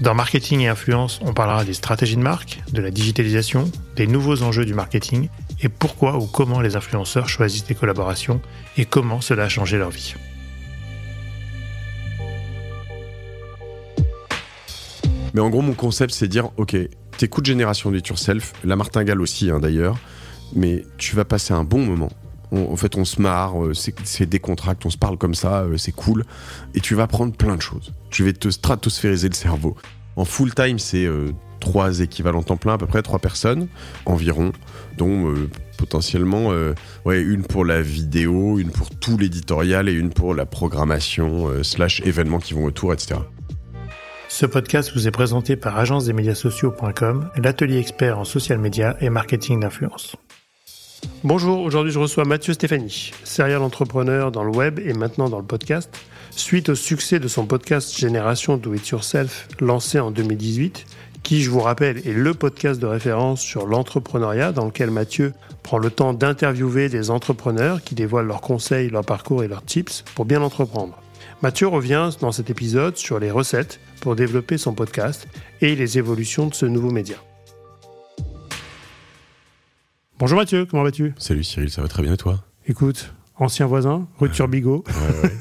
Dans Marketing et Influence, on parlera des stratégies de marque, de la digitalisation, des nouveaux enjeux du marketing et pourquoi ou comment les influenceurs choisissent des collaborations et comment cela a changé leur vie. Mais en gros, mon concept, c'est dire, ok, t'écoutes Génération It Yourself, la martingale aussi hein, d'ailleurs, mais tu vas passer un bon moment. en fait, on se marre, euh, c'est décontracte, on se parle comme ça, euh, c'est cool, et tu vas apprendre plein de choses. Tu vas te stratosphériser le cerveau. En full time, c'est euh, trois équivalents temps plein, à peu près trois personnes environ, dont potentiellement ouais, une pour la vidéo, une pour tout l'éditorial et une pour la programmation slash événements qui vont autour, etc. Ce podcast vous est présenté par agence-des-médias-sociaux.com, l'atelier expert en social media et marketing d'influence. Bonjour, aujourd'hui je reçois Mathieu Stéphanie, serial entrepreneur dans le web et maintenant dans le podcast. Suite au succès de son podcast Génération Do It Yourself lancé en 2018, qui, je vous rappelle, est le podcast de référence sur l'entrepreneuriat dans lequel Mathieu prend le temps d'interviewer des entrepreneurs qui dévoilent leurs conseils, leurs parcours et leurs tips pour bien entreprendre. Mathieu revient dans cet épisode sur les recettes pour développer son podcast et les évolutions de ce nouveau média. Bonjour Mathieu, comment vas-tu? Salut Cyril, ça va très bien et toi? Écoute, ancien voisin, rue Turbigo.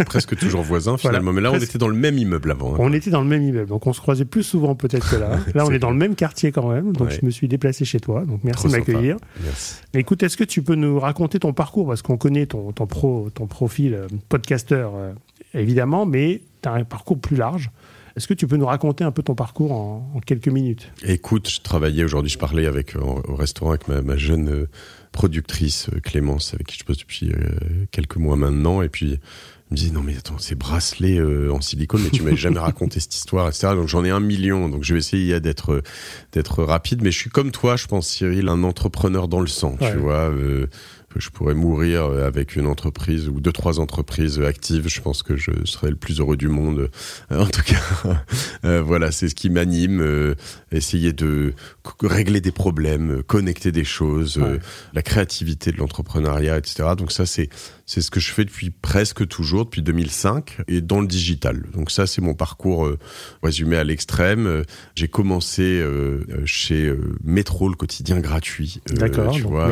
presque toujours voisin finalement. Mais là, on était dans le même immeuble avant. Hein. On était dans le même immeuble, donc on se croisait plus souvent peut-être que là. Là, on est, dans le même quartier quand même, donc je me suis déplacé chez toi. Donc merci de m'accueillir. Écoute, est-ce que tu peux nous raconter ton parcours? Parce qu'on connaît ton, ton, pro, ton profil euh, podcasteur, euh, évidemment, mais tu as un parcours plus large. Est-ce que tu peux nous raconter un peu ton parcours en, quelques minutes? Écoute, je travaillais aujourd'hui, je parlais avec, au restaurant avec ma, jeune euh, productrice euh, Clémence, avec qui je bosse depuis euh, quelques mois maintenant, et puis elle me disait non mais attends, c'est bracelet en silicone, mais tu m'as jamais raconté cette histoire, etc. Donc j'en ai un million, donc je vais essayer d'être d'être rapide, mais je suis comme toi, je pense Cyril, un entrepreneur dans le sang, tu vois je pourrais mourir avec une entreprise ou deux trois entreprises actives, je pense que je serais le plus heureux du monde. Euh, en tout cas, euh, voilà, c'est ce qui m'anime. Euh, essayer de régler des problèmes, connecter des choses, la créativité de l'entrepreneuriat, etc. Donc ça, c'est c'est ce que je fais depuis presque toujours, depuis 2005, et dans le digital. Donc ça, c'est mon parcours euh, résumé à l'extrême. Euh, j'ai commencé euh, chez Métro, le quotidien gratuit. D'accord. Tu vois,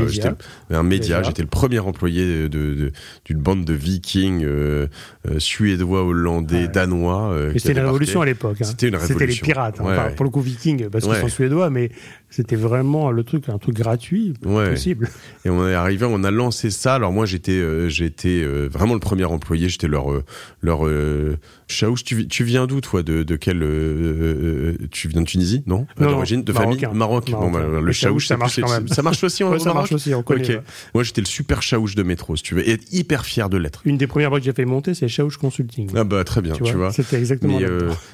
un média. J'étais le premier employé de, d'une bande de Vikings suédois, hollandais, danois. c'était la révolution à l'époque. Hein. C'était une révolution. C'était les pirates. Hein. pour le coup, Vikings, parce qu'ils sont suédois, mais c'était vraiment le truc, un truc gratuit, possible. Et on est arrivé, on a lancé ça. Alors moi, j'étais, euh, j'étais euh, vraiment le premier employé. J'étais leur, euh, leur Chaouche. Tu, tu viens d'où, toi De, de quel Tu viens de Tunisie, non, D'origine, de famille? Maroc. Bon, bah, le chaouche, ça marche quand même. Ça marche aussi. ça marche aussi. On connaît. Moi, j'étais le super chaouche de métro, si tu veux, et être hyper fier de l'être. Une des premières boîtes que j'ai fait monter, c'est Chaouche Consulting. Ah bah très bien, tu vois. C'était exactement.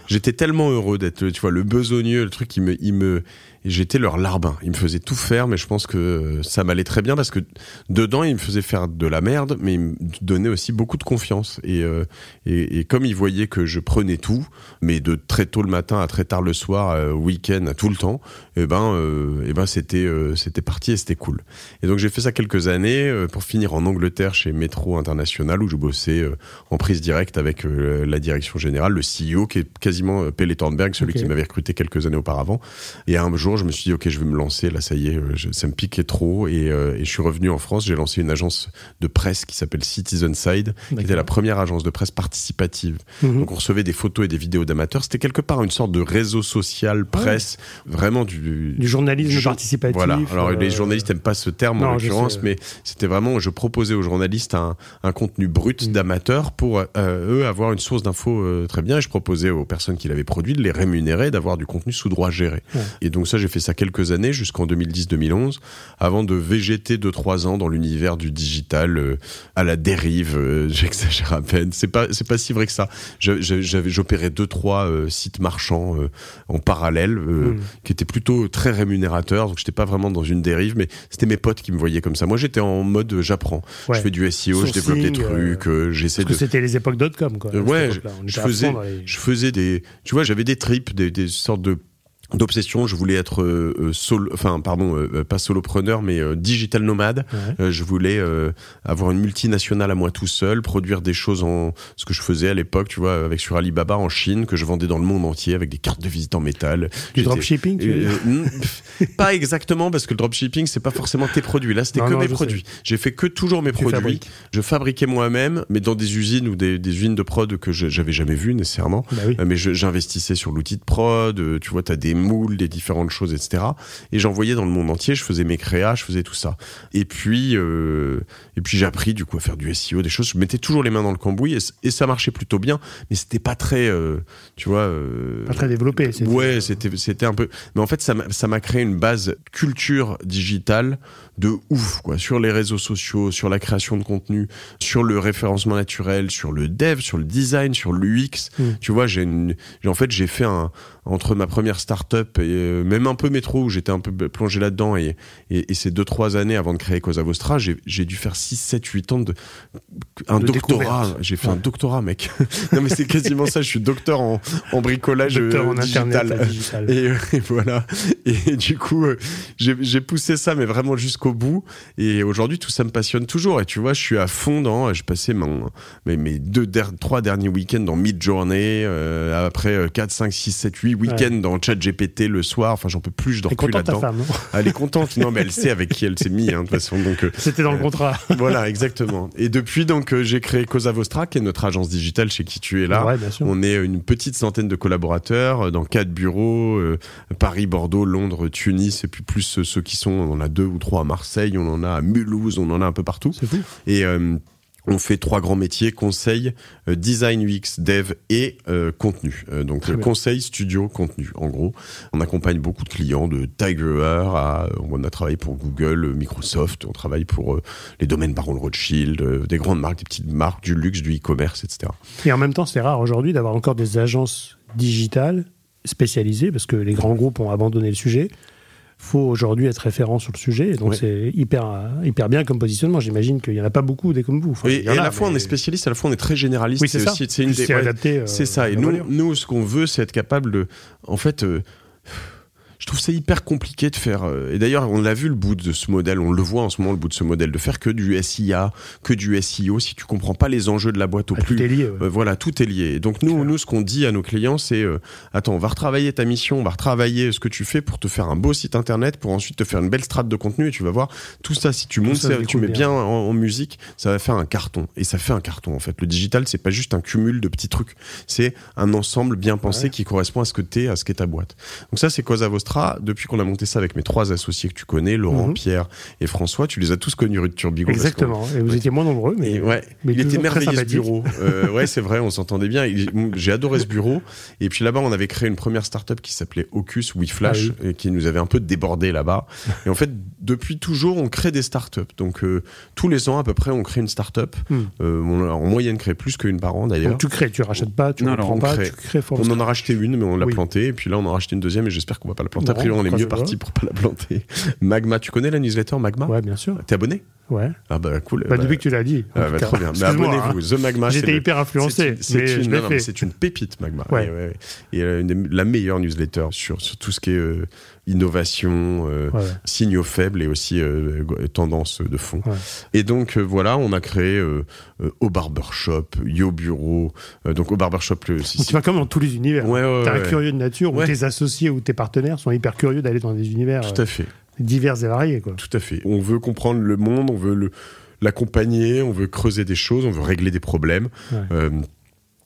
J'étais tellement heureux d'être, tu vois, le besogneux, le truc qui me, il me j'étais leur larbin. Ils me faisaient tout faire, mais je pense que ça m'allait très bien parce que dedans, ils me faisaient faire de la merde, mais ils me donnaient aussi beaucoup de confiance. Et, euh, et, et, comme ils voyaient que je prenais tout, mais de très tôt le matin à très tard le soir, euh, week-end, tout le temps, et eh ben, euh, et eh ben c'était euh, c'était parti et c'était cool. Et donc j'ai fait ça quelques années euh, pour finir en Angleterre chez Metro International où je bossais en prise directe avec la direction générale, le CEO qui est quasiment Pelle Thornberg, celui qui m'avait recruté quelques années auparavant. Et un jour je me suis dit, ok, je vais me lancer, là, ça y est, ça me piquait trop. Et, je suis revenu en France, j'ai lancé une agence de presse qui s'appelle Citizen Side, qui était la première agence de presse participative. Mhm. Donc on recevait des photos et des vidéos d'amateurs. C'était quelque part une sorte de réseau social, presse, vraiment du... Du journalisme participatif. Voilà. Alors les euh, journalistes n'aiment pas ce terme en l'occurrence, mais c'était vraiment, je proposais aux journalistes un, contenu brut mhm. d'amateurs pour eux avoir une source d'infos très bien. Et je proposais aux personnes qui l'avaient produit de les rémunérer, d'avoir du contenu sous droit géré. Et donc ça, j'ai fait ça quelques années, jusqu'en 2010-2011, avant de végéter 2-3 ans dans l'univers du digital euh, à la dérive. euh, J'exagère à peine. C'est pas, c'est pas si vrai que ça. J'opérais deux trois euh, sites marchands euh, en parallèle, euh, Mm. qui étaient plutôt très rémunérateurs. Donc j'étais pas vraiment dans une dérive, mais c'était mes potes qui me voyaient comme ça. Moi, j'étais en mode euh, j'apprends. Ouais. Je fais du SEO, je développe des euh, trucs, euh, j'essaie de que c'était les époques .com, quoi. ouais, je faisais, les- je faisais des, tu vois, j'avais des trips, des, des sortes de d'obsession. Je voulais être euh, euh, solo, enfin pardon, euh, euh, pas solopreneur, mais euh, digital nomade. Ouais. Je voulais avoir une multinationale à moi tout seul, produire des choses en ce que je faisais à l'époque, tu vois, avec sur Alibaba en Chine que je vendais dans le monde entier avec des cartes de visite en métal. Du dropshipping, tu veux dire euh, mm, pff, pas exactement parce que le dropshipping c'est pas forcément tes produits. Là c'était que non, mes produits. J'ai fait que toujours mes Tu produits. fabriques. Je fabriquais moi-même, mais dans des usines ou des, des usines de prod que je- j'avais jamais vues nécessairement. Bah oui. Mais j'investissais sur l'outil de prod, tu vois, t'as des moules, des différentes choses, etc. Et j'envoyais dans le monde entier, je faisais mes créas, je faisais tout ça. Et puis, euh, et puis j'ai appris du coup à faire du SEO, des choses. Je mettais toujours les mains dans le cambouis et, ça marchait plutôt bien, mais c'était pas très, euh, tu vois. euh, Pas très développé. Ouais, c'était c'était un peu. Mais en fait, ça m'a créé une base culture digitale de ouf, quoi. Sur les réseaux sociaux, sur la création de contenu, sur le référencement naturel, sur le dev, sur le design, sur l'UX. Mm. Tu vois, j'ai- En fait, j'ai fait un entre ma première start-up et euh, même un peu métro où j'étais un peu plongé là-dedans et, et, et ces deux trois années avant de créer Cosa Vostra, j'ai dû faire 6, 7, 8 ans de un De doctorat. J'ai fait un Ouais. doctorat, mec. non mais c'est quasiment ça. Je suis docteur en, en bricolage Docteur euh, en digital. internet euh, digital. Et, euh, et voilà. Et du coup, euh, j'ai poussé ça, mais vraiment jusqu'au bout. Et aujourd'hui, tout ça me passionne toujours. Et tu vois, je suis à fond dans. J'ai passé mon, mes, mes deux, der- trois derniers week-ends dans Mid-Journey. euh, après euh, 4, 5, 6, 7, 8 week-ends dans ChatGPT le soir. Enfin, j'en peux plus. Je dors plus là-dedans. Elle est contente. Non, mais elle sait avec qui elle s'est mise, hein, de toute façon. Donc, euh, C'était dans le Euh, contrat. voilà, exactement. Et depuis, donc, euh, j'ai créé Cosa Vostra, qui est notre agence digitale chez qui tu es là. Ouais. On est une petite centaine de collaborateurs dans quatre bureaux, euh, Paris, Bordeaux, Londres, Tunis, et puis plus ceux qui sont, on en a deux ou trois à Marseille, on en a à Mulhouse, on en a un peu partout. C'est fou. Et euh, on fait trois grands métiers conseil, euh, design UX, dev et euh, contenu. Euh, donc Très bien. conseil, studio, contenu. En gros, on accompagne beaucoup de clients de Tiger à on a travaillé pour Google, Microsoft, on travaille pour les domaines Baron Rothschild, des grandes marques, des petites marques, du luxe, du e-commerce, etc. Et en même temps, c'est rare aujourd'hui d'avoir encore des agences digitales spécialisées parce que les grands groupes ont abandonné le sujet. Faut aujourd'hui être référent sur le sujet. Et donc, c'est hyper, hyper bien comme positionnement. J'imagine qu'il n'y en a pas beaucoup des comme vous. Enfin, Et, à la fois, on est spécialiste, à la fois, on est très généraliste. Oui, c'est ça. C'est ouais, euh, C'est ça. Et nous, nous, ce qu'on veut, c'est être capable de. En fait, euh, je trouve ça hyper compliqué de faire. euh, et d'ailleurs, on l'a vu le bout de ce modèle, on le voit en ce moment le bout de ce modèle, de faire que du SIA, que du SEO. Si tu comprends pas les enjeux de la boîte au Ah, plus. tout est lié. ouais. Euh, voilà, tout est lié. Donc nous, nous, ce qu'on dit à nos clients, c'est euh, attends, on va retravailler ta mission, on va retravailler ce que tu fais pour te faire un beau site internet, pour ensuite te faire une belle strate de contenu. Et tu vas voir tout ça. Si tu montes, ça tu mets bien. bien en, en musique, ça va faire un carton. Et ça fait un carton en fait. Le digital, c'est pas juste un cumul de petits trucs. C'est un ensemble bien pensé Ouais. qui correspond à ce que t'es, à ce qu'est ta boîte. Donc ça, c'est Cosa Vostra. Depuis qu'on a monté ça avec mes trois associés que tu connais, Laurent, Mhm. Pierre et François, tu les as tous connus rue de Turbigo. Exactement. Et vous Ouais. étiez moins nombreux, mais. et ouais, mais il était merveilleux ce bureau. Euh, ouais, c'est vrai, on s'entendait bien. J'ai adoré ce bureau. Et puis là-bas, on avait créé une première startup qui s'appelait Ocus WeFlash, Ah et qui nous avait un peu débordé là-bas. Et en fait, depuis toujours, on crée des startups. Donc euh, tous les ans à peu près, on crée une startup. Hmm. Euh, on a en moyenne crée plus qu'une par an d'ailleurs. Donc tu crées, tu rachètes pas, tu ne prends pas, crée. tu crées from On en a racheté une, mais on l'a Oui. plantée. Et puis là, on en a racheté une deuxième, et j'espère qu'on va pas la planter. A Non, priori, on est mieux parti pour pas la planter. Magma, tu connais la newsletter Magma Ouais, bien sûr. T'es abonné Ouais. Ah bah cool. Bah, Bah, depuis que tu l'as dit. ah, bah, trop bien. Mais Excuse-moi, abonnez-vous. The Magma. hein. J'étais hyper influencé, C'est- une, pépite, Magma. Ouais. Et, ouais, Et euh, une la meilleure newsletter sur, sur tout ce qui est euh, innovation, euh, Ouais, signaux faibles et aussi euh, tendances de fond. Ouais. Et donc euh, voilà, on a créé euh, au barbershop, Yo Bureau. donc au barbershop, le, si- tu vas comme dans tous les univers. Ouais, ouais, T'es un ouais. curieux de nature, ou tes associés ou tes partenaires sont hyper curieux d'aller dans des univers tout à fait. divers et variés. Quoi. Tout à fait. On veut comprendre le monde, on veut l'accompagner, on veut creuser des choses, on veut régler des problèmes.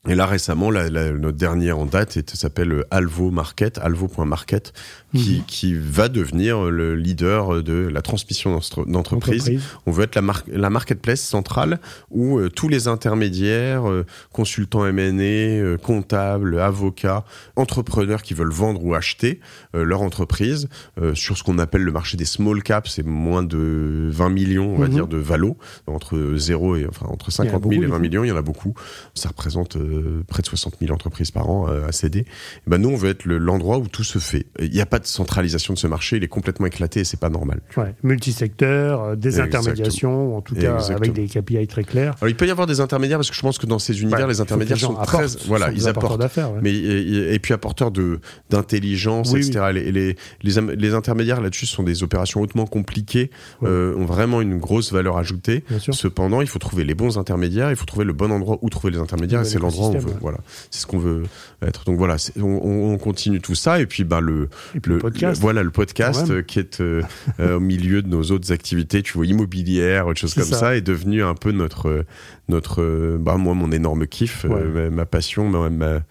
Euh, Et là récemment, la, la, notre dernière en date s'appelle Alvo Market, alvo.market, qui, Mhm. qui va devenir le leader de la transmission d'entre- d'entreprise. Entreprise. On veut être la, mar- la marketplace centrale où euh, tous les intermédiaires, euh, consultants M&A, euh, comptables, avocats, entrepreneurs qui veulent vendre ou acheter euh, leur entreprise euh, sur ce qu'on appelle le marché des small caps, c'est moins de 20 millions, on va Mhm. dire, de valo, entre 0 et enfin entre Il y en a 50 000 beaucoup, et du 20 coup. millions, il y en a beaucoup. Ça représente euh, près de 60 000 entreprises par an euh, à céder. Et ben nous, on veut être le- l'endroit où tout se fait. Il n'y a pas de centralisation de ce marché, il est complètement éclaté et c'est pas normal. Ouais, multisecteur, euh, des Exactement. intermédiations, en tout cas Exactement. avec des KPI très clairs. Alors il peut y avoir des intermédiaires parce que je pense que dans ces univers, Ouais, les intermédiaires sont très, voilà, sont ils apporteurs apportent. d'affaires. ouais. Mais et, et puis apporteurs de d'intelligence, Oui, etc. Les, les, les, intermédiaires là-dessus sont des opérations hautement compliquées, euh, ont vraiment une grosse valeur ajoutée. Cependant, il faut trouver les bons intermédiaires, il faut trouver le bon endroit où trouver les intermédiaires, et c'est l'endroit où on veut. l'écosystème, ouais. Voilà, c'est ce qu'on veut être. Donc voilà, on, on- on continue tout ça, et puis bah le, puis le, podcast. voilà le podcast euh, qui est euh, euh, au milieu de nos autres activités, tu vois, immobilières, autre chose comme ça. ça. est devenu un peu notre notre bah moi mon énorme kiff, Ouais. ma, ma passion, ma, ma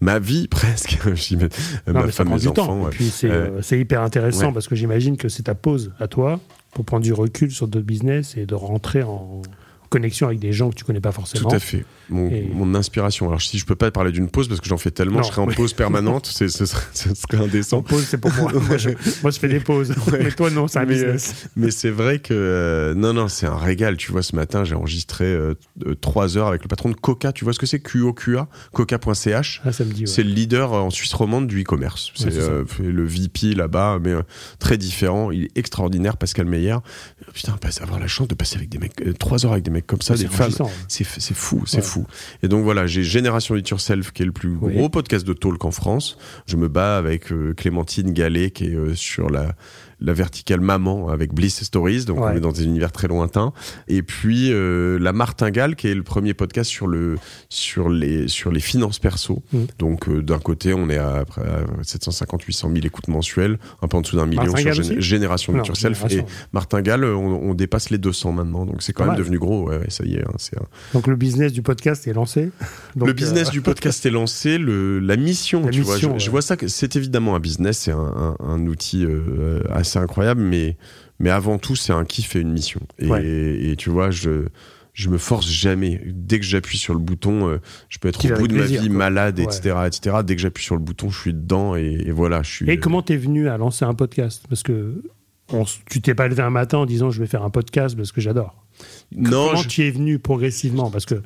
ma vie presque. Ma Non, femme, mes enfants. ouais. Et puis c'est euh, hyper intéressant Ouais. parce que j'imagine que c'est ta pause à toi pour prendre du recul sur d'autres business et de rentrer en connexion avec des gens que tu connais pas forcément. Tout à fait. Mon, Et- mon inspiration. Alors si je peux pas parler d'une pause parce que j'en fais tellement, Non, je serais en pause permanente. c'est ce serait, serait indécent. pause, c'est pour moi. moi, je, moi, je fais des pauses. Mais toi, non, c'est un Mais, business. Mais c'est vrai que euh, non non c'est un régal. Tu vois ce matin j'ai enregistré euh, euh, trois heures avec le patron de Coca. Tu vois ce que c'est QOQA Coca.ch. Ah, ça me dit. ouais. C'est le leader euh, en Suisse romande du e-commerce. C'est Ouais, euh, le VP là-bas, mais euh, très différent. Il est extraordinaire, Pascal Meyer. Euh, Putain, avoir la chance de passer avec des mecs, euh, trois heures avec des mecs comme ça, des femmes. C'est fou, c'est Ouais. Fou. Et donc voilà, j'ai Génération It Yourself qui est le plus Oui. gros podcast de talk en France. Je me bats avec euh, Clémentine Gallet qui est euh, sur la la verticale maman avec Bliss Stories, donc Ouais. on est dans des univers très lointains. Et puis euh, la Martingale qui est le premier podcast sur le sur les sur les finances perso. Mm. Donc euh, d'un côté on est à, à 750 800 000 écoutes mensuelles, un peu en dessous d'un million sur Gén- Génération Yourself. génération. Et Martingale, on, on dépasse les 200 maintenant, donc c'est quand même devenu gros. Ouais, ça y est, hein, un- Donc, le business du podcast est lancé. Donc, le business euh, du podcast est lancé, le, la mission, La tu vois. Je, vois ça que c'est évidemment un business, c'est un, un- un outil euh, assez incroyable, mais, mais avant tout, c'est un kiff et une mission. Et, Ouais. et tu vois, je, je me force jamais. Dès que j'appuie sur le bouton, euh, je peux être au bout de plaisir, ma vie, quoi. malade, Ouais. etc., etc. Dès que j'appuie sur le bouton, je suis dedans et, et voilà, je suis. Et comment t'es venu à lancer un podcast? Parce que on tu t'es pas levé un matin en disant je vais faire un podcast parce que j'adore. non, comment je- tu es venu progressivement? Parce que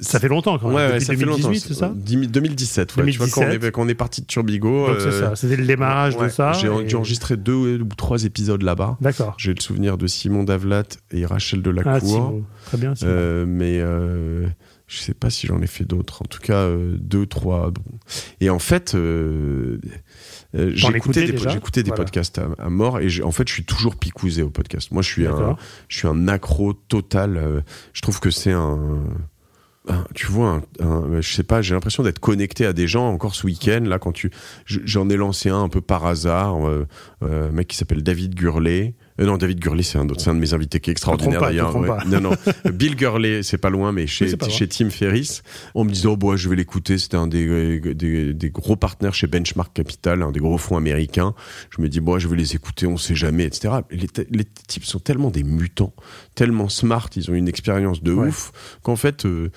ça fait longtemps quand même. Ouais, ouais, Depuis ça fait 2018, longtemps. c'est ça 10 2017, ouais. Tu vois, quand on 2017. est, quand on est parti de Turbigo. Donc c'est euh, ça. C'était le démarrage ouais, de ça. J'ai et- dû enregistrer deux ou trois épisodes là-bas. D'accord. J'ai le souvenir de Simon Davlat et Rachel Ah, Delacour. Simon. Très bien. Simon. Euh, mais euh, je sais pas si j'en ai fait d'autres. En tout cas, euh, deux, trois. bon. Et en fait, euh, euh, j'ai T'en écouté écoutais des, Voilà. podcasts à, à mort et en fait, je suis toujours picousé au podcast. Moi, je suis un, je suis un accro total. euh, je trouve que c'est un- tu vois, un- je sais pas, j'ai l'impression d'être connecté à des gens encore ce week-end. Là, quand tu, je- j'en ai lancé un un peu par hasard, euh, euh, un mec qui s'appelle David Gurley. Euh, non, David Gurley, c'est un, autre- un de mes invités qui est extraordinaire d'ailleurs. ouais. Non, non. Bill Gurley, c'est pas loin, mais chez, Oui, chez Tim Ferriss, on me disait, oh, boy, je vais l'écouter. C'était un des, des, des gros partenaires chez Benchmark Capital, un des gros fonds américains. Je me dis, bon, je vais les écouter, on sait jamais, etc. Et Les, les types sont tellement des mutants, tellement smart, ils ont une expérience de Ouais. ouf, qu'en fait, euh,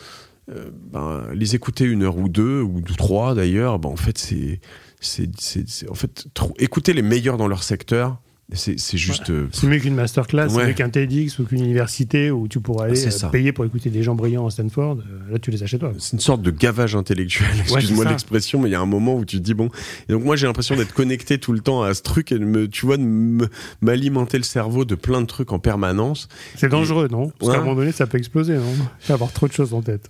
euh, ben, les écouter une heure ou deux, ou trois d'ailleurs, ben, en fait, c'est, en fait, trop- écouter les meilleurs dans leur secteur, c'est, juste, euh, C'est mieux qu'une masterclass, c'est Ouais. mieux qu'un TEDx ou qu'une université où tu pourras aller C'est euh, payer pour écouter des gens brillants à Stanford. Euh, Là, tu les chez toi. c'est une sorte de gavage intellectuel, excuse-moi ça. l'expression, mais il y a un moment où tu te dis bon. Et donc moi j'ai l'impression d'être connecté tout le temps à ce truc et de me, tu vois, de me- m'alimenter le cerveau de plein de trucs en permanence. C'est dangereux, non? Parce qu'à Ouais. un moment donné, ça peut exploser, non? Avoir trop de choses en tête.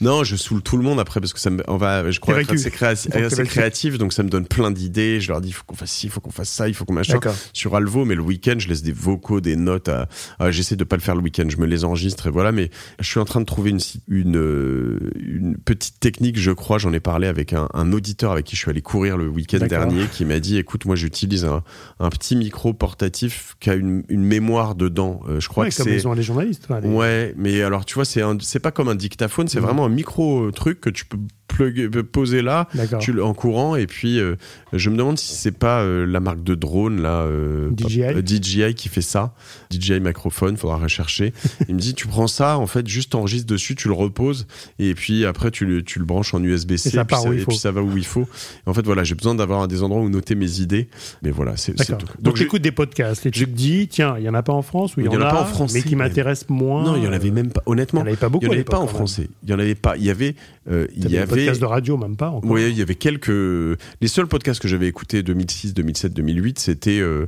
Non, je saoule tout le monde après parce que ça me, on va, je crois assez, créati- assez créatif, donc ça me donne plein d'idées. Je leur dis, il faut qu'on fasse ci, il faut qu'on fasse ça, il faut qu'on machin. Sur Alvo, mais le week-end, je laisse des vocaux, des notes. À, à- j'essaie de pas le faire le week-end, je me les enregistre et voilà. Mais je suis en train de trouver une euh, une petite technique, je crois. J'en ai parlé avec un, un auditeur avec qui je suis allé courir le week-end dernier, qui m'a dit, écoute, moi j'utilise un, un petit micro portatif qui a une, une mémoire dedans. Euh, je crois Ouais, que c'est les journalistes. les- Ouais, mais alors tu vois, c'est pas comme un dictaphone, c'est Mhm. vraiment un micro truc que tu peux plug, poser là tu, en courant et puis euh, je me demande si c'est pas euh, la marque de drone là euh, DJI? pas- euh, DJI qui fait ça DJI microphone faudra rechercher il me dit tu prends ça en fait juste enregistres dessus tu le reposes et puis après tu le, tu le branches en USB-C Et ça puis part où il et puis ça va où il faut Et en fait voilà j'ai besoin d'avoir des endroits où noter mes idées mais voilà c'est tout. Donc, j'écoute des podcasts et tu te dis, tiens, il y en a pas en France ou il y, en a pas en mais qui même. m'intéressent moins. non il y en avait même pas Il y honnêtement en avait pas beaucoup. il y en avait pas en français il y en avait pas il y avait euh, il y avait podcasts de radio, même pas encore. Oui, il y avait quelques. Les seuls podcasts que j'avais écoutés 2006, 2007, 2008, c'était euh,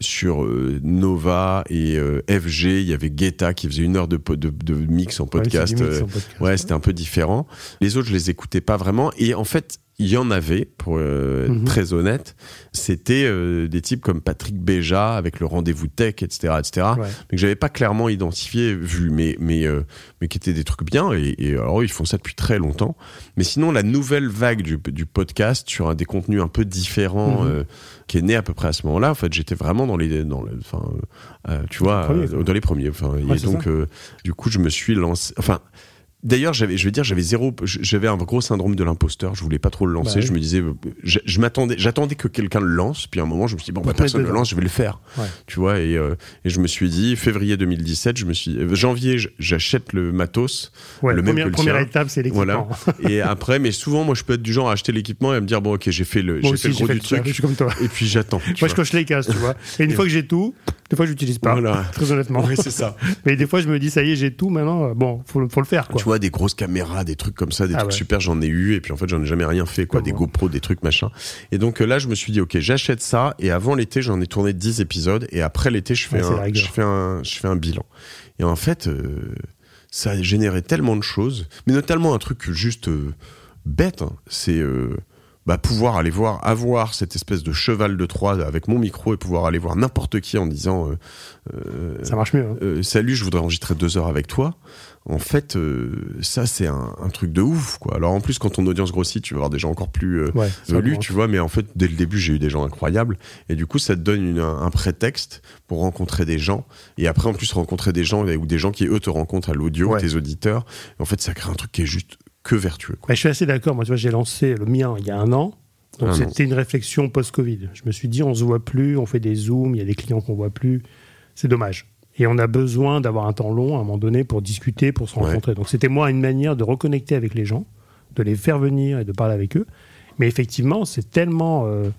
sur euh, Nova et euh, FG. Il y avait Guetta qui faisait une heure de, po- de, de mix podcast. en podcast. Ouais, c'était un peu différent. Les autres, je les écoutais pas vraiment. Et en fait, il y en avait, pour euh, Mhm. être très honnête. C'était euh, des types comme Patrick Béja avec le rendez-vous tech, etc., etc. Ouais. Mais que j'avais pas clairement identifié, vu, mais mais euh, mais qui étaient des trucs bien. Et, et alors ils font ça depuis très longtemps. Mais sinon, la nouvelle vague du, du podcast sur un des contenus un peu différents, Mhm. qui est né à peu près à ce moment-là. En fait, j'étais vraiment dans les dans le, enfin, tu vois, Dans les premiers, dans les premiers. Enfin, Ouais, et donc du coup, je me suis lancé. Enfin. D'ailleurs, j'avais, je veux dire, j'avais zéro, j'avais un gros syndrome de l'imposteur. Je voulais pas trop le lancer. Bah oui. Je me disais, je, je m'attendais, j'attendais que quelqu'un le lance. Puis à un moment, je me suis dit, bon, bah, personne le lance, je vais le faire. Ouais. Tu vois, et, euh, et je me suis dit, février 2017, je me suis, euh, janvier, j'achète le matos. Ouais, le même première, que le première tien. étape, c'est l'équipement. Voilà. et après, mais souvent, moi, je peux être du genre à acheter l'équipement et à me dire, bon, ok, j'ai fait le, j'ai fait le gros fait du truc. Je suis comme toi. Et puis j'attends. Moi, je coche les cases, tu vois. Et une fois que j'ai tout, des fois, je l'utilise pas. Voilà. Très honnêtement. Ouais, c'est ça. Mais des fois, je me dis, ça y est, j'ai tout maintenant. euh, Bon, faut le faire, quoi. Des grosses caméras, des trucs comme ça, des Ah trucs ouais. super, j'en ai eu, et puis en fait, j'en ai jamais rien fait, quoi, des moi. GoPro, des trucs, machin. Et donc euh, là, je me suis dit, ok, j'achète ça, et avant l'été, j'en ai tourné 10 épisodes, et après l'été, je fais Ouais, un, je fais un, je fais un bilan. Et en fait, euh, ça a généré tellement de choses, mais notamment un truc juste euh, bête, hein, c'est, euh, bah, pouvoir aller voir, avoir cette espèce de cheval de Troie avec mon micro et pouvoir aller voir n'importe qui en disant, euh, euh, Ça marche mieux. hein. euh, salut, je voudrais enregistrer deux heures avec toi. En fait, euh, ça c'est un, un truc de ouf, quoi. Alors en plus, quand ton audience grossit, tu vas avoir des gens encore plus euh, Ouais, velus, tu vois. Mais en fait, dès le début, j'ai eu des gens incroyables, et du coup, ça te donne une- un, un prétexte pour rencontrer des gens, et après en plus rencontrer des gens ou des gens qui eux te rencontrent à l'audio, Ouais. tes auditeurs. En fait, ça crée un truc qui est juste que vertueux. Quoi. Bah, je suis assez d'accord. Moi, tu vois, j'ai lancé le mien il y a un an. Donc, Un an. c'était une réflexion post-Covid. Je me suis dit, on se voit plus, on fait des zooms, il y a des clients qu'on voit plus. C'est dommage. Et on a besoin d'avoir un temps long à un moment donné pour discuter, pour se Ouais. rencontrer. Donc, c'était moi une manière de reconnecter avec les gens, de les faire venir et de parler avec eux. Mais effectivement, c'est tellement euh,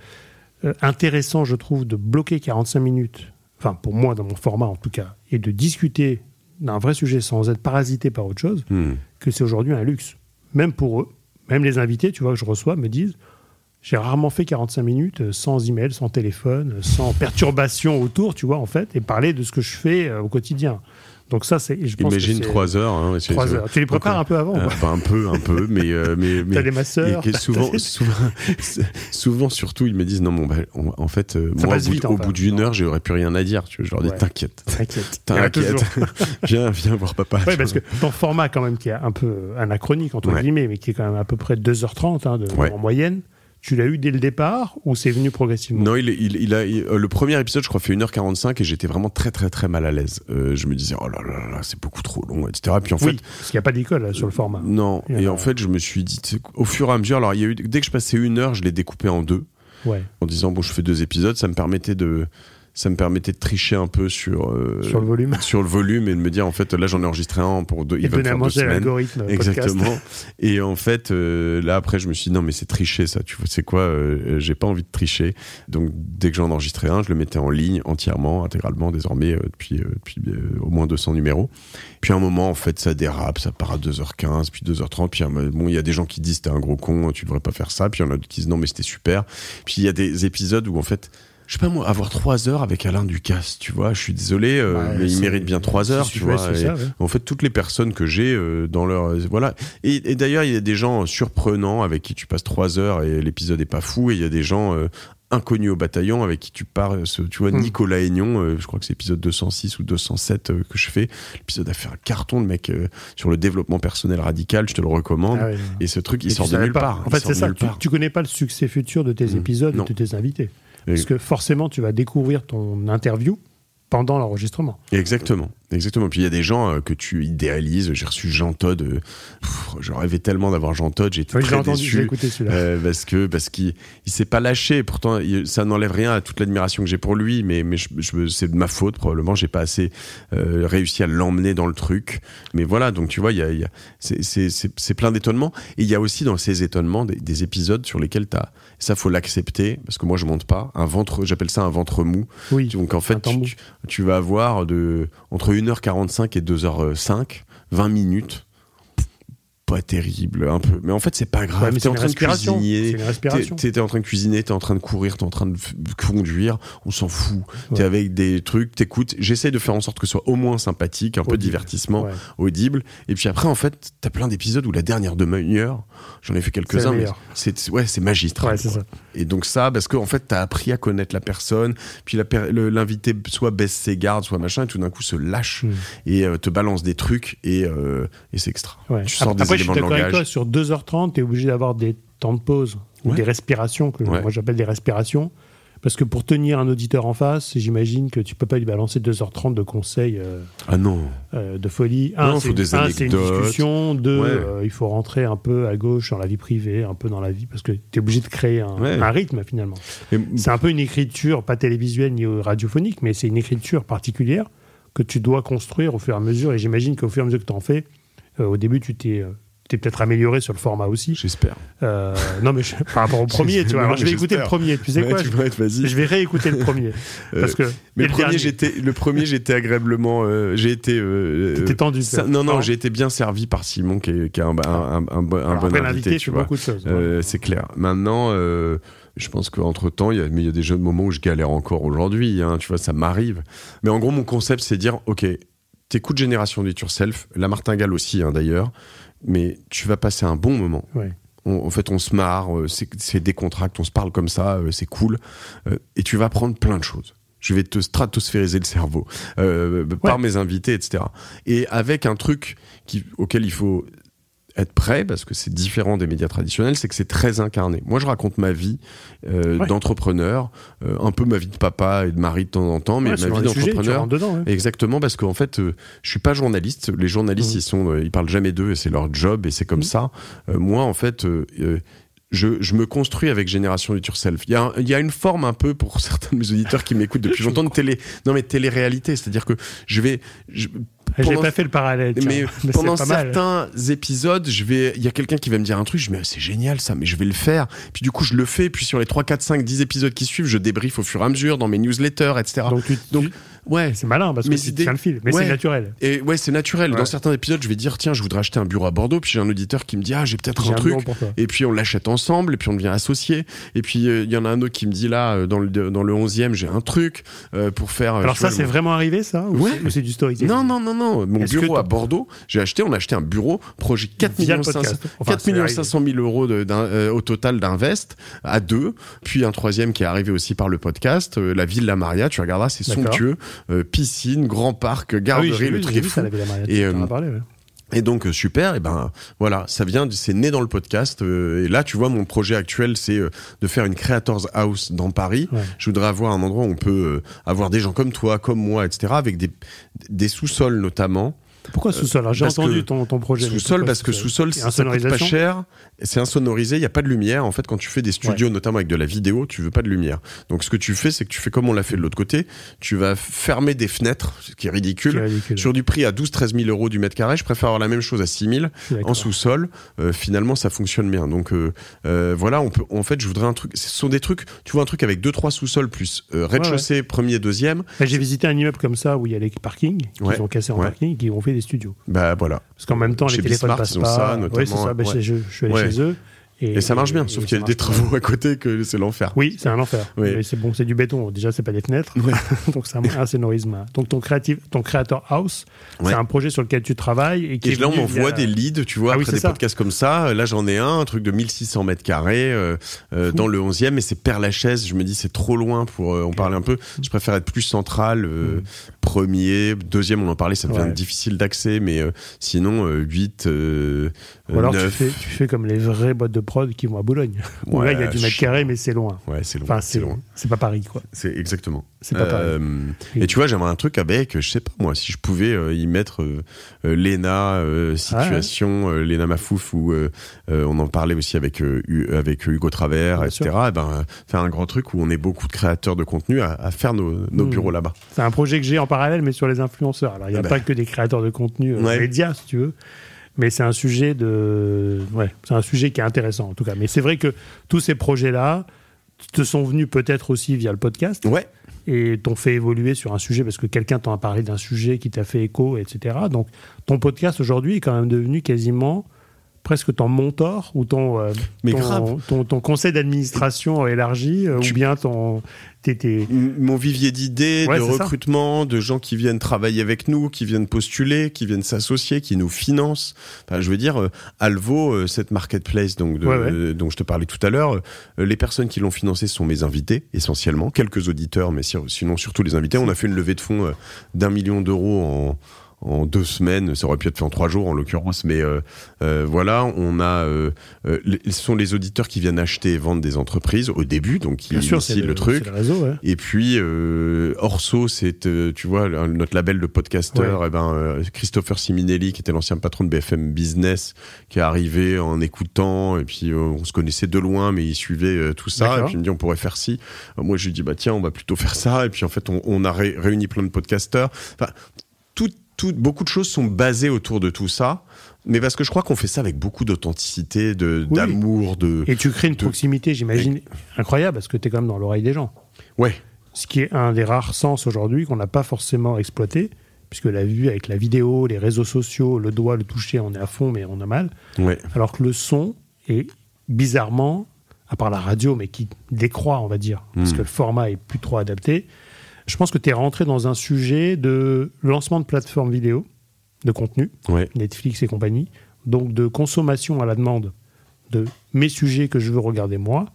euh, intéressant, je trouve, de bloquer 45 minutes, enfin, pour moi, dans mon format en tout cas, et de discuter d'un vrai sujet sans être parasité par autre chose Hmm. que c'est aujourd'hui un luxe. Même pour eux, même les invités, tu vois, que je reçois, me disent j'ai rarement fait 45 minutes euh, sans email, sans téléphone, euh, sans perturbation autour, tu vois, en fait, et parler de ce que je fais euh, au quotidien. Donc ça, c'est. je pense que Imagine trois heures. Hein, trois heures. Tu les prépares Donc, un peu avant euh, un peu, un peu, mais euh, mais mais T'as des masseurs. Et souvent, souvent, souvent, surtout, ils me disent non, bon, bah, on- en fait, euh, moi, au bout, au bout d'une heure, j'aurais plus rien à dire. Tu vois, je leur dis Ouais. t'inquiète, T'inquiète. T'inquiète, viens, viens voir papa. Oui, parce que ton format, quand même, qui est un peu anachronique, entre Ouais. guillemets, mais qui est quand même à peu près 2h30 hein, de, Ouais. en moyenne, tu l'as eu dès le départ ou c'est venu progressivement? Non, il, il, il a il- euh, le premier épisode, je crois, fait 1h45 et j'étais vraiment très très très mal à l'aise. Euh, je me disais oh là là là, c'est beaucoup trop long, etc. Puis en Oui, fait, parce qu'il n'y a pas d'école sur le format. non. Et en fait, je me suis dit, au fur et à mesure, alors il y a eu dès que je passais une heure, je l'ai découpé en deux. Ouais. en disant bon je fais deux épisodes ça me permettait de ça me permettait de tricher un peu sur euh, Sur le volume. sur le volume et de me dire en fait là j'en ai enregistré un pour deux Et il va me faire deux semaines. podcast. exactement. Et en fait euh, là après je me suis dit non mais c'est tricher ça tu vois. C'est quoi euh, j'ai pas envie de tricher. Donc dès que j'en enregistrais un je le mettais en ligne entièrement intégralement désormais depuis depuis au moins 200 numéros. Puis à un moment en fait ça dérape ça part à 2h15 puis 2h30 puis bon il y a des gens qui disent t'es un gros con tu devrais pas faire ça. Puis il y en a d'autres qui disent non mais c'était super. Puis il y a des épisodes où en fait je sais pas moi, avoir trois heures avec Alain Ducasse, tu vois, je suis désolé, euh, Ouais, mais il mérite bien trois heures, tu vois. ça, ouais. en fait, toutes les personnes que j'ai euh, dans leur euh, voilà. Et, et d'ailleurs, il y a des gens surprenants avec qui tu passes trois heures et l'épisode est pas fou, et il y a des gens inconnus au bataillon avec qui tu pars. ce- tu vois, Hmm. Nicolas Aignon, euh, je crois que c'est épisode 206 ou 207 euh, que je fais. L'épisode a fait un carton, le mec euh, sur le développement personnel radical. Je te le recommande. Ah. Et ce truc, il Et sort de nulle part. En Il fait, c'est ça. Tu, tu connais pas le succès futur de tes Mm. épisodes Non. de tes invités. Parce que forcément, tu vas découvrir ton interview pendant l'enregistrement. Exactement. Exactement. Puis il y a des gens euh, que tu idéalises. J'ai reçu Jean Todd. euh, pff, je rêvais tellement d'avoir Jean Todd. J'étais Oui, très entendu, déçu. écouté celui-là. Euh, parce que parce qu'il il s'est pas lâché. Pourtant, il- ça n'enlève rien à toute l'admiration que j'ai pour lui. Mais mais je, je- c'est de ma faute probablement. J'ai pas assez euh, réussi à l'emmener dans le truc. Mais voilà. Donc tu vois, il y a, il y a- c'est c'est c'est c'est plein d'étonnements. Et il y a aussi dans ces étonnements des, des épisodes sur lesquels t'as ça faut l'accepter parce que moi je monte pas un ventre. J'appelle ça un ventre mou. Oui. Donc en fait, tu, vas avoir de entre 1h45 et 2h05, 20 minutes. Pas terrible, un peu. Mais en fait, c'est pas grave. Ouais, t'es en train de cuisiner. T'es t'es en train de cuisiner, t'es en train de courir, t'es en train de conduire. On s'en fout. T'es Ouais. avec des trucs, t'écoutes. J'essaie de faire en sorte que ce soit au moins sympathique, un peu de divertissement, Ouais. audible. Et puis après, en fait, t'as plein d'épisodes où la dernière demi-heure, j'en ai fait quelques-uns, mais c'est ouais, c'est magistral. Ouais, c'est ça. Et donc ça, parce qu'en fait, t'as appris à connaître la personne, puis l'invité soit baisse ses gardes, soit machin, et tout d'un coup se lâche Mm. et euh, te balance des trucs, et, euh, et c'est extra. Ouais. Tu sors Après, des je suis éléments de d'accord avec langage. toi, sur 2h30, tu es obligé d'avoir des temps de pause, ou Ouais. des respirations, que Ouais. moi j'appelle des respirations. Parce que pour tenir un auditeur en face, j'imagine que tu peux pas lui balancer 2h30 de conseils euh, Ah non. euh, de folie. Non, Un, faut c'est des un, c'est une discussion. Deux, Ouais. euh, il faut rentrer un peu à gauche dans la vie privée, un peu dans la vie, parce que tu es obligé de créer un, Ouais. un rythme finalement. C'est un peu une écriture, pas télévisuelle ni radiophonique, mais c'est une écriture particulière que tu dois construire au fur et à mesure. Et j'imagine qu'au fur et à mesure que tu en fais, au début, tu t'es t'es peut-être amélioré sur le format aussi. J'espère. Euh, non, mais je- par rapport au premier, tu vois. Alors, je vais écouter le premier. Tu sais Ouais, quoi tu je, être- je vais réécouter le premier. Euh, parce que. Mais le premier, j'étais, le premier, j'étais agréablement, euh, j'ai été. euh, T'étais tendu. ça- non, non, j'ai été bien servi par Simon, qui est, qui est un, un, un, un bon- un Alors, bon après, invité, tu vois. beaucoup de choses. Ouais. c'est clair. Maintenant, je pense qu'entre temps, il y a, mais il y a des jeux de moments où je galère encore aujourd'hui. Hein, tu vois, ça m'arrive. Mais en gros, mon concept, c'est dire, ok, t'écoutes Génération It Yourself, la martingale aussi, hein, d'ailleurs, mais tu vas passer un bon moment. Ouais. On- en fait, on se marre, euh, c'est décontracte, on se parle comme ça, euh, c'est cool, euh, et tu vas apprendre plein de choses. Je vais te stratosphériser le cerveau euh, par mes invités, etc. Et avec un truc qui, auquel il faut être prêt, parce que c'est différent des médias traditionnels, c'est que c'est très incarné. Moi, je raconte ma vie euh, Ouais. d'entrepreneur, euh, un peu ma vie de papa et de mari de temps en temps, mais Ouais, ma vie d'entrepreneur. ouais. Exactement, parce qu'en fait, euh, je suis pas journaliste. Les journalistes, Mhm. ils sont, euh, ils parlent jamais d'eux et c'est leur job et c'est comme Mhm. ça. Moi, en fait, je, je me construis avec Génération Yourself. Il y, a, un- il y a une forme un peu pour certains de mes auditeurs qui m'écoutent depuis longtemps de télé, non mais télé-réalité, c'est-à-dire que je vais, je- J'ai pas fait le parallèle. tiens. mais pendant pas mal. certains épisodes, je vais, il y a quelqu'un qui va me dire un truc, je me dis, c'est génial ça, mais je vais le faire. Puis du coup, je le fais. Puis sur les 3, 4, 5, 10 épisodes qui suivent, je débriefe au fur et à mesure dans mes newsletters, etc. Donc, tu, Donc, tu- ouais. c'est malin parce que le fil. Mais Ouais. c'est naturel. Et ouais, c'est naturel. Ouais. Dans certains épisodes, je vais dire, tiens, je voudrais acheter un bureau à Bordeaux. Puis j'ai un auditeur qui me dit, ah, j'ai peut-être un truc. Et puis on l'achète ensemble, et puis on devient associé. Et puis euh, il y en a un autre qui me dit là, euh, dans le, dans le 11e, j'ai un truc euh, pour faire. Alors ça, c'est vraiment arrivé, ça Ou Ouais. c'est- ou c'est du storytelling Non, non, non, non. Mon bureau à Bordeaux, j'ai acheté, on a acheté un bureau, projet 4 Via le millions 500 podcast. Enfin, 4 c'est millions arrivé. 500 000 euros de- euh, au total d'invest à deux, puis un troisième qui est arrivé aussi par le podcast, la Villa Maria, tu regarderas, c'est somptueux, piscine, grand parc, Ah oui, garderie, j'ai le truc est fou. Et, en euh, as parlé, ouais. Et donc euh, super, et ben voilà, ça vient, c'est né dans le podcast. euh, et là, tu vois, mon projet actuel, c'est euh, de faire une creators house dans Paris. Ouais. Je voudrais avoir un endroit où on peut euh, avoir des gens comme toi, comme moi, etc., avec des, des sous-sols notamment. Pourquoi sous-sol? Alors, J'ai entendu ton, ton projet. Sous-sol parce que sous-sol, ça coûte pas cher. C'est insonorisé, il y a pas de lumière. En fait, quand tu fais des studios, notamment avec de la vidéo, tu veux pas de lumière. Donc, ce que tu fais, c'est que tu fais comme on l'a fait de l'autre côté. Tu vas fermer des fenêtres, ce qui est ridicule. Ridicule. Sur du prix à 12-13 000 euros du mètre carré, je préfère avoir la même chose à 6 000 Je suis d'accord. en sous-sol. Euh, finalement, ça fonctionne bien. Donc euh, euh, voilà, on peut. En fait, je voudrais un truc. Ce sont des trucs. Tu vois un truc avec deux trois sous-sols plus euh, rez-de-chaussée, premier, deuxième. Bah, J'ai visité un immeuble comme ça où il y a les parkings Ouais. ont cassés en parking qui ont fait des studios. Bah voilà. Parce qu'en même temps, Chez les téléphones Bismarck, passent ils ont pas. ça, Oui, notamment, c'est ça. Bah, ouais. je, je suis allé Ouais. chez eux. Et, ça marche bien, sauf qu'il y a des travaux à côté que c'est l'enfer. Oui, c'est un enfer. Oui. Mais c'est bon, c'est du béton. Déjà, c'est pas des fenêtres. Ouais. Donc, c'est un insonorisme. Donc, ton, créatif, ton Creator House, Ouais. c'est un projet sur lequel tu travailles. Et, qui Et est là, on m'envoie des leads, tu vois, Ah oui, après des ça. podcasts comme ça. Là, j'en ai un, un truc de 1600 mètres carrés euh, euh, dans le 11e, et c'est Père-Lachaise. Je me dis, c'est trop loin pour euh, en parler un peu. Je préfère être plus central, euh, Mm. Premier, deuxième, on en parlait, ça devient Ouais. difficile d'accès, mais euh, sinon, euh, 8, euh, Ou alors, tu 9. fais, tu fais comme les vraies boîtes de prod qui vont à Boulogne. Où Ouais, là, il y a du mètre carré, mais c'est loin. Ouais, c'est loin. Enfin, c'est loin. c'est pas Paris, quoi. C'est exactement. C'est pas pareil. Euh, Oui. Et tu vois, j'aimerais un truc avec, je sais pas moi, si je pouvais euh, y mettre euh, euh, Lena euh, situation, euh, Lena Mafouf ou euh, on en parlait aussi avec avec Hugo Travers, Bien etc. sûr. Eh ben faire un grand truc où on est beaucoup de créateurs de contenu à, à faire nos, nos Mm. bureaux là-bas. C'est un projet que j'ai en parallèle, mais sur les influenceurs. Alors, il n'y a Ah bah. pas que des créateurs de contenu Ouais. médias, si tu veux. Mais c'est un sujet de, ouais, c'est un sujet qui est intéressant en tout cas. Mais c'est vrai que tous ces projets-là te sont venus peut-être aussi via le podcast Ouais. Et t'ont fait évoluer sur un sujet parce que quelqu'un t'en a parlé d'un sujet qui t'a fait écho, etc. Donc ton podcast aujourd'hui est quand même devenu quasiment presque ton mentor ou ton, euh, ton, grave. ton, ton conseil d'administration élargi euh, Tu- ou bien ton tes- Mon vivier d'idées, Ouais, de ça. recrutement, de gens qui viennent travailler avec nous, qui viennent postuler, qui viennent s'associer, qui nous financent. Enfin, je veux dire, euh, Alvo, euh, cette marketplace donc de, Ouais, ouais. euh, dont je te parlais tout à l'heure, euh, les personnes qui l'ont financé sont mes invités essentiellement, quelques auditeurs, mais si- sinon surtout les invités. On a fait une levée de fonds d'un million d'euros en en deux semaines, ça aurait pu être fait en trois jours en l'occurrence, mais euh, euh, voilà, on a, euh, euh, ce sont les auditeurs qui viennent acheter et vendre des entreprises au début, donc qui sûr c'est le, truc. le réseau ouais. Et puis euh, Orso, c'est euh, tu vois le- notre label de podcasteur. Et ben euh, Christopher Siminelli, qui était l'ancien patron de BFM Business, qui est arrivé en écoutant. Et puis euh, on se connaissait de loin, mais il suivait tout ça. Et puis il me dit on pourrait faire ci. Moi je lui dis bah tiens on va plutôt faire ça. Et puis en fait on, on a ré- réuni plein de podcasteurs. Enfin tout, beaucoup de choses sont basées autour de tout ça. Mais parce que je crois qu'on fait ça avec beaucoup d'authenticité, de Oui. d'amour, de Et tu crées une de- proximité, j'imagine, incroyable, parce que tu es quand même dans l'oreille des gens. ouais. Ce qui est un des rares sens aujourd'hui qu'on n'a pas forcément exploité, puisque la vue avec la vidéo, les réseaux sociaux, le doigt, le toucher, on est à fond, mais on a mal. Ouais. Alors que le son est bizarrement, à part la radio, mais qui décroît, on va dire, parce Mm. que le format est plus trop adapté. Je pense que tu es rentré dans un sujet de lancement de plateformes vidéo, de contenu, Ouais. Netflix et compagnie, donc de consommation à la demande de mes sujets que je veux regarder moi.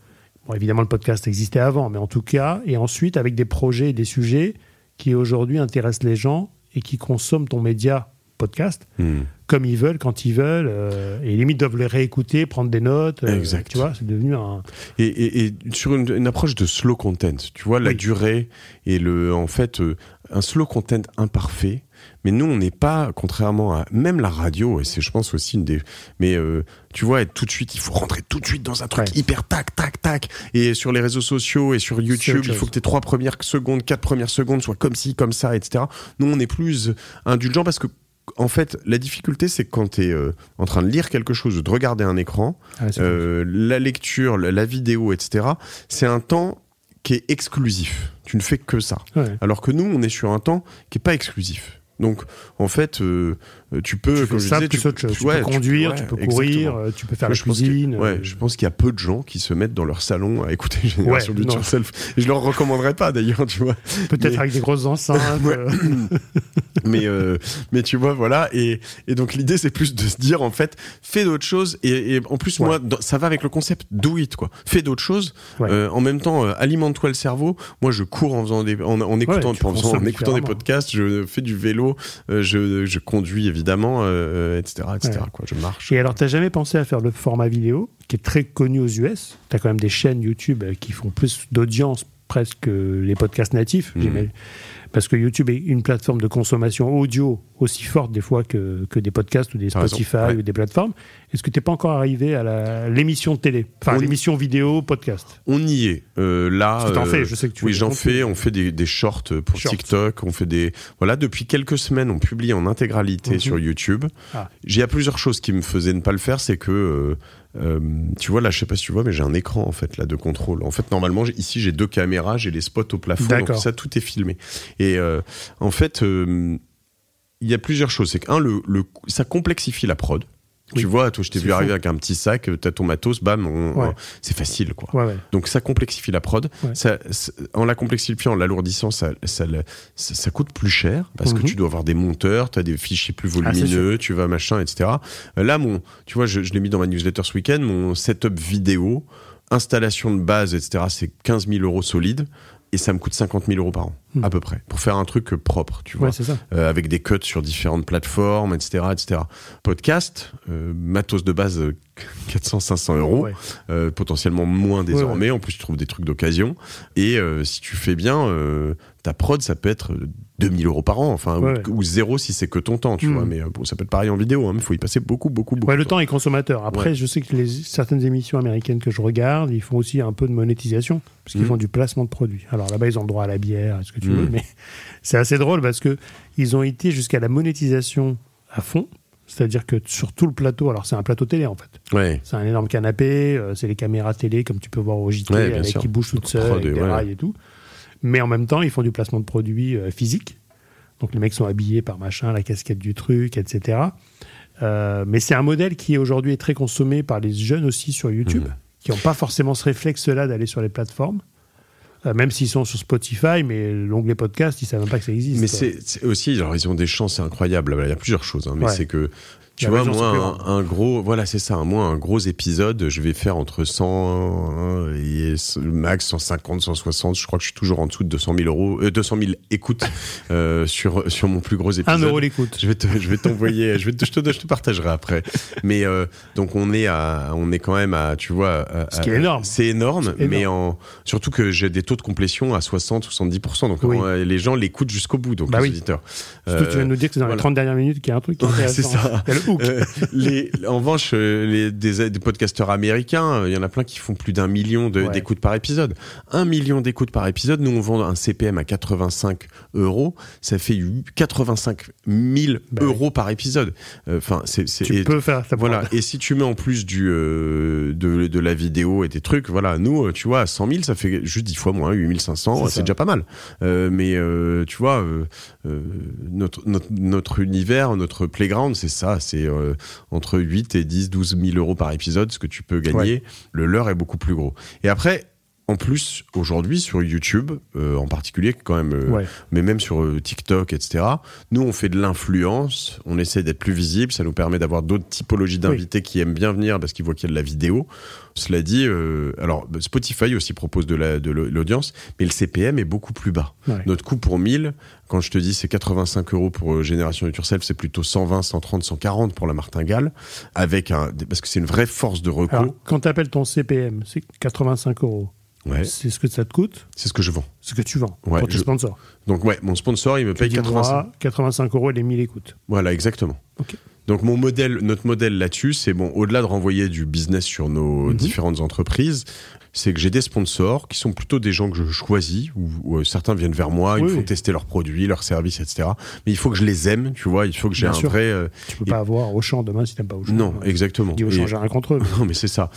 Bon, évidemment, le podcast existait avant, mais en tout cas, et ensuite avec des projets et des sujets qui aujourd'hui intéressent les gens et qui consomment ton média podcast Hmm. Comme ils veulent, quand ils veulent, euh, et limite doivent les réécouter, prendre des notes. euh, Exact. Tu vois, c'est devenu un. Et, et, et sur une, une approche de slow content, tu vois, la Oui. durée et le, en fait, euh, un slow content imparfait. Mais nous, on n'est pas, contrairement à même la radio, et c'est, je pense, aussi une des. Mais euh, tu vois, être tout de suite, il faut rentrer tout de suite dans un truc Ouais. hyper tac, tac, tac. Et sur les réseaux sociaux et sur YouTube, il faut que tes trois premières secondes, quatre premières secondes soient comme ci, comme ça, etc. Nous, on est plus indulgent parce que. En fait, la difficulté, c'est que quand tu es en train de lire quelque chose ou de regarder un écran, Ah, euh, la lecture, la, vidéo, etc., c'est un temps qui est exclusif. Tu ne fais que ça. Ouais. Alors que nous, on est sur un temps qui est pas exclusif. Donc, en fait, euh, tu peux, Tu comme je disais, tu, ouais, peux conduire, tu peux courir, exactement. euh, tu peux faire la je pense que- cuisine. ouais, euh, je pense qu'il y a peu de gens qui se mettent dans leur salon à écouter Génération Ouais, Beat non. Yourself. Et je leur recommanderais pas d'ailleurs, tu vois. Peut-être mais- avec des grosses enceintes. Euh, mais euh, mais tu vois voilà et et donc l'idée c'est plus de se dire en fait fais d'autres choses et, et en plus moi dans- ça va avec le concept do it quoi fais d'autres choses. Euh, en même temps euh, alimente-toi le cerveau moi je cours en faisant des en, en écoutant en, écoutant des podcasts je fais du vélo euh, je je conduis évidemment euh, etc etc Ouais. quoi je marche Et alors, t'as jamais pensé à faire le format vidéo, qui est très connu aux US T'as quand même des chaînes YouTube euh, qui font plus d'audience presque que les podcasts natifs, Mhm. Parce que YouTube est une plateforme de consommation audio aussi forte des fois que, que des podcasts ou des raison, Spotify ouais. ou des plateformes. Est-ce que t'es pas encore arrivé à l'émission de télé? Enfin, On- l'émission vidéo, podcast. on y est euh, là Parce que t'en euh, fais, je sais que tu oui, j'en fais. On fait des, des shorts pour Shorts. TikTok. On fait des. Voilà, depuis quelques semaines, on publie en intégralité Mhm. sur YouTube. Ah. J'ai il y a plusieurs choses qui me faisaient ne pas le faire. C'est que, euh, euh, tu vois, là, je sais pas si tu vois, mais j'ai un écran, en fait, là, de contrôle. En fait, normalement, ici, j'ai deux caméras, j'ai les spots au plafond. Donc, ça, tout est filmé. Et, euh, en fait, euh, il y a plusieurs choses. C'est qu'un, le, le, ça complexifie la prod. Oui. Tu vois, toi, je t'ai vu fou. arriver avec un petit sac, t'as ton matos, bam, on- Ouais. on- c'est facile, quoi. Ouais, ouais. Donc ça complexifie la prod. Ça, en la complexifiant, en l'alourdissant, ça, ça, ça, coûte plus cher parce que Mhm. tu dois avoir des monteurs, tu as des fichiers plus Ah, volumineux, tu vas machin, etc. Euh, Là, mon, tu vois, je, je l'ai mis dans ma newsletter ce week-end, mon setup vidéo, installation de base, etc. C'est 15 000 euros solide et ça me coûte 50 000 euros par an, Mhm. à peu près, pour faire un truc euh, propre, tu vois Ouais, ça. euh, avec des cuts sur différentes plateformes, etc., etc. Podcast, euh, matos de base, euh, 400-500 euros, Ouais. euh, potentiellement moins désormais. En plus, tu trouves des trucs d'occasion. Et si tu fais bien, ta prod, ça peut être 2000 euros par an, enfin, Ouais, ou, ou zéro si c'est que ton temps, tu Mm. vois. Mais euh, bon, ça peut être pareil en vidéo, il faut y passer beaucoup, beaucoup, beaucoup. Ouais, le temps est consommateur. Après, je sais que les, certaines émissions américaines que je regarde, ils font aussi un peu de monétisation, parce qu'ils Mhm. font du placement de produits. Alors là-bas, ils ont le droit à la bière, est-ce que tu Mhm. veux, mais c'est assez drôle parce que ils ont été jusqu'à la monétisation à fond. C'est-à-dire que sur tout le plateau, alors c'est un plateau télé en fait. C'est un énorme canapé, euh, c'est les caméras télé comme tu peux voir au JT, avec qui bougent toutes seules, avec des rails et tout. Mais en même temps, ils font du placement de produits euh, physique. Donc les mecs sont habillés par machin, la casquette du truc, etc. Euh, mais c'est un modèle qui aujourd'hui est très consommé par les jeunes aussi sur YouTube, Mhm. qui n'ont pas forcément ce réflexe-là d'aller sur les plateformes. Euh, même s'ils sont sur Spotify, mais l'onglet podcast, ils savent même pas que ça existe. Mais c'est c'est aussi, alors ils ont des chances incroyables. Il y a plusieurs choses, hein, mais Ouais. c'est que tu vois, moi, un, un gros, voilà, c'est ça. Moi, un gros épisode, je vais faire entre 100 et max 150, 160. Je crois que je suis toujours en dessous de 200 000 euros, euh, 200 000 écoutes euh, sur sur mon plus gros épisode. Un euro l'écoute. Je vais te, je vais t'envoyer, je vais te, je te, je te partagerai après. Mais euh, donc on est à, on est quand même à, tu vois, à- Ce qui est énorme. C'est énorme, C'est énorme. mais en surtout que j'ai des taux de complétion à 60, 70 Donc Oui. euh, les gens l'écoutent jusqu'au bout, donc Bah les oui. auditeurs. Surtout, tu viens de nous dire que c'est dans voilà. les 30 dernières minutes qu'il y a un truc qui est intéressant. c'est ça. Euh, les, en revanche, euh, les, des, des podcasteurs américains, euh, il y en a plein qui font plus d'un million Ouais. d'écoutes par épisode. Un million d'écoutes par épisode, nous on vend un CPM à 85 euros, ça fait 85 000 Bah oui. euros par épisode. Euh, Enfin, c'est Tu et- peux faire ta voilà. Et si tu mets en plus du euh, de, de la vidéo et des trucs, voilà, nous, euh, tu vois, à 100 000, ça fait juste 10 fois moins, 8500, C'est c'est ça. déjà pas mal. Euh, mais euh, tu vois, euh, euh, notre, notre notre univers, notre playground, c'est ça, c'est euh, entre 8 et 10, 12 000 euros par épisode, ce que tu peux gagner. Le leur est beaucoup plus gros. Et après. En plus, aujourd'hui, sur YouTube, euh, en particulier, quand même, euh, Ouais. mais même sur euh, TikTok, etc. Nous, on fait de l'influence, on essaie d'être plus visible, ça nous permet d'avoir d'autres typologies d'invités qui aiment bien venir parce qu'ils voient qu'il y a de la vidéo. Cela dit, euh, alors Spotify aussi propose de la- de l'audience, mais le CPM est beaucoup plus bas. Ouais. Notre coût pour 1000, quand je te dis c'est 85 euros pour euh, Génération Yourself, c'est plutôt 120, 130, 140 pour la martingale, avec un, parce que c'est une vraie force de recours. Alors, quand tu appelles ton CPM, c'est 85 euros. ouais, C'est ce que ça te coûte, c'est ce que je vends. ce que tu vends Ouais, pour tes je- sponsors. Donc ouais, mon sponsor, il me paye dis, 85. moi, 85 euros et les 1000 écoutes. Voilà, exactement. Ok. Donc mon modèle, notre modèle là-dessus, c'est bon, au-delà de renvoyer du business sur nos Mhm. différentes entreprises, c'est que j'ai des sponsors qui sont plutôt des gens que je choisis, ou, ou, euh, certains viennent vers moi, ils Oui, me font oui. tester leurs produits, leurs services, etc. Mais il faut que je les aime, tu vois, il faut que j'ai un sûr. vrai... euh, Tu peux Et- pas avoir Auchan demain si t'aimes pas Auchan. Non, exactement. Dis Auchan, j'ai rien contre eux. mais non, mais c'est ça.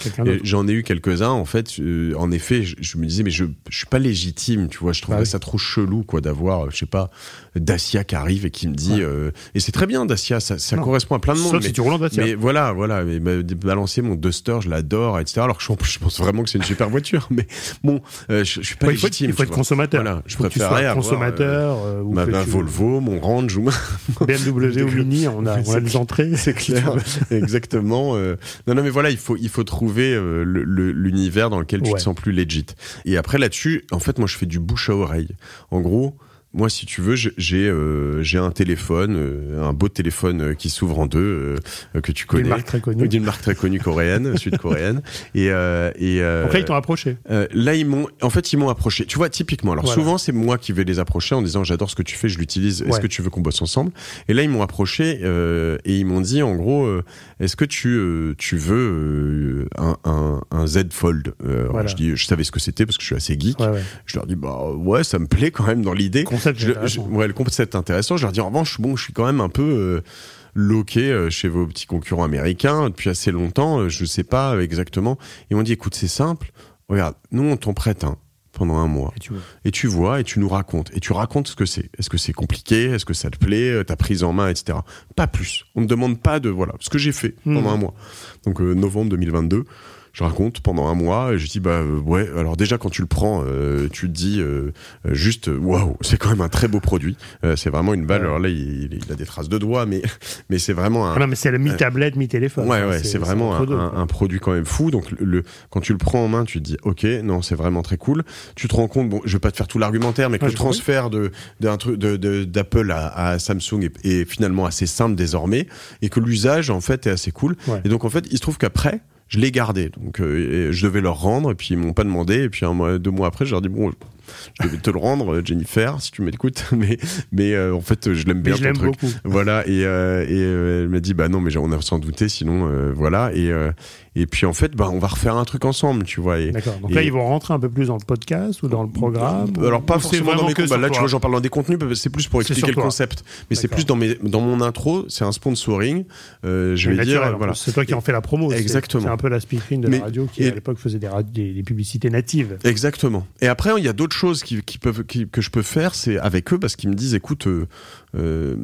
J'en ai eu quelques-uns, en fait. euh, en effet, je, je me disais, mais je, je suis pas légitime, tu vois. Je trouverais Bah oui. ça trop chelou, quoi, d'avoir, euh, je sais pas, Dacia qui arrive et qui me dit. Ouais. euh, et c'est très bien, Dacia, ça, correspond à plein de monde. Sauf mais, si tu roules en Dacia. mais voilà, voilà. Mais m'a balancer mon Duster, je l'adore, etc. Alors que je, je pense vraiment que c'est une super voiture. Mais bon, euh, je, je suis pas Ouais, légitime. il faut être consommateur. Voilà, je sois avoir, consommateur. euh, ou Ma, que ma tu- Volvo, mon Range ou ma- BMW ou Mini, on a, on a entrées. c'est clair, exactement. euh. Non, non, mais voilà, il faut, il faut trouver euh, le- le- l'univers dans lequel tu Ouais. te sens plus legit. Et après là-dessus, en fait, moi, je fais du bouche à oreille. En gros. Moi, si tu veux, j'ai euh, un téléphone, euh, un beau téléphone euh, qui s'ouvre en deux, euh, que tu connais, Une marque très connue. d'une marque très connue coréenne, sud-coréenne. Et, et Donc là, ils t'ont approché. là, ils m'ont, en fait, ils m'ont approché. Tu vois, typiquement. Alors Voilà. souvent, c'est moi qui vais les approcher en disant j'adore ce que tu fais, je l'utilise. Est-ce Ouais. que tu veux qu'on bosse ensemble? Et là, ils m'ont approché et ils m'ont dit en gros, est-ce que tu tu veux un, un, un Z Fold Voilà. Je dis, je savais ce que c'était parce que je suis assez geek. Ouais, ouais. Je leur dis bah ouais, ça me plaît quand même dans l'idée. Concept Je- je- intéressant. ouais, le concept est intéressant. Je leur dis en revanche, bon, je suis quand même un peu euh, loqué euh, chez vos petits concurrents américains depuis assez longtemps. euh, Je sais pas exactement. Ils m'ont dit, écoute, c'est simple. Regarde, nous on t'en prête un pendant un mois Et tu vois. et tu vois et tu nous racontes et tu racontes ce que c'est. Est-ce que c'est compliqué? Est-ce que ça te plaît? Ta prise en main, etc. Pas plus. On ne demande pas de voilà ce que j'ai fait Mhm. pendant un mois. Donc euh, novembre 2022. Je raconte pendant un mois et je dis bah euh, ouais alors déjà quand tu le prends euh, tu te dis euh, euh, juste euh, waouh c'est quand même un très beau produit Euh, c'est vraiment une balle Ouais. alors là il, il a des traces de doigts mais mais c'est vraiment un, Ah non, mais c'est le mi-tablette, mi-téléphone. Ouais, Enfin, ouais, c'est vraiment un, produit quand même fou. Donc, le, quand tu le prends en main, tu te dis, ok, non, c'est vraiment très cool. Tu te rends compte, bon, je vais pas te faire tout l'argumentaire, mais que Ouais, le transfert de d'un truc de- d'Apple à, à Samsung est, est finalement assez simple désormais, et que l'usage en fait est assez cool. Ouais. Et donc, en fait, il se trouve qu'après. Je l'ai gardé, donc euh, je devais leur rendre, et puis ils m'ont pas demandé, et puis un mois, deux mois après, je leur dis bon, je devais te le rendre, Jennifer, si tu m'écoutes. Mais, mais en fait, je l'aime bien. je l'aime beaucoup. Voilà. Et, et elle m'a dit, bah non, mais on a sans douter, sinon, voilà. Et, et puis en fait, bah, on va refaire un truc ensemble, tu vois. D'accord. Donc là, ils vont rentrer un peu plus dans le podcast ou dans le programme. Alors pas forcément dans mes bah, Là, tu vois, j'en parle dans des contenus. C'est plus pour expliquer le concept. Mais c'est plus dans mes dans mon intro. C'est un sponsoring. Euh, je vais dire, voilà. C'est toi qui en fais la promo. Exactement. C'est un peu la speakerine de la radio qui à l'époque faisait des, des, publicités natives. Exactement. Et après, il y a d'autres choses qui, qui peuvent que je peux faire. C'est avec eux parce qu'ils me disent, écoute. Euh, euh,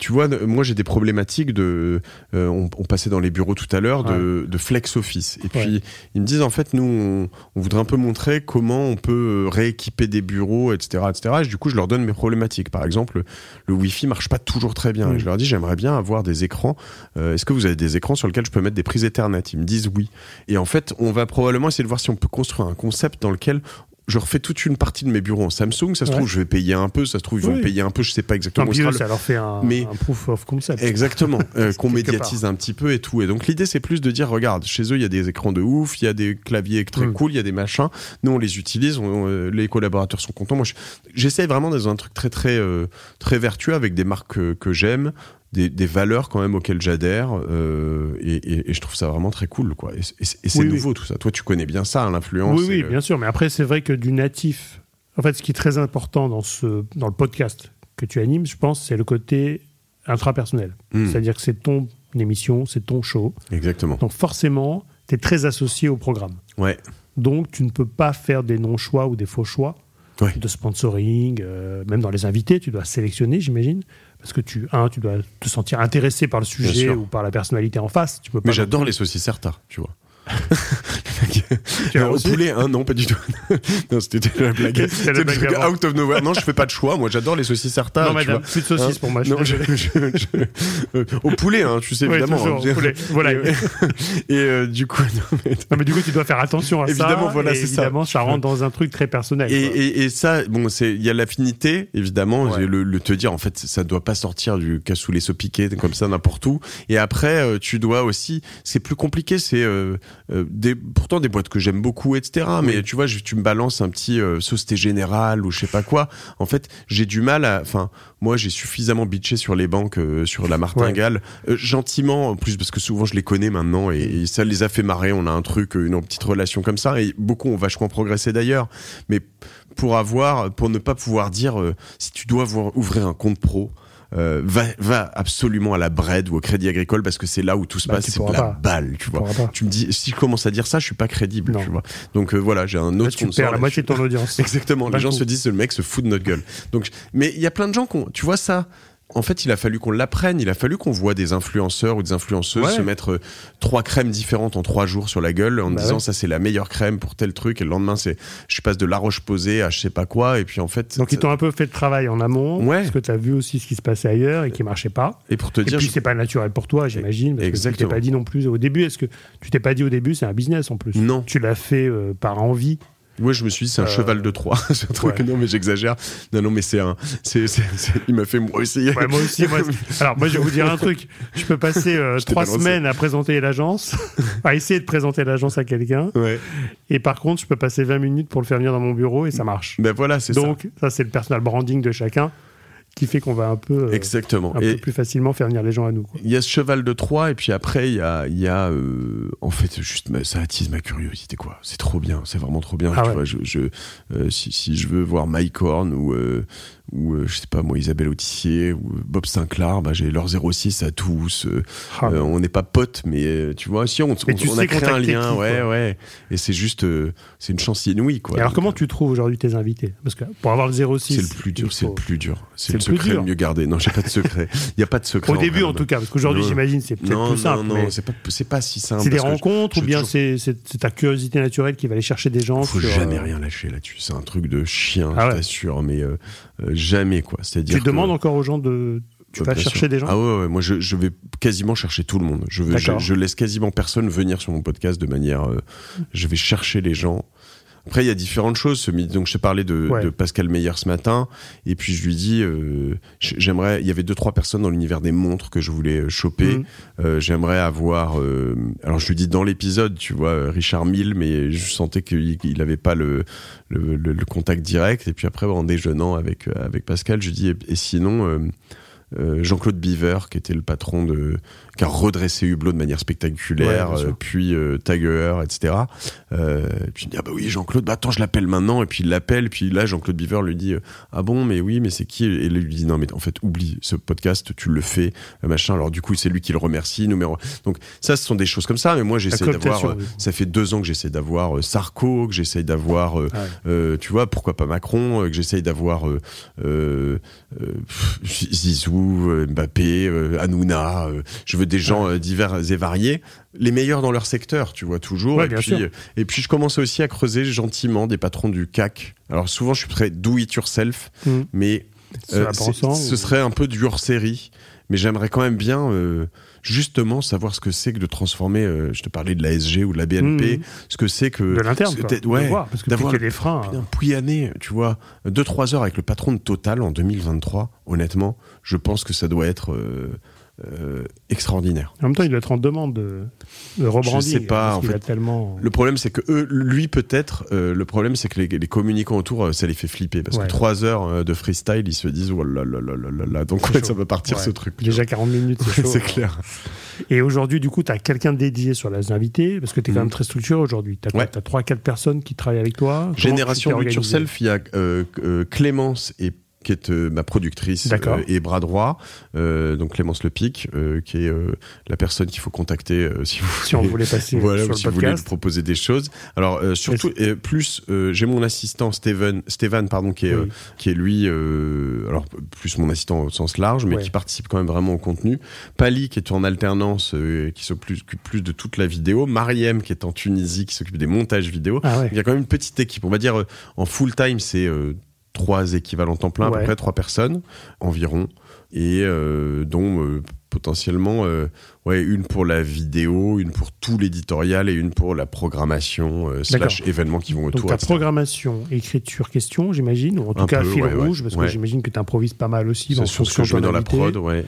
tu vois, moi j'ai des problématiques de. Euh, on, passait dans les bureaux tout à l'heure de, de, flex office. Et puis ils me disent en fait, nous on, voudrait un peu montrer comment on peut rééquiper des bureaux, etc., etc. Et du coup, je leur donne mes problématiques. Par exemple, le Wi-Fi marche pas toujours très bien. Et je leur dis, j'aimerais bien avoir des écrans. Est-ce que vous avez des écrans sur lesquels je peux mettre des prises Ethernet? Ils me disent oui. Et en fait, on va probablement essayer de voir si on peut construire un concept dans lequel je refais toute une partie de mes bureaux en Samsung. Ça se trouve, je vais payer un peu. Ça se trouve, ils vont payer un peu. Je sais pas exactement. Tant ça leur fait un, mais, un proof of concept. Exactement. euh, qu'on médiatise un petit peu et tout. Et donc, l'idée, c'est plus de dire, regarde, chez eux, il y a des écrans de ouf, il y a des claviers très mm. cool, il y a des machins. Nous, on les utilise. Euh, les collaborateurs sont contents. Moi, j'essaie vraiment d'être un truc très, très, euh, très vertueux avec des marques que, que j'aime des, valeurs quand même auxquelles j'adhère euh, et, je trouve ça vraiment très cool quoi. Et, c'est nouveau tout ça. Toi, tu connais bien ça, hein, l'influence. Oui, oui, bien sûr. Mais après, c'est vrai que du natif, en fait, ce qui est très important dans ce dans le podcast que tu animes, je pense, c'est le côté intrapersonnel. Hmm. C'est-à-dire que c'est ton émission, c'est ton show. Exactement. Donc forcément, tu es très associé au programme. Ouais. Donc tu ne peux pas faire des non-choix ou des faux choix de sponsoring, euh, même dans les invités, tu dois sélectionner, j'imagine. Parce que tu, un, tu dois te sentir intéressé par le sujet ou par la personnalité en face. Tu peux pas Mais j'adore les saucisses Certa, tu vois. Au poulet, hein, non, pas du tout. non, c'était la blague. C'était blague out of nowhere. Non, je fais pas de choix. Moi, j'adore les saucisses Sarta. Non, madame, plus de saucisses hein pour moi. Non, je, euh, au poulet, hein, tu sais, évidemment. Toujours, hein, au poulet. Voilà. Et, euh, du coup, non mais... non mais... du coup, tu dois faire attention à évidemment, ça. Évidemment, voilà, c'est ça. Évidemment, ça rentre dans un truc très personnel. Et, et, et ça, bon, c'est, il y a l'affinité, évidemment. Le, le, te dire, en fait, ça doit pas sortir du cassoulet saupiqué comme ça n'importe où. Et après, euh, tu dois aussi, c'est plus compliqué, c'est des, pourtant des boîtes que j'aime beaucoup, etc. Mais tu vois, tu me balances un petit euh, Société Générale ou je sais pas quoi. En fait, j'ai du mal à. Enfin, moi, j'ai suffisamment bitché sur les banques, euh, sur la martingale, euh, gentiment en plus parce que souvent je les connais maintenant et, ça les a fait marrer. On a un truc, une petite relation comme ça et beaucoup ont vachement progressé d'ailleurs. Mais pour avoir, pour ne pas pouvoir dire si tu dois ouvrir un compte pro. Euh, va, va absolument à la Bred ou au Crédit Agricole parce que c'est là où tout se bah, passe, c'est la balle, tu vois. Tu me dis, si je commence à dire ça, je suis pas crédible, tu vois. Donc euh, voilà, j'ai un autre là, tu Perds la moitié de ton audience. Exactement. les gens se disent, le mec se fout de notre gueule. Donc, mais il y a plein de gens qui, tu vois ça en fait, il a fallu qu'on l'apprenne. Il a fallu qu'on voit des influenceurs ou des influenceuses se mettre euh, trois crèmes différentes en trois jours sur la gueule en bah disant ça c'est la meilleure crème pour tel truc et le lendemain c'est je passe de la roche posée à je sais pas quoi. Et puis en fait donc ils t'ont un peu fait le travail en amont ouais. parce que tu as vu aussi ce qui se passait ailleurs et qui marchait pas. Et pour te dire et puis c'est pas naturel pour toi j'imagine parce Exactement. que tu t'es pas dit non plus au début. Est-ce que tu t'es pas dit au début c'est un business en plus? Non. Tu l'as fait euh, par envie? Oui, je me suis dit, c'est un euh, cheval de Troie. c'est un truc, non, mais j'exagère. Non, non, mais c'est un. c'est il m'a fait moi aussi. Ouais, moi aussi. Moi, alors, moi, je vais vous dire un truc. Je peux passer euh, trois semaines à présenter l'agence, à essayer de présenter l'agence à quelqu'un. Ouais. Et par contre, je peux passer 20 minutes pour le faire venir dans mon bureau et ça marche. Ben voilà, c'est ça. Donc, ça, c'est le personal branding de chacun qui fait qu'on va un peu, euh, Exactement. un peu plus facilement faire venir les gens à nous. Il y a ce cheval de Troie et puis après il y a, il y a euh, en fait juste ça attise ma curiosité quoi. C'est trop bien, c'est vraiment trop bien. Ah tu vois, je, je euh, si, si, je veux voir Mike Horn ou ou euh, je sais pas moi Isabelle Autissier ou Bob Sinclair bah j'ai leur 06 à tous euh, ah, euh, on n'est pas potes mais tu vois si on, on, a créé un lien ouais ouais. Et c'est juste c'est une chance inouïe quoi. Alors comment tu trouves aujourd'hui tes invités? Parce que pour avoir le 06 c'est le plus dur c'est le plus dur. C'est le, secret le mieux gardé non j'ai pas de secret. Il y a pas de secret au début en tout cas parce qu'aujourd'hui j'imagine c'est peut-être plus simple non non c'est pas c'est pas si simple c'est des rencontres ou bien c'est ta curiosité naturelle qui va aller chercher des gens faut jamais rien lâcher là-dessus. C'est un truc de chien ah je t'assure. Mais jamais quoi. C'est-à-dire. Tu demandes encore aux gens de. Tu vas chercher des gens Ah ouais, ouais moi je, je, vais quasiment chercher tout le monde. Je, veux, je, laisse quasiment personne venir sur mon podcast de manière. Euh, je vais chercher les gens. Après, il y a différentes choses. Donc, je t'ai parlé de, Ouais. de Pascal Meyer ce matin, et puis je lui dis, euh, j'aimerais. Il y avait deux trois personnes dans l'univers des montres que je voulais euh, choper. Mhm. Euh, j'aimerais avoir. euh, alors, je lui dis dans l'épisode, tu vois, Richard Mille, mais je sentais qu'il il avait pas le, le, le- le contact direct. Et puis après, en déjeunant avec avec Pascal, je lui dis, et, et sinon. Jean-Claude Biver, qui était le patron de, qui a redressé Hublot de manière spectaculaire, Ouais, euh, puis euh, Taguer, etc. Euh, et puis il dit ah bah oui Jean-Claude, bah attends je l'appelle maintenant, et puis il l'appelle, puis là Jean-Claude Biver lui dit euh, ah bon mais oui mais c'est qui? Et lui dit non mais en fait oublie ce podcast, tu le fais machin. Alors du coup c'est lui qui le remercie, numéro. Donc ça ce sont des choses comme ça, mais moi j'essaie d'avoir, oui. ça fait deux ans que j'essaie d'avoir Sarko, que j'essaie d'avoir Ah ouais. tu vois, pourquoi pas Macron, que j'essaye d'avoir Zizou, Mbappé, Hanouna. je veux des gens euh, divers et variés, les meilleurs dans leur secteur, tu vois toujours. Ouais, et puis, euh, et puis je commence aussi à creuser gentiment des patrons du CAC. Alors souvent je suis très do it yourself, Mhm. mais ce ou- serait un peu du hors série. Mais j'aimerais quand même bien euh, justement savoir ce que c'est que de transformer. euh, je te parlais de la SG ou de la BNP, Mhm. ce que c'est que De l'interne, ouais, voir, parce que d'avoir les freins. Putain, Pouyanné, tu vois, 2-3 heures avec le patron de Total en 2023, honnêtement, je pense que ça doit être euh, euh, extraordinaire. En même temps, il doit être en demande de, de rebranding. Je sais pas, en fait. tellement. Le problème, c'est que eux, lui peut-être, euh, le problème, c'est que les, les communicants autour, euh, ça les fait flipper. Parce Ouais. que 3 heures de freestyle, ils se disent, oh là là là là là là, donc ouais, ça va partir Ouais. ce truc. Déjà 40 minutes, c'est hein. clair. Et aujourd'hui, du coup, tu as quelqu'un dédié sur les invités, parce que tu es quand même très structuré aujourd'hui. Tu as, Ouais. 3-4 personnes qui travaillent avec toi? Comment Génération organisé? Yourself, il y a euh, Clémence et qui est euh, ma productrice euh, et bras droit, euh, donc Clémence Lepic, qui est la personne qu'il faut contacter si vous Si on voulait passer voilà, sur si le vous voulez proposer des choses. Alors surtout, et plus j'ai mon assistant Steven, Steven pardon, qui est Oui. qui est lui, alors plus mon assistant au sens large, mais Ouais. qui participe quand même vraiment au contenu. Pali qui est en alternance, qui s'occupe plus de toute la vidéo. Mariem qui est en Tunisie, qui s'occupe des montages vidéo. Ah ouais. Il y a quand même une petite équipe. On va dire en full time, c'est trois équivalents temps plein, à Ouais. peu près trois personnes environ, et euh, dont euh, potentiellement euh, ouais une pour la vidéo, une pour tout l'éditorial et une pour la programmation slash événements qui vont Donc, autour. ta etc. programmation, écriture, question, j'imagine, ou en tout Un cas peu, fil ouais, rouge, parce que j'imagine que tu improvises pas mal aussi en fonction de dans la prod, ouais.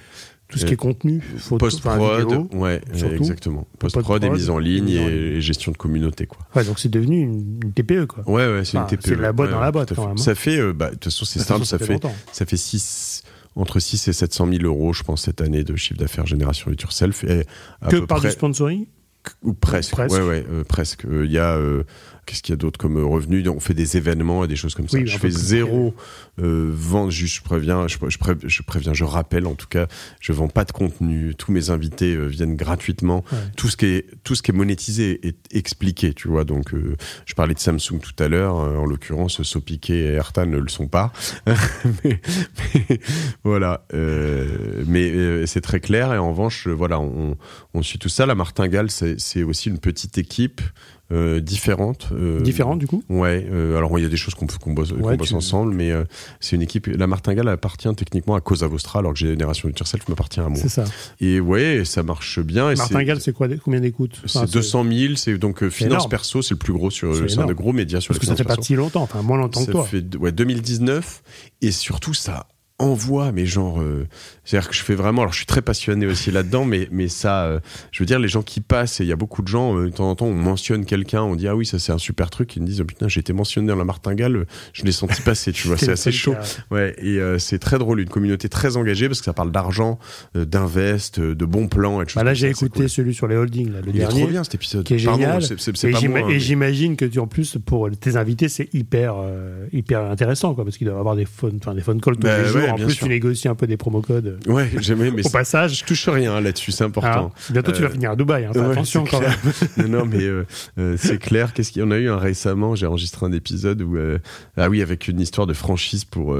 Tout ce qui est contenu, photo, Post-prod, vidéo. ouais, surtout. exactement. Post-prod et mise en ligne et, ligne. et gestion de communauté, quoi. Ouais, donc c'est devenu une, une TPE, quoi. Ouais, ouais, c'est Enfin, une TPE. c'est la boîte ouais, dans la boîte, quand même, hein. Ça fait, euh, bah, de toute façon, c'est façon, simple, ça fait, ça fait 6, entre 6 et 700 000 euros, je pense, cette année de chiffre d'affaires génération. Et à Que peu par près, du sponsoring? Ou presque. Presque. Ouais, ouais, euh, presque. Euh, Il y a, euh, qu'est-ce qu'il y a d'autre comme euh, revenus On fait des événements et des choses comme ça. Oui, je fais zéro euh, vente, je préviens, je, je, pré- je préviens, je rappelle en tout cas, je vends pas de contenu. Tous mes invités euh, viennent gratuitement. Ouais. Tout ce qui est tout ce qui est monétisé est expliqué, tu vois. Donc, euh, je parlais de Samsung tout à l'heure. en l'occurrence, Sopiquet et Airtan ne le sont pas. mais, mais, voilà. mais c'est très clair. Et en revanche, voilà, on, on suit tout ça. La Martingale, c'est aussi une petite équipe euh, différente. euh, Différent, du coup Ouais, euh, alors il y a des choses qu'on qu'on bosse, qu'on Ouais, bosse tu- ensemble, mais euh, c'est une équipe. La Martingale appartient techniquement à Cosa Vostra, alors que Génération It Yourself m'appartient à moi. C'est ça. Et ouais, ça marche bien. et Martingale, c'est quoi Combien d'écoutes? Enfin, c'est 200 000, c'est donc finance énorme. perso, c'est le plus gros sur, C'est un des gros médias sur Parce que ça fait pas si longtemps, enfin moins longtemps que Ça toi. fait ouais 2019 et surtout ça envoie mais genre euh, c'est-à-dire que je fais vraiment alors je suis très passionné aussi là-dedans mais mais ça euh, je veux dire les gens qui passent et il y a beaucoup de gens euh, de temps en temps on mentionne quelqu'un on dit ah oui ça c'est un super truc ils me disent oh, putain j'ai été mentionné dans la martingale je l'ai senti passer tu vois c'est assez chaud Ouais, et euh, c'est très drôle, une communauté très engagée parce que ça parle d'argent, euh, d'invest, euh, de bons plans et choses Bah là, j'ai écouté cool. celui sur les holdings, là, le Il est dernier. trop bien cet épisode. qui est Pardon, génial. Et mais- j'imagine que tu, en plus, pour tes invités, c'est hyper, euh, hyper intéressant, quoi, parce qu'ils doivent avoir des phone, des phone calls tous Bah les jours. Ouais, en bien plus, sûr. tu négocies un peu des promo codes Ouais, j'aimais, mais au passage. je touche rien hein, là-dessus, c'est important. Ah, bientôt, tu vas Euh, finir à Dubaï. Hein, Ouais, attention quand même. clair. non, non, mais euh, euh, c'est clair. Qu'est-ce qu'il y en a eu un récemment? J'ai enregistré un épisode où, ah oui, avec une histoire de franchise pour.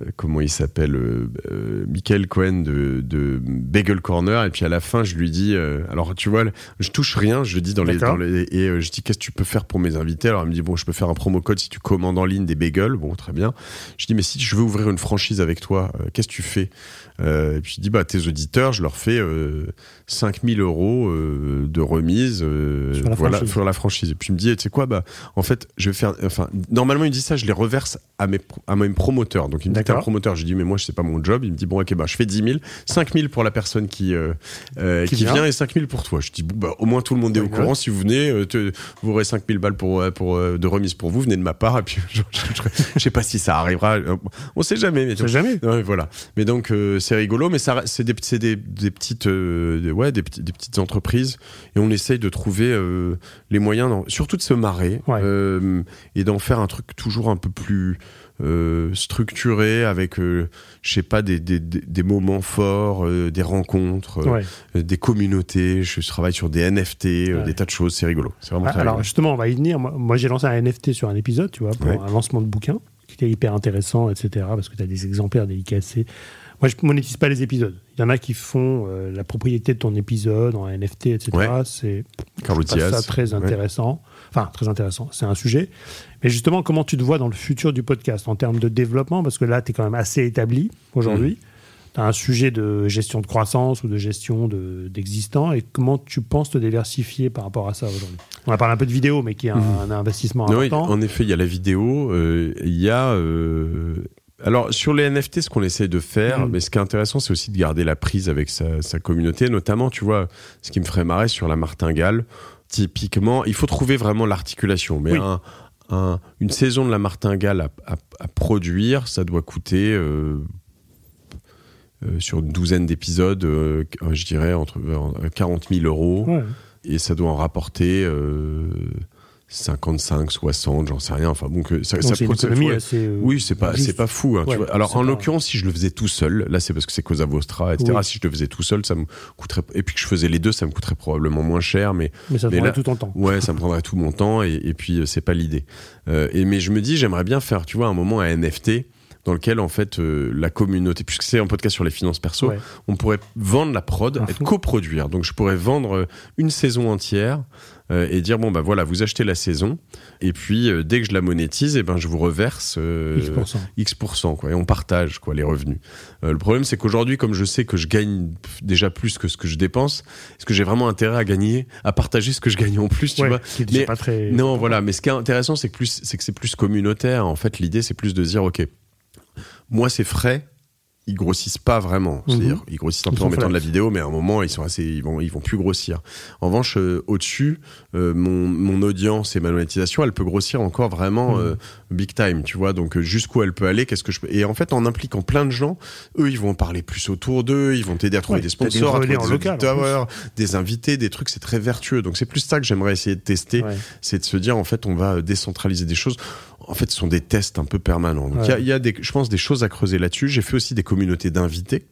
Euh, euh, comment il s'appelle euh, euh, Michael Cohen de, de Bagel Corner et puis à la fin je lui dis alors tu vois je touche rien je dis dans les, dans les et je dis qu'est-ce que tu peux faire pour mes invités? Alors il me dit bon je peux faire un promo code si tu commandes en ligne des bagels. Bon très bien. Je dis mais si je veux ouvrir une franchise avec toi qu'est-ce que tu fais? Et puis je dis bah tes auditeurs je leur fais 5000 euros de remise sur la voilà sur la franchise. Et puis il me dit tu sais quoi? Bah en fait je vais faire enfin normalement il dit ça je les reverse à mes à mes promoteurs. Donc il me un promoteur. Je dis, mais moi, je sais pas mon job. Il me dit, bon, ok, bah, je fais 10 000. 5 000 pour la personne qui, euh, euh, qui, vient. et 5 000 pour toi. Je dis, bon, bah, au moins tout le monde est au courant. Si vous venez, euh, vous aurez 5 000 balles pour, pour, de remise pour vous. Venez de ma part. Et puis, je, je, sais pas si ça arrivera. On sait jamais. Mais sait jamais. voilà. Mais donc, c'est rigolo. Mais ça, c'est des, des, des, petites, ouais, des, des, petites entreprises. Et on essaye de trouver les moyens, surtout de se marrer. et d'en faire un truc toujours un peu plus, euh, structuré avec, euh, je sais pas, des, des, des, moments forts, euh, des rencontres, des communautés. Je travaille sur des NFT, des tas de choses. C'est rigolo. C'est vraiment ah, très Alors justement, on va y venir. Moi, j'ai lancé un NFT sur un épisode, tu vois, pour un lancement de bouquin qui était hyper intéressant, etc. Parce que tu as des exemplaires dédicacés. Moi, je monétise pas les épisodes. Il y en a qui font la propriété de ton épisode en NFT, etc. C'est ça très intéressant. Enfin, très intéressant. C'est un sujet. Mais justement, comment tu te vois dans le futur du podcast en termes de développement? Parce que là, tu es quand même assez établi aujourd'hui. Mmh. Tu as un sujet de gestion de croissance ou de gestion d'existant. et comment tu penses te diversifier par rapport à ça aujourd'hui? On a parlé un peu de vidéo, mais qui est un, mmh. investissement important. en effet, il y a la vidéo. Euh, il y a. Euh, alors sur les NFT, ce qu'on essaie de faire, mmh. mais ce qui est intéressant, c'est aussi de garder la prise avec sa, communauté, notamment, tu vois, ce qui me ferait marrer sur la martingale. Typiquement, il faut trouver vraiment l'articulation. Mais un, une saison de la martingale à, produire, ça doit coûter euh, euh, sur une douzaine d'épisodes, euh, je dirais entre 40 000 euros. Et ça doit en rapporter 55, 60, j'en sais rien. Enfin bon, que ça, ça assez, euh, Oui, c'est pas, c'est pas fou. Hein, tu vois. Alors en l'occurrence, si je le faisais tout seul, là c'est parce que c'est Cosa Vostra, etc. Si je le faisais tout seul, ça me coûterait. Et puis que je faisais les deux, ça me coûterait probablement moins cher. Mais, mais ça prendrait tout ton temps. Ouais, ça me prendrait tout mon temps. Et, et puis euh, c'est pas l'idée. Euh, et mais je me dis, j'aimerais bien faire, tu vois, un moment à NFT dans lequel en fait euh, la communauté, puisque c'est un podcast sur les finances perso, on pourrait vendre la prod et coproduire. Donc je pourrais vendre une saison entière euh, et dire bon bah voilà vous achetez la saison et puis euh, dès que je la monétise et eh ben je vous reverse euh, X quoi et on partage quoi les revenus. le problème c'est qu'aujourd'hui comme je sais que je gagne déjà plus que ce que je dépense, est-ce que j'ai vraiment intérêt à gagner, à partager ce que je gagne en plus, tu vois mais, pas très... Non voilà, mais ce qui est intéressant c'est que plus c'est que c'est plus communautaire. En fait l'idée c'est plus de dire ok moi c'est frais ils grossissent pas vraiment. Mhm. C'est-à-dire, ils grossissent un peu en mettant de la vidéo, mais à un moment, ils sont assez, ils vont, ils vont plus grossir. En revanche, euh, au-dessus, euh, mon, mon audience et ma monétisation, elle peut grossir encore vraiment mhm. euh, big time, tu vois. Donc, jusqu'où elle peut aller, qu'est-ce que je peux. Et en fait, en impliquant plein de gens, eux, ils vont en parler plus autour d'eux, ils vont t'aider à trouver des sponsors, des, à trouver des local, des invités, des trucs. C'est très vertueux. Donc, c'est plus ça que j'aimerais essayer de tester, c'est de se dire, en fait, on va décentraliser des choses en fait, ce sont des tests un peu permanents. Donc, il y, a, des, je pense, des choses à creuser là-dessus. J'ai fait aussi des communautés d'invités.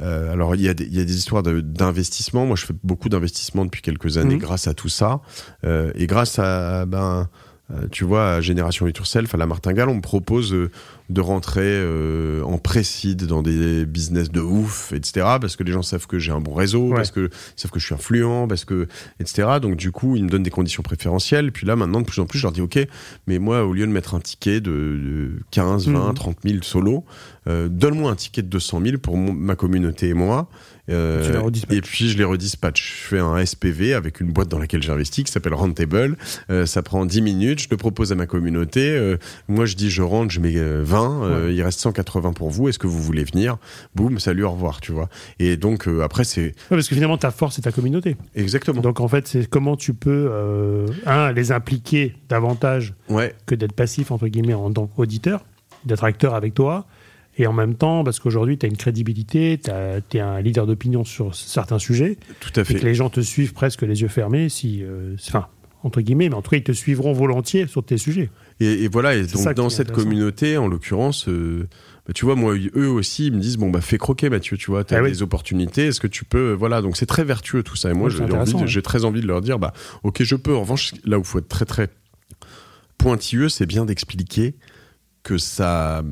Euh, alors, il y, a des, y a des histoires d'investissement. Moi, je fais beaucoup d'investissement depuis quelques années mmh. grâce à tout ça. Euh, et grâce à, ben, euh, tu vois, à Génération It Yourself, à la Martingale, on me propose euh, de rentrer euh, en précide dans des business de ouf, etc. Parce que les gens savent que j'ai un bon réseau, parce que savent que je suis influent, parce que, etc. Donc du coup, ils me donnent des conditions préférentielles. Puis là, maintenant, de plus en plus, je leur dis, ok, mais moi, au lieu de mettre un ticket de, 15, 20, 30 000 solo, donne-moi un ticket de 200 000 pour ma communauté et moi. Euh, et puis je les redispatch. Je fais un SPV avec une boîte dans laquelle j'investis qui s'appelle Rentable. Euh, ça prend 10 minutes, je le propose à ma communauté. Euh, moi je dis je rentre, je mets 20, il reste 180 pour vous, est-ce que vous voulez venir? Boum, salut, au revoir, tu vois. Et donc après c'est... parce que finalement ta force c'est ta communauté. Exactement. Donc en fait c'est comment tu peux, un, les impliquer davantage que d'être passif entre guillemets en tant qu'auditeur, d'être acteur avec toi et en même temps, parce qu'aujourd'hui, tu as une crédibilité, tu es un leader d'opinion sur certains sujets. Tout à fait. Et que les gens te suivent presque les yeux fermés, si, euh, enfin, entre guillemets, mais en tout cas, ils te suivront volontiers sur tes sujets. Et, voilà, et donc dans cette communauté, en l'occurrence, euh, bah, tu vois, moi, eux aussi, ils me disent, bon, bah, fais croquer, Mathieu, tu vois, tu as ah des opportunités, est-ce que tu peux, voilà, donc c'est très vertueux tout ça. Et moi, j'ai très envie de leur dire, bah, ok, je peux. En revanche, là où il faut être très, très pointilleux, c'est bien d'expliquer que ça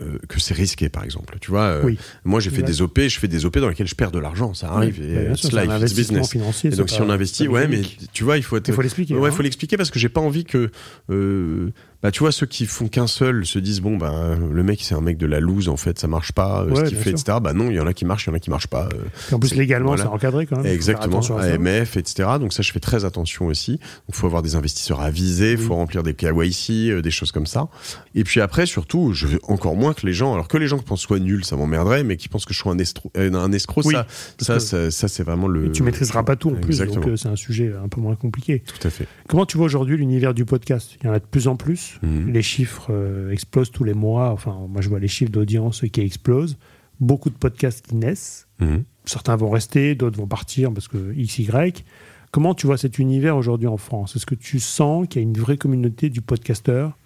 euh, que c'est risqué, par exemple. Tu vois, euh, Oui. moi j'ai fait des OP, je fais des OP dans lesquels je perds de l'argent, ça arrive. Oui, et, bah, euh, sûr, un life, it's investissement business. financier. Et donc si on investit, ouais, mais tu vois, il faut être. Il faut l'expliquer. Ouais, hein. faut l'expliquer parce que j'ai pas envie que, euh, bah, tu vois, ceux qui font qu'un seul se disent bon, bah, le mec c'est un mec de la loose en fait, ça marche pas, euh, Ouais, ce qu'il fait, sûr. etc. Bah non, il y en a qui marchent, il y en a qui marchent pas. euh, en plus, légalement, voilà. c'est encadré quand même. Exactement. AMF, etc. Donc ça, je fais très attention aussi. Il faut avoir des investisseurs avisés, il faut remplir des KYC, euh, des choses comme ça. Et puis après, surtout, je veux encore moins que les gens, alors que les gens qui pensent soit nul, ça m'emmerderait, mais qui pensent que je suis un, estro- un escroc, Oui, ça, ça, ça, ça, c'est vraiment le. Et tu maîtriseras pas tout en plus, Exactement. donc c'est un sujet un peu moins compliqué. Tout à fait. Comment tu vois aujourd'hui l'univers du podcast? Il y en a de plus en plus. Mhm. Les chiffres euh, explosent tous les mois. Enfin, moi, je vois les chiffres d'audience qui explosent. Beaucoup de podcasts qui naissent. Mhm. Certains vont rester, d'autres vont partir parce que X, Y. Comment tu vois cet univers aujourd'hui en France? Est-ce que tu sens qu'il y a une vraie communauté du podcasteur?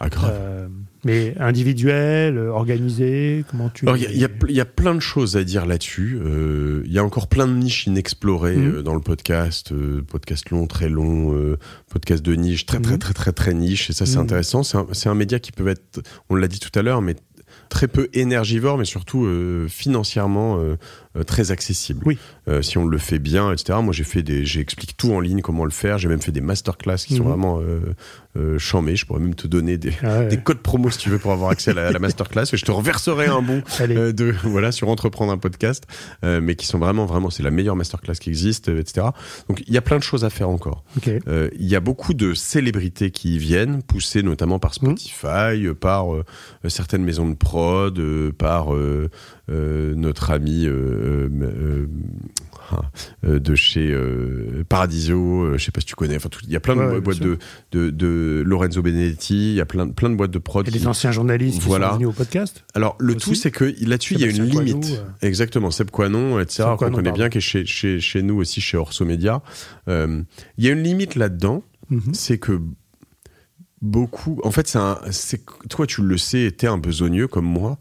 Ah, grave. euh, Mais individuel, euh, organisé Comment tu il y, y y a plein de choses à dire là-dessus. Euh, Il y a encore plein de niches inexplorées Mhm. euh, dans le podcast. podcast long, très long, podcast de niche, très, très, Mhm. très, très, très niche. Et ça, c'est Mhm. intéressant. C'est un, un média qui peut être, on l'a dit tout à l'heure, mais très peu énergivore, mais surtout financièrement très accessible. Oui. Euh, si on le fait bien, etc. Moi, j'ai fait des, j'explique tout en ligne, comment le faire. J'ai même fait des masterclass qui sont Mhm. vraiment euh, euh. Je pourrais même te donner des, Ah ouais. des codes promo si tu veux pour avoir accès à la, à la masterclass. Et je te reverserai un bon euh, de voilà sur entreprendre un podcast, euh, mais qui sont vraiment vraiment c'est la meilleure masterclass qui existe, euh, etc. Donc il y a plein de choses à faire encore. Euh, Il y a beaucoup de célébrités qui y viennent, poussées notamment par Spotify, euh, par euh, certaines maisons de prod, euh, par euh, euh, notre ami euh, euh, ah, euh, de chez euh, Paradiso, euh, je sais pas si tu connais. Enfin, il y a plein de ouais, boîtes de, de, de Lorenzo Benedetti, il y a plein, plein de boîtes de prod. Qui- des anciens journalistes Voilà. qui sont venus au podcast. alors le aussi. tout, c'est que là-dessus, il y a une limite. Euh. Exactement, Seb Quanon, etc. Qu'on connaît bien, qui est chez, chez, chez nous aussi, chez Orso Media. Euh, Il y a une limite là-dedans, Mhm. c'est que beaucoup. En fait, c'est toi, tu le sais, t'es un besogneux comme moi.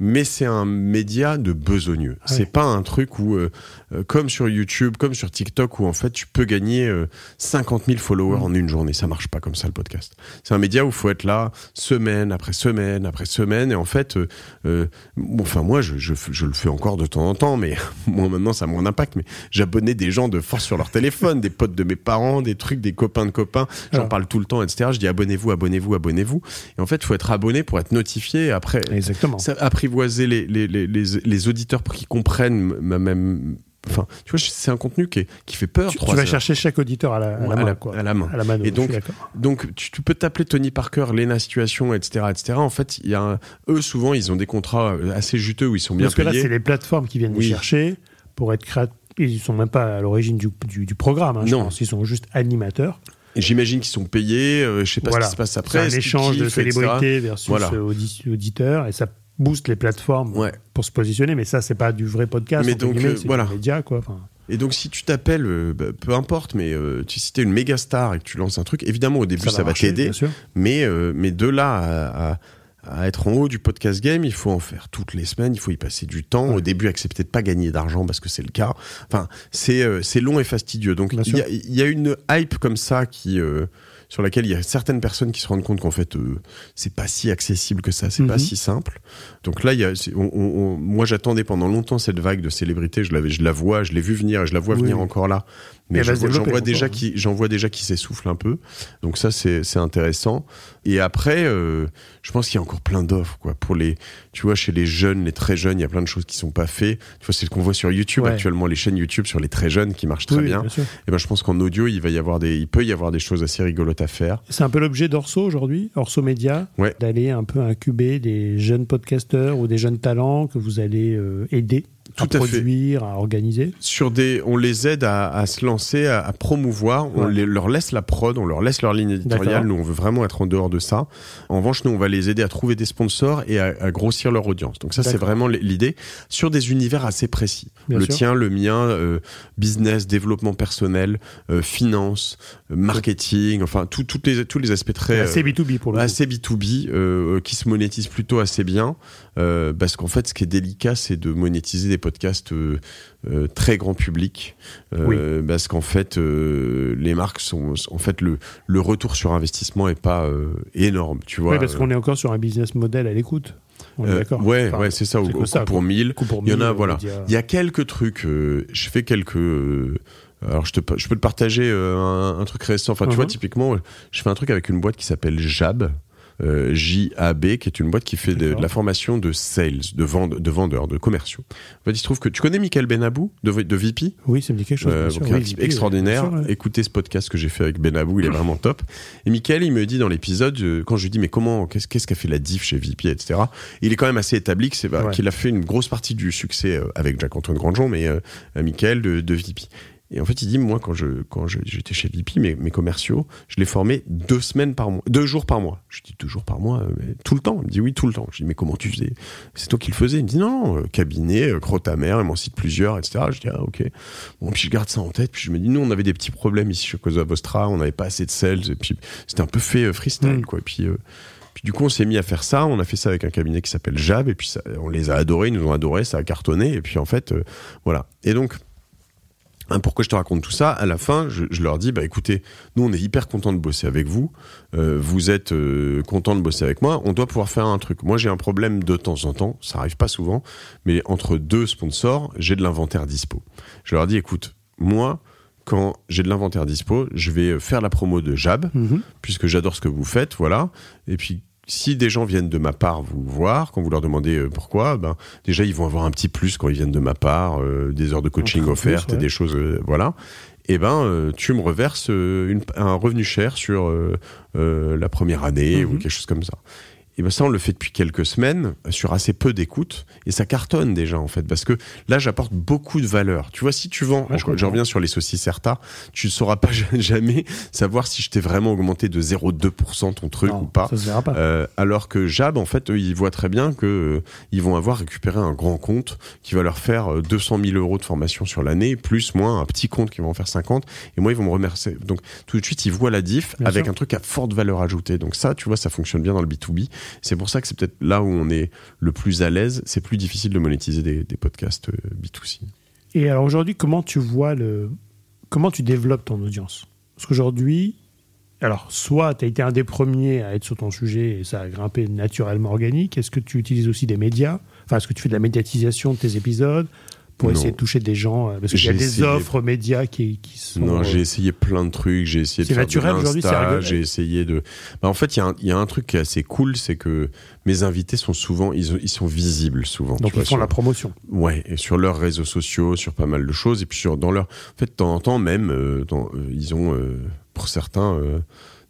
Mais c'est un média de besogneux. Ah. C'est pas un truc où, euh, euh, comme sur YouTube, comme sur TikTok, où en fait tu peux gagner euh, 50 000 followers en une journée. Ça marche pas comme ça le podcast. C'est un média où il faut être là semaine après semaine après semaine. Et en fait, euh, euh, bon, enfin moi, je, je, je le fais encore de temps en temps, mais moi maintenant ça a mon impact. Mais j'abonnais des gens de force sur leur téléphone, des potes de mes parents, des trucs, des copains de copains. J'en Ah. parle tout le temps, etc. Je dis abonnez-vous, abonnez-vous, abonnez-vous. Et en fait, il faut être abonné pour être notifié. Après, Exactement. ça, apprivoiser les, les, les, les, auditeurs pour qu'ils comprennent ma même. Enfin, tu vois, c'est un contenu qui, est- qui fait peur. Tu, vas heures. chercher chaque auditeur à la, à la main. à la- quoi. à la main. À la mano, Et donc. Donc, tu, tu peux t'appeler Tony Parker, Lena Situation, etc., etc. En fait, il y a un- eux souvent, ils ont des contrats euh, assez juteux où ils sont bien Parce que là, payés. c'est les plateformes qui viennent Oui. les chercher pour être créatifs. Ils sont même pas à l'origine du, du, du programme. hein, je Non. pense. Ils sont juste animateurs. J'imagine qu'ils sont payés. euh, je sais pas Voilà. ce qui se passe C'est après. un est-ce qu'ils échange de célébrités versus Voilà. euh, audi- auditeurs et ça booste les plateformes Ouais. pour se positionner. Mais ça, c'est pas du vrai podcast. Mais donc, euh, voilà. du média, quoi. Enfin, Et donc, si tu t'appelles, euh, bah, peu importe, mais euh, tu, si t'es une méga star et que tu lances un truc, évidemment, au début, ça, va t'aider. Mais, euh, mais de là à, à- à être en haut du podcast game, il faut en faire toutes les semaines, il faut y passer du temps. Au début, accepter de pas gagner d'argent parce que c'est le cas. Enfin, c'est euh, long et fastidieux. Donc, il y, a- il y a une hype comme ça qui. euh, sur laquelle il y a certaines personnes qui se rendent compte qu'en fait euh, c'est pas si accessible que ça, c'est pas Mhm. si simple. Donc là, il y a, on- on- moi j'attendais pendant longtemps cette vague de célébrités. Je l'avais, je la vois, je l'ai vu venir, et je la vois Oui, venir encore là. Mais j'en vois, déjà qui, j'en vois déjà qui s'essouffle un peu. Donc ça, c'est intéressant. Et après, euh, je pense qu'il y a encore plein d'offres, quoi. Pour les, tu vois, chez les jeunes, les très jeunes, il y a plein de choses qui sont pas faites. Tu vois, c'est ce qu'on voit sur YouTube Ouais. actuellement, les chaînes YouTube sur les très jeunes qui marchent très Oui, bien. Et ben, je pense qu'en audio, il va y avoir des, il peut y avoir des choses assez rigolotes à faire. C'est un peu l'objet d'Orso aujourd'hui, Orso Média, Ouais. d'aller un peu incuber des jeunes podcasteurs ou des jeunes talents que vous allez euh, aider Tout à fait. produire, à organiser. Sur des, on les aide à, à se lancer, à, à promouvoir. On les- leur laisse la prod, on leur laisse leur ligne éditoriale. Nous, on veut vraiment être en dehors de ça. En revanche, nous, on va les aider à trouver des sponsors et à, à grossir leur audience. Donc ça, c'est vraiment l'idée sur des univers assez précis. Bien le sûr. tien, le mien, euh, business, développement personnel, euh, finance, euh, marketing, enfin tout- les, tous les aspects très euh, assez B2B pour le coup. assez B2B euh, qui se monétise plutôt assez bien euh, parce qu'en fait ce qui est délicat c'est de monétiser des podcasts euh, euh, très grand public euh, parce qu'en fait les marques sont en fait le, le retour sur investissement est pas énorme tu vois Oui, parce qu'on est encore sur un business model à l'écoute. On est d'accord. ouais, Enfin, ouais, c'est ça, au, au ça, coup pour quoi. 1000. Coup pour Il y en mille, a, voilà. médias. Il y a quelques trucs, je fais quelques... alors je, te, je peux te partager un, un truc récent. Enfin, tu vois, typiquement, je fais un truc avec une boîte qui s'appelle Jab. Euh, J-A-B, qui est une boîte qui fait de, la formation de sales, de, vende, de vendeurs, de commerciaux. En fait, il se trouve que tu connais Michael Benabou de, de VP Oui, ça me dit quelque chose. euh, bien sûr. donc, un type extraordinaire. bien sûr, ouais. Écoutez ce podcast que j'ai fait avec Benabou, il est vraiment top. Et Michael, il me dit dans l'épisode, euh, quand je lui dis mais comment, qu'est-ce qu'a fait la diff chez VP, etc. Il est quand même assez établi que c'est bah, Ouais. qu'il a fait une grosse partie du succès euh, avec Jacques-Antoine Grandjean, mais euh, Michael de, de VP. Et en fait, il dit moi quand je quand j'étais chez VP, mes, mes commerciaux, je les formais deux semaines par mois, deux jours par mois. Je dis deux jours par mois, euh, mais tout le temps. Il me dit oui tout le temps. Je dis mais comment tu faisais? C'est toi qui le faisais Il me dit non, non, euh, cabinet, euh, crotte à mer, il m'en cite plusieurs, etc. Je dis ah ok. Bon, puis je garde ça en tête, puis je me dis, nous, on avait des petits problèmes ici chez Cosa Vostra, on n'avait pas assez de sales, et puis c'était un peu fait freestyle, Mm. quoi. Et puis, euh, puis du coup, on s'est mis à faire ça, on a fait ça avec un cabinet qui s'appelle Jab, et puis ça, on les a adorés, ils nous ont adorés, ça a cartonné, et puis en fait, euh, voilà. Et donc, pourquoi je te raconte tout ça? À la fin, je, je leur dis, bah écoutez, nous, on est hyper contents de bosser avec vous, euh, vous êtes euh, contents de bosser avec moi, on doit pouvoir faire un truc. Moi, j'ai un problème de temps en temps, ça arrive pas souvent, mais entre deux sponsors, j'ai de l'inventaire dispo. Je leur dis, écoute, moi, quand j'ai de l'inventaire dispo, je vais faire la promo de Jab, Mhm. puisque j'adore ce que vous faites, voilà. Et puis, si des gens viennent de ma part vous voir, quand vous leur demandez euh, pourquoi, ben déjà ils vont avoir un petit plus quand ils viennent de ma part, euh, des heures de coaching offertes plus, et des choses, euh, voilà. Et ben, euh, tu me reverses une- un revenu cher sur la première année Mhm. ou quelque chose comme ça. Et ben ça, on le fait depuis quelques semaines sur assez peu d'écoute et ça cartonne déjà en fait parce que là, j'apporte beaucoup de valeur. Tu vois, si tu vends, Ouais, je reviens sur les saucisses Certa, tu ne sauras pas jamais savoir si je t'ai vraiment augmenté de 0,2% ton truc Non, ou pas. Ça se verra pas. Euh, alors que Jab, en fait, eux, ils voient très bien que euh, ils vont avoir récupéré un grand compte qui va leur faire euh, 200 000 euros de formation sur l'année, plus moins un petit compte qui va en faire 50. Et moi, ils vont me remercier. Donc, tout de suite, ils voient la diff Bien avec sûr. un truc à forte valeur ajoutée. Donc ça, tu vois, ça fonctionne bien dans le B2B. C'est pour ça que c'est peut-être là où on est le plus à l'aise. C'est plus difficile de monétiser des, podcasts euh, B2C. Et alors aujourd'hui, comment tu vois le. Comment tu développes ton audience? Parce qu'aujourd'hui, alors, soit tu as été un des premiers à être sur ton sujet et ça a grimpé naturellement organique. Est-ce que tu utilises aussi des médias? Enfin, est-ce que tu fais de la médiatisation de tes épisodes? Pour Non. essayer de toucher des gens euh, Parce qu'il y a des essayé. offres médias qui, qui sont. Non, euh, j'ai essayé plein de trucs. J'ai essayé de C'est faire naturel aujourd'hui, c'est. J'ai essayé de. Bah, en fait, il y, a un- il y a un truc qui est assez cool, c'est que mes invités sont souvent, ils, ils sont visibles souvent. donc vois, ils font sur- la promotion. Ouais, et sur leurs réseaux sociaux, sur pas mal de choses, et puis sur dans leur, en fait, de temps en temps même, euh, dans, euh, ils ont euh, pour certains euh,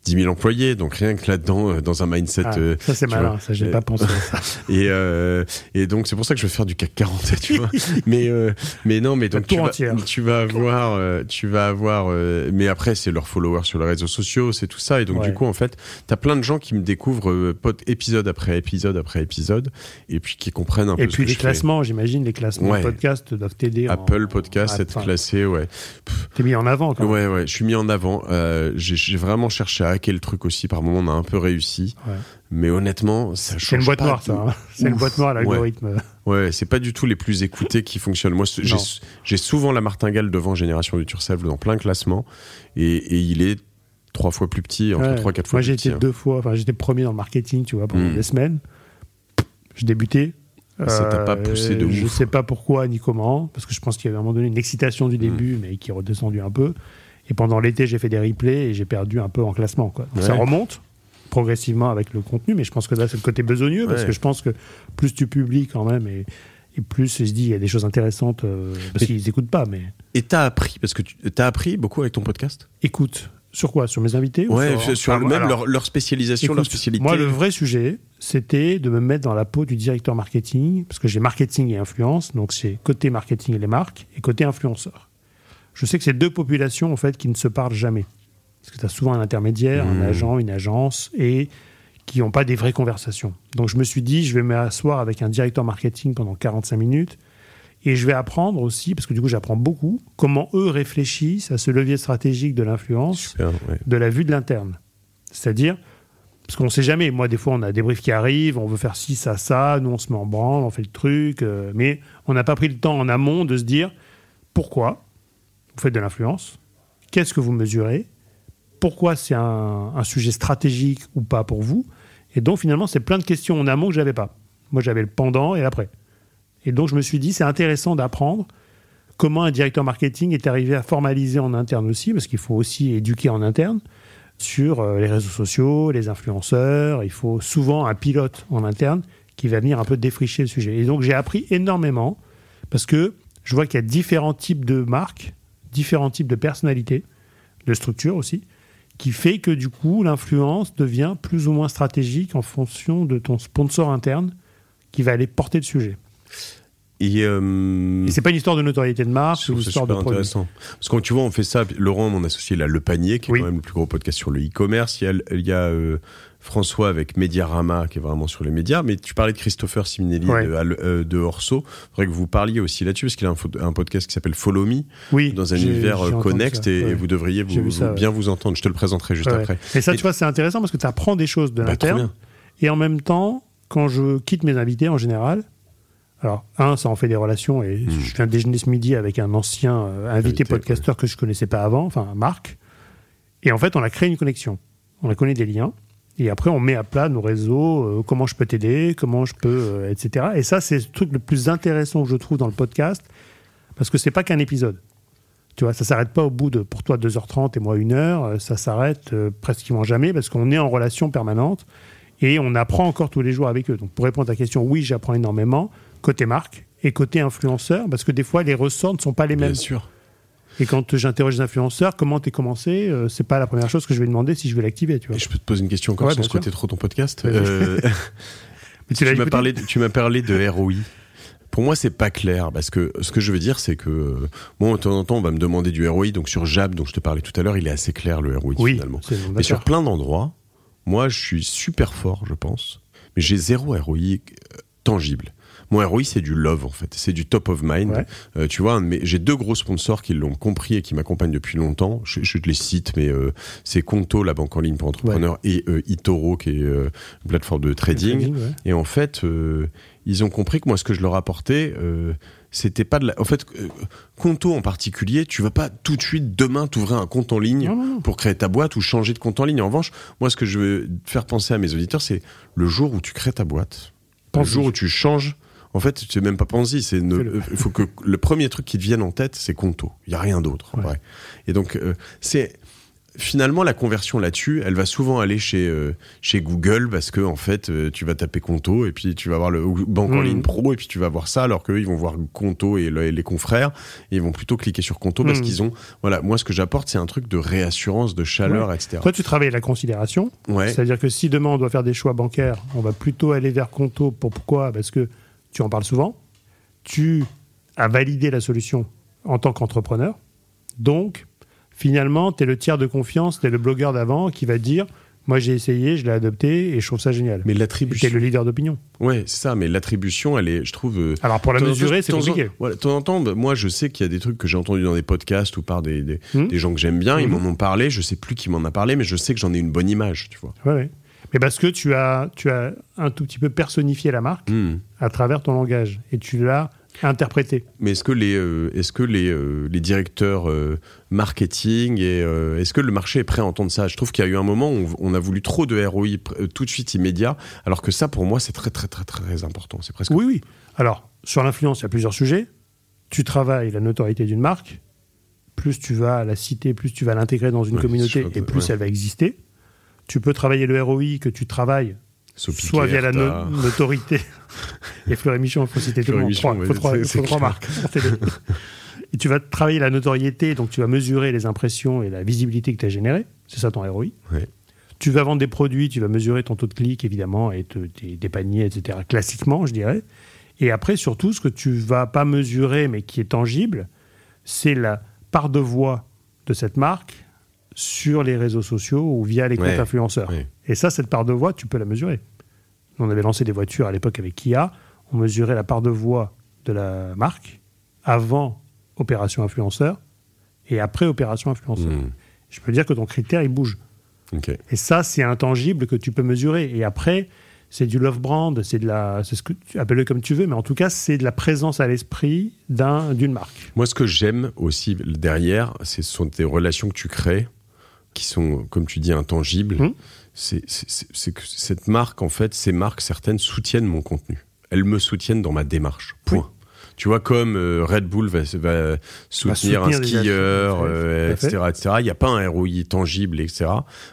10 000 employés, donc rien que là-dedans, euh, dans un mindset. Ah, euh, ça c'est malin, vois, ça j'ai euh, pas pensé. à ça. et euh, et donc c'est pour ça que je vais faire du CAC 40, tu vois. mais euh, mais non, mais donc tu vas, entière. tu vas avoir, euh, tu vas avoir. euh, mais après c'est leurs followers sur les réseaux sociaux, c'est tout ça, et donc Ouais. du coup en fait, t'as plein de gens qui me découvrent euh, épisode après épisode après épisode, et puis qui comprennent un Et peu. ce puis que les je classements, j'imagine, les classements Ouais. de podcast doivent t'aider. en- Apple Podcast, Ah, être enfin, classé, ouais. T'es mis en avant quand même. Ouais, ouais, je suis mis en avant. Euh, j'ai vraiment cherché à hacker le truc aussi. Par moment, on a un peu réussi. Ouais. Mais honnêtement, ça change C'est une boîte pas noire, de- ça. hein. C'est une boîte noire, l'algorithme. Ouais, c'est pas du tout les plus écoutés qui fonctionnent. Moi, j'ai souvent la martingale devant Génération du Turcel dans plein de classements. Et, et il est trois fois plus petit, entre Ouais. trois, quatre fois Moi, plus j'ai petit. été hein. deux fois, enfin, j'étais premier dans le marketing, tu vois, pendant Mm. des semaines. Je débutais. Ça t'a pas poussé de Je ouf. sais pas pourquoi ni comment, parce que je pense qu'il y avait à un moment donné une excitation du début, mais qui est redescendue un peu. Et pendant l'été, j'ai fait des replays et j'ai perdu un peu en classement. Quoi. Ça Ouais. remonte progressivement avec le contenu, mais je pense que là, c'est le côté besogneux, parce Ouais. que je pense que plus tu publies quand même, et, et plus je dis, il y a des choses intéressantes, euh, parce Mais- qu'ils n'écoutent pas, mais Et t'as appris, parce que tu as appris beaucoup avec ton podcast? Écoute. Sur quoi? Sur mes invités ou Ouais, sur, Ah, le- même alors, leur, leur spécialisation, leur spécialité. Moi, le vrai sujet, c'était de me mettre dans la peau du directeur marketing, parce que j'ai marketing et influence, donc c'est côté marketing et les marques, et côté influenceur. Je sais que c'est deux populations, en fait, qui ne se parlent jamais. Parce que tu as souvent un intermédiaire, un Mmh. agent, une agence, et qui n'ont pas des vraies conversations. Donc je me suis dit, je vais m'asseoir avec un directeur marketing pendant 45 minutes, et je vais apprendre aussi, parce que du coup j'apprends beaucoup, comment eux réfléchissent à ce levier stratégique de l'influence ouais. de la vue de l'interne. C'est-à-dire, parce qu'on ne sait jamais, moi des fois on a des briefs qui arrivent, on veut faire ci, ça, ça, nous on se met en branle, on fait le truc, euh, mais on n'a pas pris le temps en amont de se dire pourquoi vous faites de l'influence, qu'est-ce que vous mesurez, pourquoi c'est un, sujet stratégique ou pas pour vous, et donc finalement c'est plein de questions en amont que j'avais pas. Moi, j'avais le pendant et l'après. Et donc, je me suis dit, c'est intéressant d'apprendre comment un directeur marketing est arrivé à formaliser en interne aussi, parce qu'il faut aussi éduquer en interne sur euh, les réseaux sociaux, les influenceurs. Il faut souvent un pilote en interne qui va venir un peu défricher le sujet. Et donc, j'ai appris énormément parce que je vois qu'il y a différents types de marques, différents types de personnalités, de structures aussi, qui fait que du coup, l'influence devient plus ou moins stratégique en fonction de ton sponsor interne qui va aller porter le sujet. Et, euh, Et c'est pas une histoire de notoriété de marque, c'est une histoire de super produit. intéressant. Parce que quand tu vois, on fait ça. Laurent, mon associé, a Le Panier, qui est Oui. quand même le plus gros podcast sur le e-commerce. Il y a, il y a euh, François avec Mediarama, qui est vraiment sur les médias. Mais tu parlais de Christopher Siminelli Ouais. de, Al- euh, de Orso. Il faudrait que vous parliez aussi là-dessus, parce qu'il a un, podcast qui s'appelle Follow Me, Oui, dans un univers euh, ça, et, ouais. et vous devriez vous, ça, ouais. bien vous entendre. Je te le présenterai juste après. Et ça, Et- tu vois, c'est intéressant parce que tu apprends des choses de Bah, l'interne. Et en même temps, quand je quitte mes invités en général, alors, un, ça en fait des relations. Et Mm. je viens de déjeuner ce midi avec un ancien euh, invité Invité, podcasteur que je connaissais pas avant, enfin Marc. Et en fait, on a créé une connexion. On a connu des liens. Et après, on met à plat nos réseaux, euh, comment je peux t'aider, comment je peux, euh, etc. Et ça, c'est le truc le plus intéressant que je trouve dans le podcast, parce que c'est pas qu'un épisode. Tu vois, ça s'arrête pas au bout de, pour toi, 2h30 et moi 1 heure. euh, Ça s'arrête euh, pratiquement jamais parce qu'on est en relation permanente et on apprend encore tous les jours avec eux. Donc, pour répondre à ta question, oui, j'apprends énormément côté marque et côté influenceur parce que des fois, les ressorts ne sont pas les Bien mêmes. sûr. Et quand j'interroge les influenceurs, comment t'es commencé euh, C'est pas la première chose que je vais demander si je vais l'activer, tu vois. Et je peux te poser une question encore Ouais, sans squatter trop ton podcast. Euh, Mais tu m'as parlé, de- tu m'as parlé de ROI. Pour moi, c'est pas clair parce que ce que je veux dire, c'est que euh, bon, de temps en temps, on va me demander du ROI. Donc sur Jab, dont je te parlais tout à l'heure, il est assez clair le ROI Oui, finalement. Mais sur plein d'endroits, moi, je suis super fort, je pense, mais j'ai zéro ROI euh, tangible. Mon ROI, c'est du love, en fait. C'est du top of mind. Ouais. Euh, tu vois, mes- j'ai deux gros sponsors qui l'ont compris et qui m'accompagnent depuis longtemps. Je, je te les cite, mais euh, c'est Conto, la banque en ligne pour entrepreneurs, et euh, Itoro, qui est une plateforme de trading. Trading, ouais. Et en fait, ils ont compris que moi, ce que je leur apportais, c'était pas de la. En fait, Conto en particulier, tu vas pas tout de suite demain t'ouvrir un compte en ligne Non, non, non. pour créer ta boîte ou changer de compte en ligne. En revanche, moi, ce que je veux faire penser à mes auditeurs, c'est le jour où tu crées ta boîte, le jour où tu changes. En fait, c'est même pas pensy, c'est ne- Fais-le. il faut que le premier truc qui te vienne en tête, c'est Conto. Il y a rien d'autre. Ouais. Et donc, euh, c'est finalement la conversion là-dessus, elle va souvent aller chez euh, chez Google parce que en fait, euh, tu vas taper Conto et puis tu vas voir le banque en Mhm. ligne pro et puis tu vas voir ça alors qu'eux ils vont voir Conto et, le- et les confrères et ils vont plutôt cliquer sur Conto parce Mhm. qu'ils ont voilà, moi ce que j'apporte c'est un truc de réassurance, de chaleur, etc. Toi, tu travailles la considération. Ouais. C'est-à-dire que si demain on doit faire des choix bancaires, on va plutôt aller vers Conto. Pour- Pourquoi? Parce que tu en parles souvent. Tu as validé la solution en tant qu'entrepreneur. Donc, finalement, tu es le tiers de confiance, tu es le blogueur d'avant qui va dire Moi, j'ai essayé, je l'ai adopté et je trouve ça génial. Mais tu es l'attribution, le leader d'opinion. ouais, c'est ça. Mais l'attribution, elle est, je trouve. euh, Alors, pour la mesurer, c'est de compliqué. Voilà, de temps en temps, bah, moi, je sais qu'il y a des trucs que j'ai entendus dans des podcasts ou par des, des, Hmm. des gens que j'aime bien. Ils Mhm. m'en ont parlé. Je sais plus qui m'en a parlé, mais je sais que j'en ai une bonne image, tu vois. Ouais, ouais. Mais parce que tu as, tu as un tout petit peu personnifié la marque Hmm. à travers ton langage et tu l'as interprété. Mais est-ce que les, euh, est-ce que les, euh, les directeurs euh, marketing et est-ce que le marché est prêt à entendre ça? Je trouve qu'il y a eu un moment où on a voulu trop de ROI tout de suite immédiat, alors que ça, pour moi, c'est très très très très important. C'est presque. Oui, oui. Alors, sur l'influence, il y a plusieurs sujets. Tu travailles la notoriété d'une marque. Plus tu vas la citer, plus tu vas l'intégrer dans une Ouais, communauté et plus ouais. elle va exister. Tu peux travailler le ROI que tu travailles, soit via la notoriété. et Fleury Michon, il faut citer tout le monde. Michon, Trois, faut trois, faut marques. Et tu vas travailler la notoriété, donc tu vas mesurer les impressions et la visibilité que tu as générée. C'est ça ton ROI. Ouais. Tu vas vendre des produits, tu vas mesurer ton taux de clic, évidemment, et te- tes, des paniers, etc. Classiquement, je dirais. Et après, surtout, ce que tu vas pas mesurer, mais qui est tangible, c'est la part de voix de cette marque sur les réseaux sociaux ou via les comptes Ouais, influenceurs. ouais. Et ça, cette part de voix, tu peux la mesurer. On avait lancé des voitures à l'époque avec Kia. On mesurait la part de voix de la marque avant opération influenceur et après opération influenceur. Hmm. Je peux dire que ton critère, il bouge. Et ça, c'est intangible que tu peux mesurer. Et après, c'est du love brand, c'est de la, c'est ce que tu appelles-le comme tu veux, mais en tout cas, c'est de la présence à l'esprit d'un, d'une marque. Moi, ce que j'aime aussi derrière, ce sont des relations que tu crées qui sont, comme tu dis, intangibles. Mhm. C'est- que cette marque, en fait, ces marques, certaines soutiennent mon contenu. elles me soutiennent dans ma démarche. Point. Tu vois, comme euh, Red Bull va, va soutenir, un skieur, euh, etc., etc. Il n'y a pas un ROI tangible, etc.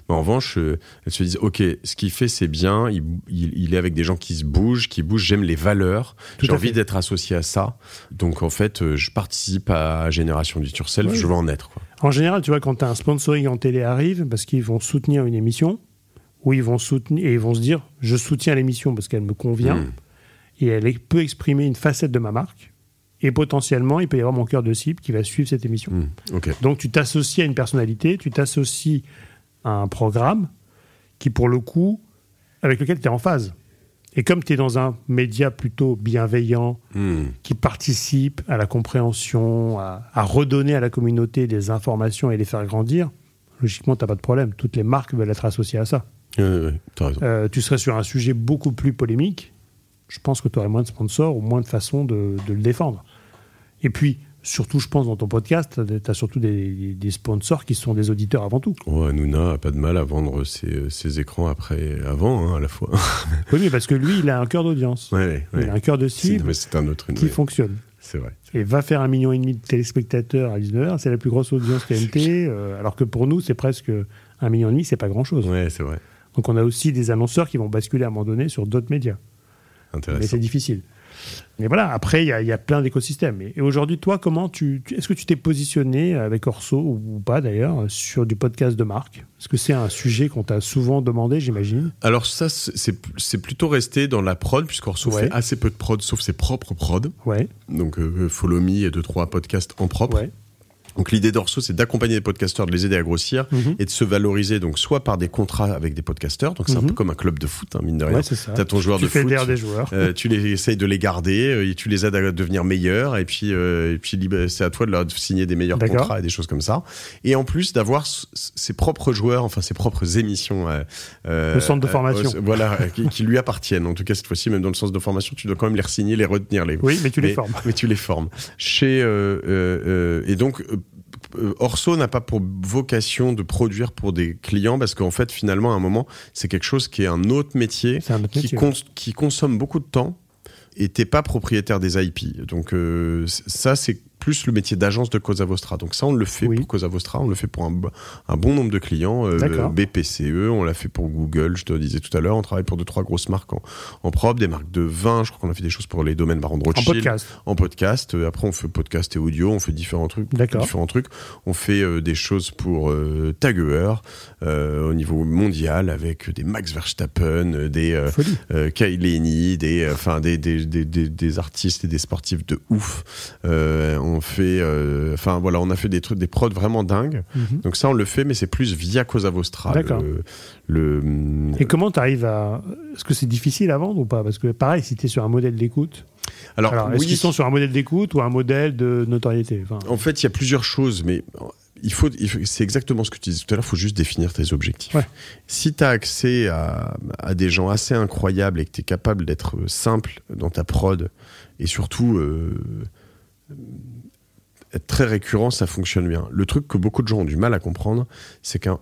Mais en revanche, euh, elles se disent, OK, ce qu'il fait, c'est bien. Il, il, est avec des gens qui se bougent, qui bougent. J'aime les valeurs. J'ai envie d'être associé à ça. Donc, en fait, je participe à Génération du Turcel. Je veux en être. Quoi. En général, tu vois, quand un sponsoring en télé arrive, parce qu'ils vont soutenir une émission, ou ils vont soutenir et ils vont se dire, je soutiens l'émission parce qu'elle me convient. Hmm. Et elle peut exprimer une facette de ma marque et potentiellement, il peut y avoir mon cœur de cible qui va suivre cette émission. Hmm, Donc tu t'associes à une personnalité, tu t'associes à un programme qui, pour le coup, avec lequel tu es en phase. Et comme tu es dans un média plutôt bienveillant, hmm. qui participe à la compréhension, à, redonner à la communauté des informations et les faire grandir, logiquement, tu n'as pas de problème. Toutes les marques veulent être associées à ça. Euh, tu serais sur un sujet beaucoup plus polémique, je pense que tu aurais moins de sponsors ou moins de façons de, le défendre. Et puis, surtout, je pense, dans ton podcast, tu as surtout des, sponsors qui sont des auditeurs avant tout. Ouais, Nouna a pas de mal à vendre ses, écrans après, avant, hein, à la fois. oui, mais parce que lui, il a un cœur d'audience. il a un cœur de cible un autre, qui fonctionne. C'est vrai. Et va faire un million et demi de téléspectateurs à 19h, c'est la plus grosse audience TNT, euh, alors que pour nous, c'est presque un million et demi, c'est pas grand-chose. Ouais, c'est vrai. Donc on a aussi des annonceurs qui vont basculer à un moment donné sur d'autres médias. Mais c'est difficile. Mais voilà, après, il y, a plein d'écosystèmes. Et, aujourd'hui, toi, comment tu, est-ce que tu t'es positionné avec Orso, ou, pas d'ailleurs, sur du podcast de marque? Est-ce que c'est un sujet qu'on t'a souvent demandé, j'imagine? Alors ça, c'est plutôt resté dans la prod, puisqu'Orso fait assez peu de prod, sauf ses propres prod. Ouais. Donc euh, Follow Me et deux, trois podcasts en propre. Ouais. Donc l'idée d'Orso, c'est d'accompagner les podcasteurs, de les aider à grossir mhm. et de se valoriser. Donc soit par des contrats avec des podcasteurs, donc c'est un mhm. peu comme un club de foot, hein, mine de rien. Ouais, T'as ton joueur tu de foot, des joueurs. Euh, tu les essayes de les garder, euh, et tu les aides à devenir meilleurs, et puis euh, et puis c'est à toi de leur signer des meilleurs contrats et des choses comme ça. Et en plus d'avoir ses propres joueurs, enfin ses propres émissions. le centre de formation. voilà, qui, lui appartiennent. En tout cas cette fois-ci, même dans le sens de formation, tu dois quand même les signer, les retenir. Les... Oui, mais tu les formes. Mais tu les formes. Chez et donc euh, Orso n'a pas pour vocation de produire pour des clients parce qu'en fait, finalement, à un moment, c'est quelque chose qui est un autre métier, qui, consomme beaucoup de temps et t'es pas propriétaire des IP. Donc euh, ça, c'est plus le métier d'agence de Cosa Vostra. Donc ça, on le fait pour Cosa Vostra, on le fait pour un, bon nombre de clients. Euh, BPCE, on l'a fait pour Google, je te le disais tout à l'heure. On travaille pour deux, trois grosses marques en, en propre, des marques de vin. Je crois qu'on a fait des choses pour les domaines Baron de Rothschild. En podcast. En podcast. Euh, après, on fait podcast et audio, on fait différents trucs. Différents trucs. On fait euh, des choses pour euh, au niveau mondial avec des Max Verstappen, des euh, Kaileni, des, enfin, des, des, des, des, artistes et des sportifs de ouf. on on fait, euh, enfin voilà, on a fait des trucs, des prods vraiment dingues. Mhm. Donc ça, on le fait, mais c'est plus via Cosa Vostra. D'accord. Le, Et comment tu arrives à. Est-ce que c'est difficile à vendre ou pas? Parce que pareil, si tu es sur un modèle d'écoute. Alors, est-ce qu'ils sont sur un modèle d'écoute ou un modèle de notoriété? En fait, il y a plusieurs choses, mais il faut, c'est exactement ce que tu disais tout à l'heure, il faut juste définir tes objectifs. Si tu as accès à, des gens assez incroyables et que tu es capable d'être simple dans ta prod et surtout euh, être très récurrent, ça fonctionne bien. Le truc que beaucoup de gens ont du mal à comprendre, c'est qu'un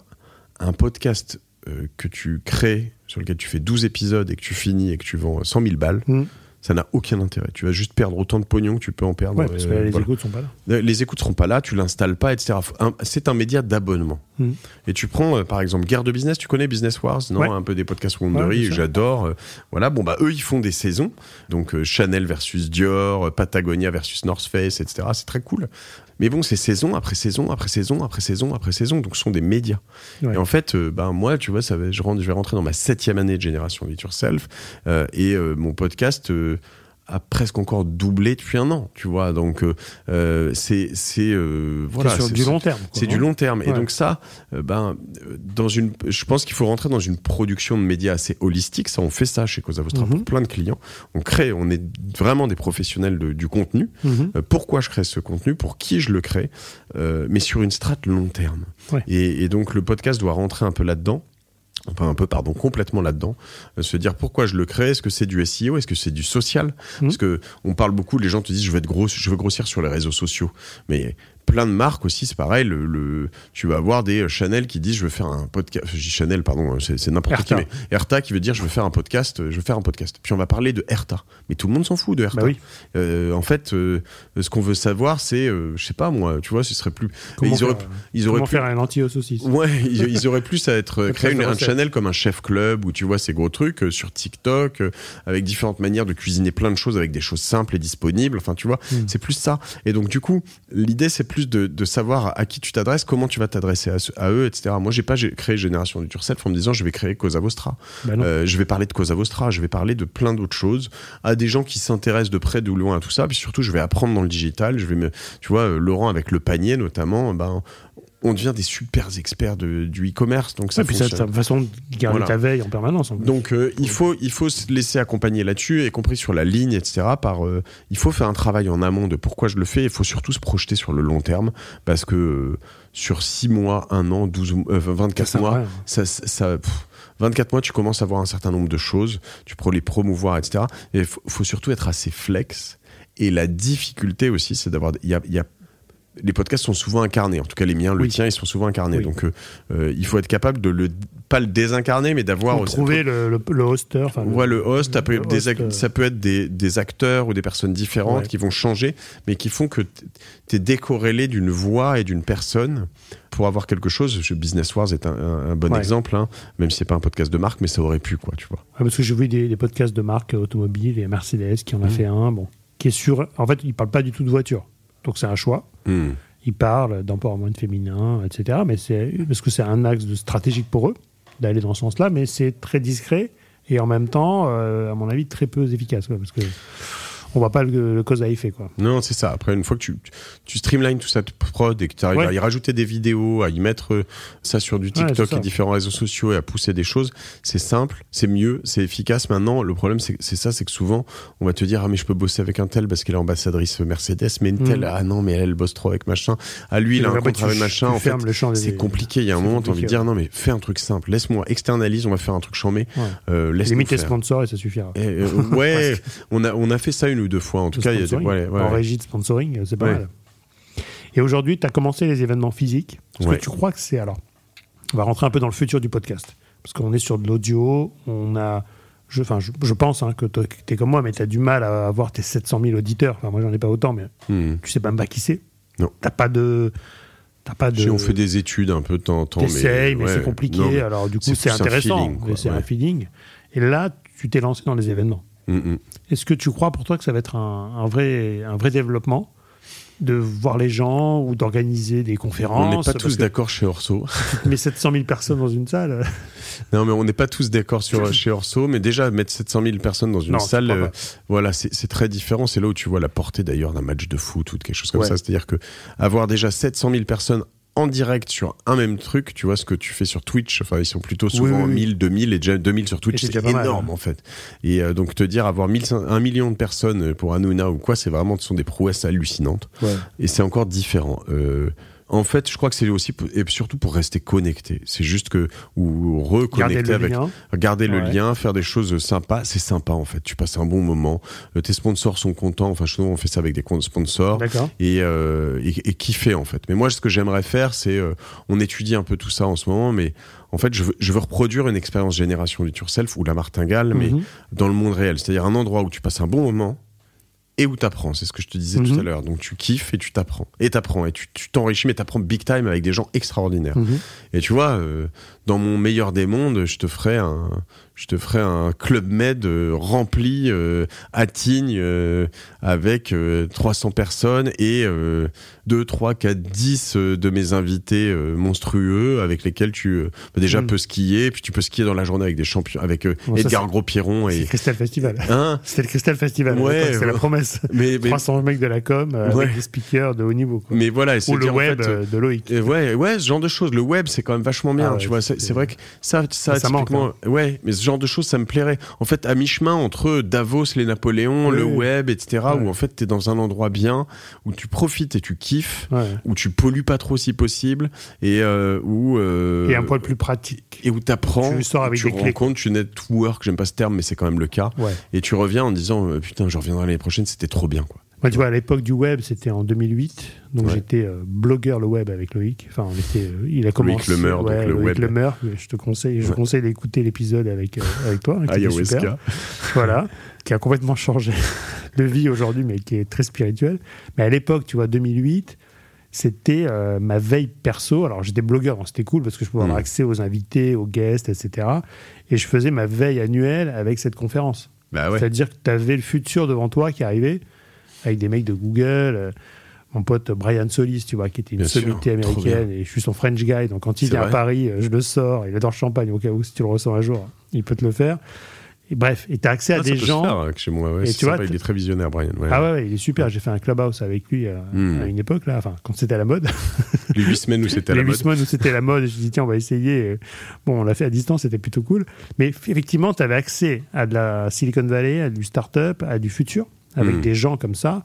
un podcast euh, que tu crées, sur lequel tu fais 12 épisodes et que tu finis et que tu vends 100 000 balles, mmh ça n'a aucun intérêt. Tu vas juste perdre autant de pognon que tu peux en perdre. Ouais, parce que les écoutes sont pas là. Euh, les écoutes seront pas là, tu l'installes pas, etc. C'est un média d'abonnement. Hmm. Et tu prends, euh, par exemple, Guerre de Business, tu connais Business Wars, non Un peu des podcasts Wondery, j'adore. Euh, voilà, bon, bah, eux, ils font des saisons. Donc, Chanel versus Dior, Patagonia versus North Face, etc. C'est très cool. Mais bon, c'est saison après saison après saison après saison après saison, donc ce sont des médias. Et en fait, euh, ben moi, tu vois, ça va, je, rentre, je vais rentrer dans ma septième année de Génération Vite Yourself, euh, et euh, mon podcast a presque encore doublé depuis un an, tu vois. Donc euh, euh c'est c'est euh, voilà, c'est du long terme. C'est du long terme. Et donc ça, euh, ben dans une, je pense qu'il faut rentrer dans une production de médias assez holistique. Ça, on fait ça chez Cosa Vostra pour mhm. plein de clients. On crée, on est vraiment des professionnels de, du contenu. Mhm. pourquoi je crée ce contenu? Pour qui je le crée? Mais sur une strate long terme. Et, et donc le podcast doit rentrer un peu là-dedans enfin un peu pardon complètement là-dedans. Euh, se dire pourquoi je le crée est-ce que c'est du SEO est-ce que c'est du social? Mmh. parce que on parle beaucoup les gens te disent je veux être gros je veux grossir sur les réseaux sociaux. Mais plein de marques aussi, c'est pareil. Le, le- tu vas avoir des euh, Chanel qui disent je veux faire un podcast. Je dis Chanel, pardon, c'est c'est n'importe qui, mais Erta qui veut dire je veux faire un podcast, euh, je veux faire un podcast. Puis on va parler de Erta. Mais tout le monde s'en fout de Erta. Bah oui. Euh, en fait, euh, ce qu'on veut savoir, c'est, euh, je sais pas moi, tu vois, ce serait plus. Comment ils auraient, faire, ils auraient comment pu. faire un aux saucisses Ouais, ils, ils auraient plus à être euh, créer une, un channel comme un chef club où tu vois ces gros trucs euh, sur TikTok euh, avec différentes manières de cuisiner plein de choses avec des choses simples et disponibles. Enfin, tu vois, Mm. c'est plus ça. Et donc du coup, l'idée c'est plus de, de savoir à qui tu t'adresses, comment tu vas t'adresser à, eux, etc. Moi, j'ai pas créé Génération du Turcef en me disant je vais créer Cosa Vostra. Bah. Euh, je vais parler de Cosa Vostra, je vais parler de plein d'autres choses à des gens qui s'intéressent de près, de loin à tout ça. Puis surtout, je vais apprendre dans le digital. Je vais me, tu vois, euh, Laurent avec le panier notamment, ben, on devient des super experts de, du e-commerce. Donc ça Et puis ça, fonctionne. c'est une façon de garder Voilà. ta veille en permanence. en. Donc euh, il faut il faut se laisser accompagner là-dessus, y compris sur la ligne, etc. Par euh, il faut faire un travail en amont de pourquoi je le fais. Il faut surtout se projeter sur le long terme parce que euh, sur 6 mois, 1 an, 12 ou- euh, 24 Ça, mois, ouais. ça, ça, ça- pff, 24 mois, tu commences à voir un certain nombre de choses, tu peux les promouvoir, etc. Et il faut, faut surtout être assez flex. Et la difficulté aussi, c'est d'avoir, il y a, il y a- les podcasts sont souvent incarnés. En tout cas, les miens, le Oui. tien, ils sont souvent incarnés. Oui. Donc, euh, euh, il faut être capable de le, pas le désincarner, mais d'avoir trouver le, le, le. Enfin, Ouais, le host, ça peut le être, des, host, euh, ça peut être des, des acteurs ou des personnes différentes Ouais. qui vont changer, mais qui font que tu es décorrélé d'une voix et d'une personne pour avoir quelque chose. Business Wars est un, un- un bon Ouais. exemple, hein, même si c'est pas un podcast de marque, mais ça aurait pu, quoi, tu vois. Ouais, parce que j'ai vu des, des podcasts de marques automobiles et Mercedes qui en a Mhm. fait un, bon, qui est sur. En fait, ils parlent pas du tout de voiture. Donc c'est un choix. Hmm. Ils parlent d'empowerment féminin, etc. Mais c'est parce que c'est un axe de stratégique pour eux d'aller dans ce sens-là, mais c'est très discret et en même temps, euh, à mon avis, très peu efficace, quoi, parce que on voit pas le, le cause à effet, quoi. Non, c'est ça. Après, une fois que tu, tu streamlines tout ça de prod et que tu arrives Ouais. à y rajouter des vidéos, à y mettre euh, ça sur du TikTok et différents réseaux sociaux et à pousser des choses, c'est simple, c'est mieux, c'est efficace. Maintenant, le problème, c'est ça, c'est que souvent, on va te dire, ah, mais je peux bosser avec un tel parce qu'elle est ambassadrice Mercedes, mais une telle, Mm. ah non, mais elle, elle bosse trop avec machin. Ah, lui, il a un contrat avec machin. En fait, fermes le champ des- c'est compliqué. Il y a un moment, t'as envie de dire, non, mais fais un truc simple. Laisse-moi, externalise, on va faire un truc chambé. Ouais. Euh, laisse-nous Limite les faire. sponsors et ça suffira. Et, euh, ouais, on a, on a fait ça une ou deux fois. En tout cas, il y a des, ouais, ouais, en régie de sponsoring, c'est pas mal. Et aujourd'hui, tu as commencé les événements physiques. Est-ce Ouais. que tu crois que c'est. Alors, on va rentrer un peu dans le futur du podcast. Parce qu'on est sur de l'audio, on a. Je, enfin, je, je pense hein, que tu es comme moi, mais tu as du mal à avoir tes 700 000 auditeurs. Enfin, moi, j'en ai pas autant, mais Hmm. tu sais même pas qui c'est. Non. T'as pas de. T'as pas de. Si on fait des études un peu de temps en temps, mais, mais, ouais, c'est compliqué. non, mais- Alors, du coup, c'est intéressant. c'est un feeling. Et là, tu t'es lancé dans les événements. Est-ce que tu crois pour toi que ça va être un, un vrai, un vrai développement de voir les gens ou d'organiser des conférences? On n'est pas tous que d'accord chez Orso. mets 700 000 personnes dans une salle. non, mais on n'est pas tous d'accord sur chez Orso. Mais déjà mettre 700 000 personnes dans une Non, salle, euh, voilà, c'est c'est très différent. C'est là où tu vois la portée d'ailleurs d'un match de foot ou de quelque chose comme Ouais. ça. C'est-à-dire que avoir déjà 700 000 personnes en direct sur un même truc, tu vois ce que tu fais sur Twitch, enfin ils sont plutôt souvent Oui, oui, oui. 1000, 2000 et déjà 2000 sur Twitch, c'est mal, énorme en fait. Et euh, donc te dire avoir 1000, un million de personnes pour Hanouna ou quoi, c'est vraiment ce sont des prouesses hallucinantes. Et c'est encore différent. Euh, en fait, je crois que c'est aussi et surtout pour rester connecté. C'est juste que ou reconnecter avec lien. garder le lien, faire des choses sympas, c'est sympa en fait. Tu passes un bon moment, Euh, tes sponsors sont contents. Enfin, nous, on fait ça avec des comptes sponsors et, euh, et, et kiffer en fait. Mais moi, ce que j'aimerais faire, c'est euh, on étudie un peu tout ça en ce moment, mais en fait, je veux, je veux reproduire une expérience génération du Yourself ou la martingale, mais Mhm. dans le monde réel, c'est-à-dire un endroit où tu passes un bon moment et où t'apprends. C'est ce que je te disais tout Mhm. à l'heure. Donc tu kiffes et tu t'apprends et t'apprends et tu t'enrichis, mais t'apprends big time avec des gens extraordinaires. Mhm. Et tu vois, euh, dans mon meilleur des mondes, je te ferais un, je te ferais un club med euh, rempli euh, à Tignes euh, avec euh, 300 personnes et euh, 2, 3, 4, 10 euh, de mes invités monstrueux avec lesquels tu bah, déjà Mm. peux skier, puis tu peux skier dans la journée avec des champions, avec Bon, Edgar c'est- Gros-Piron C'est et le Crystal Festival. hein C'était le Crystal Festival. Ouais, c'est la ouais. promesse. mais, mais, 300 mecs de la com Ouais. avec des speakers de haut niveau. quoi. mais voilà, et Ou le dire, en web fait, de Loïc. Et ouais, ouais, ce genre de choses. Le web, c'est quand même vachement bien. Ah ouais, tu vois, c'est vrai que ça, ça, Ça manque, typiquement, ouais, mais ce genre de choses, ça me plairait. En fait, à mi-chemin entre Davos, les Napoléons, Oui, le web, etc., Ouais. où en fait, t'es dans un endroit bien, où tu profites et tu kiffes, Ouais. où tu pollues pas trop si possible, et euh, où euh, Et un poil plus pratique. et où t'apprends, Tu sors avec tu des clés, rencontres, tu network, j'aime pas ce terme, mais c'est quand même le cas, Ouais. et tu reviens en disant euh, putain, je reviendrai l'année prochaine, c'était trop bien, quoi. Tu vois, à l'époque du web, c'était en 2008. Donc, Ouais. j'étais euh, blogueur le web avec Loïc. Enfin, on était, euh, il a commencé. Lemeur, donc ouais, le Loïc web. Lemeur. Je te conseille, je Ouais. conseille d'écouter l'épisode avec, euh, avec toi. qui était super. Voilà, qui a complètement changé de vie aujourd'hui, mais qui est très spirituel. Mais à l'époque, tu vois, 2008, c'était euh, ma veille perso. Alors, j'étais blogueur, donc c'était cool parce que je pouvais avoir Mm. accès aux invités, aux guests, etc. Et je faisais ma veille annuelle avec cette conférence. Bah ouais. C'est-à-dire que tu avais le futur devant toi qui arrivait avec des mecs de Google. euh, mon pote Brian Solis, tu vois, qui était une Bien sommité américaine, et je suis son French guy, donc quand il vient à Paris, euh, je le sors, il adore le champagne, au cas où, si tu le ressens un jour, il peut te le faire. Et bref, et tu as accès à Ah, des gens. faire, hein, chez moi. Ouais, Et tu vois, sympa, il est très visionnaire, Brian. Ouais. Ah ouais, ouais, il est super. J'ai fait un clubhouse avec lui euh, Hmm. à une époque, là, enfin, quand c'était à la mode. Les huit semaines où c'était à Les la huit mode. semaines où c'était la mode, je me dis, tiens, on va essayer. Bon, on l'a fait à distance, c'était plutôt cool. Mais effectivement, tu avais accès à de la Silicon Valley, à du start-up, à du futur, avec Mm. des gens comme ça.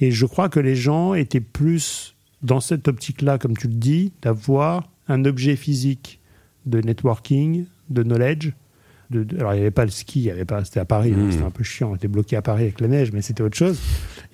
Et je crois que les gens étaient plus dans cette optique-là, comme tu le dis, d'avoir un objet physique de networking, de knowledge. De, de- alors, il n'y avait pas le ski, il y avait pas, c'était à Paris, hein, c'était un peu chiant, on était bloqué à Paris avec la neige, mais c'était autre chose.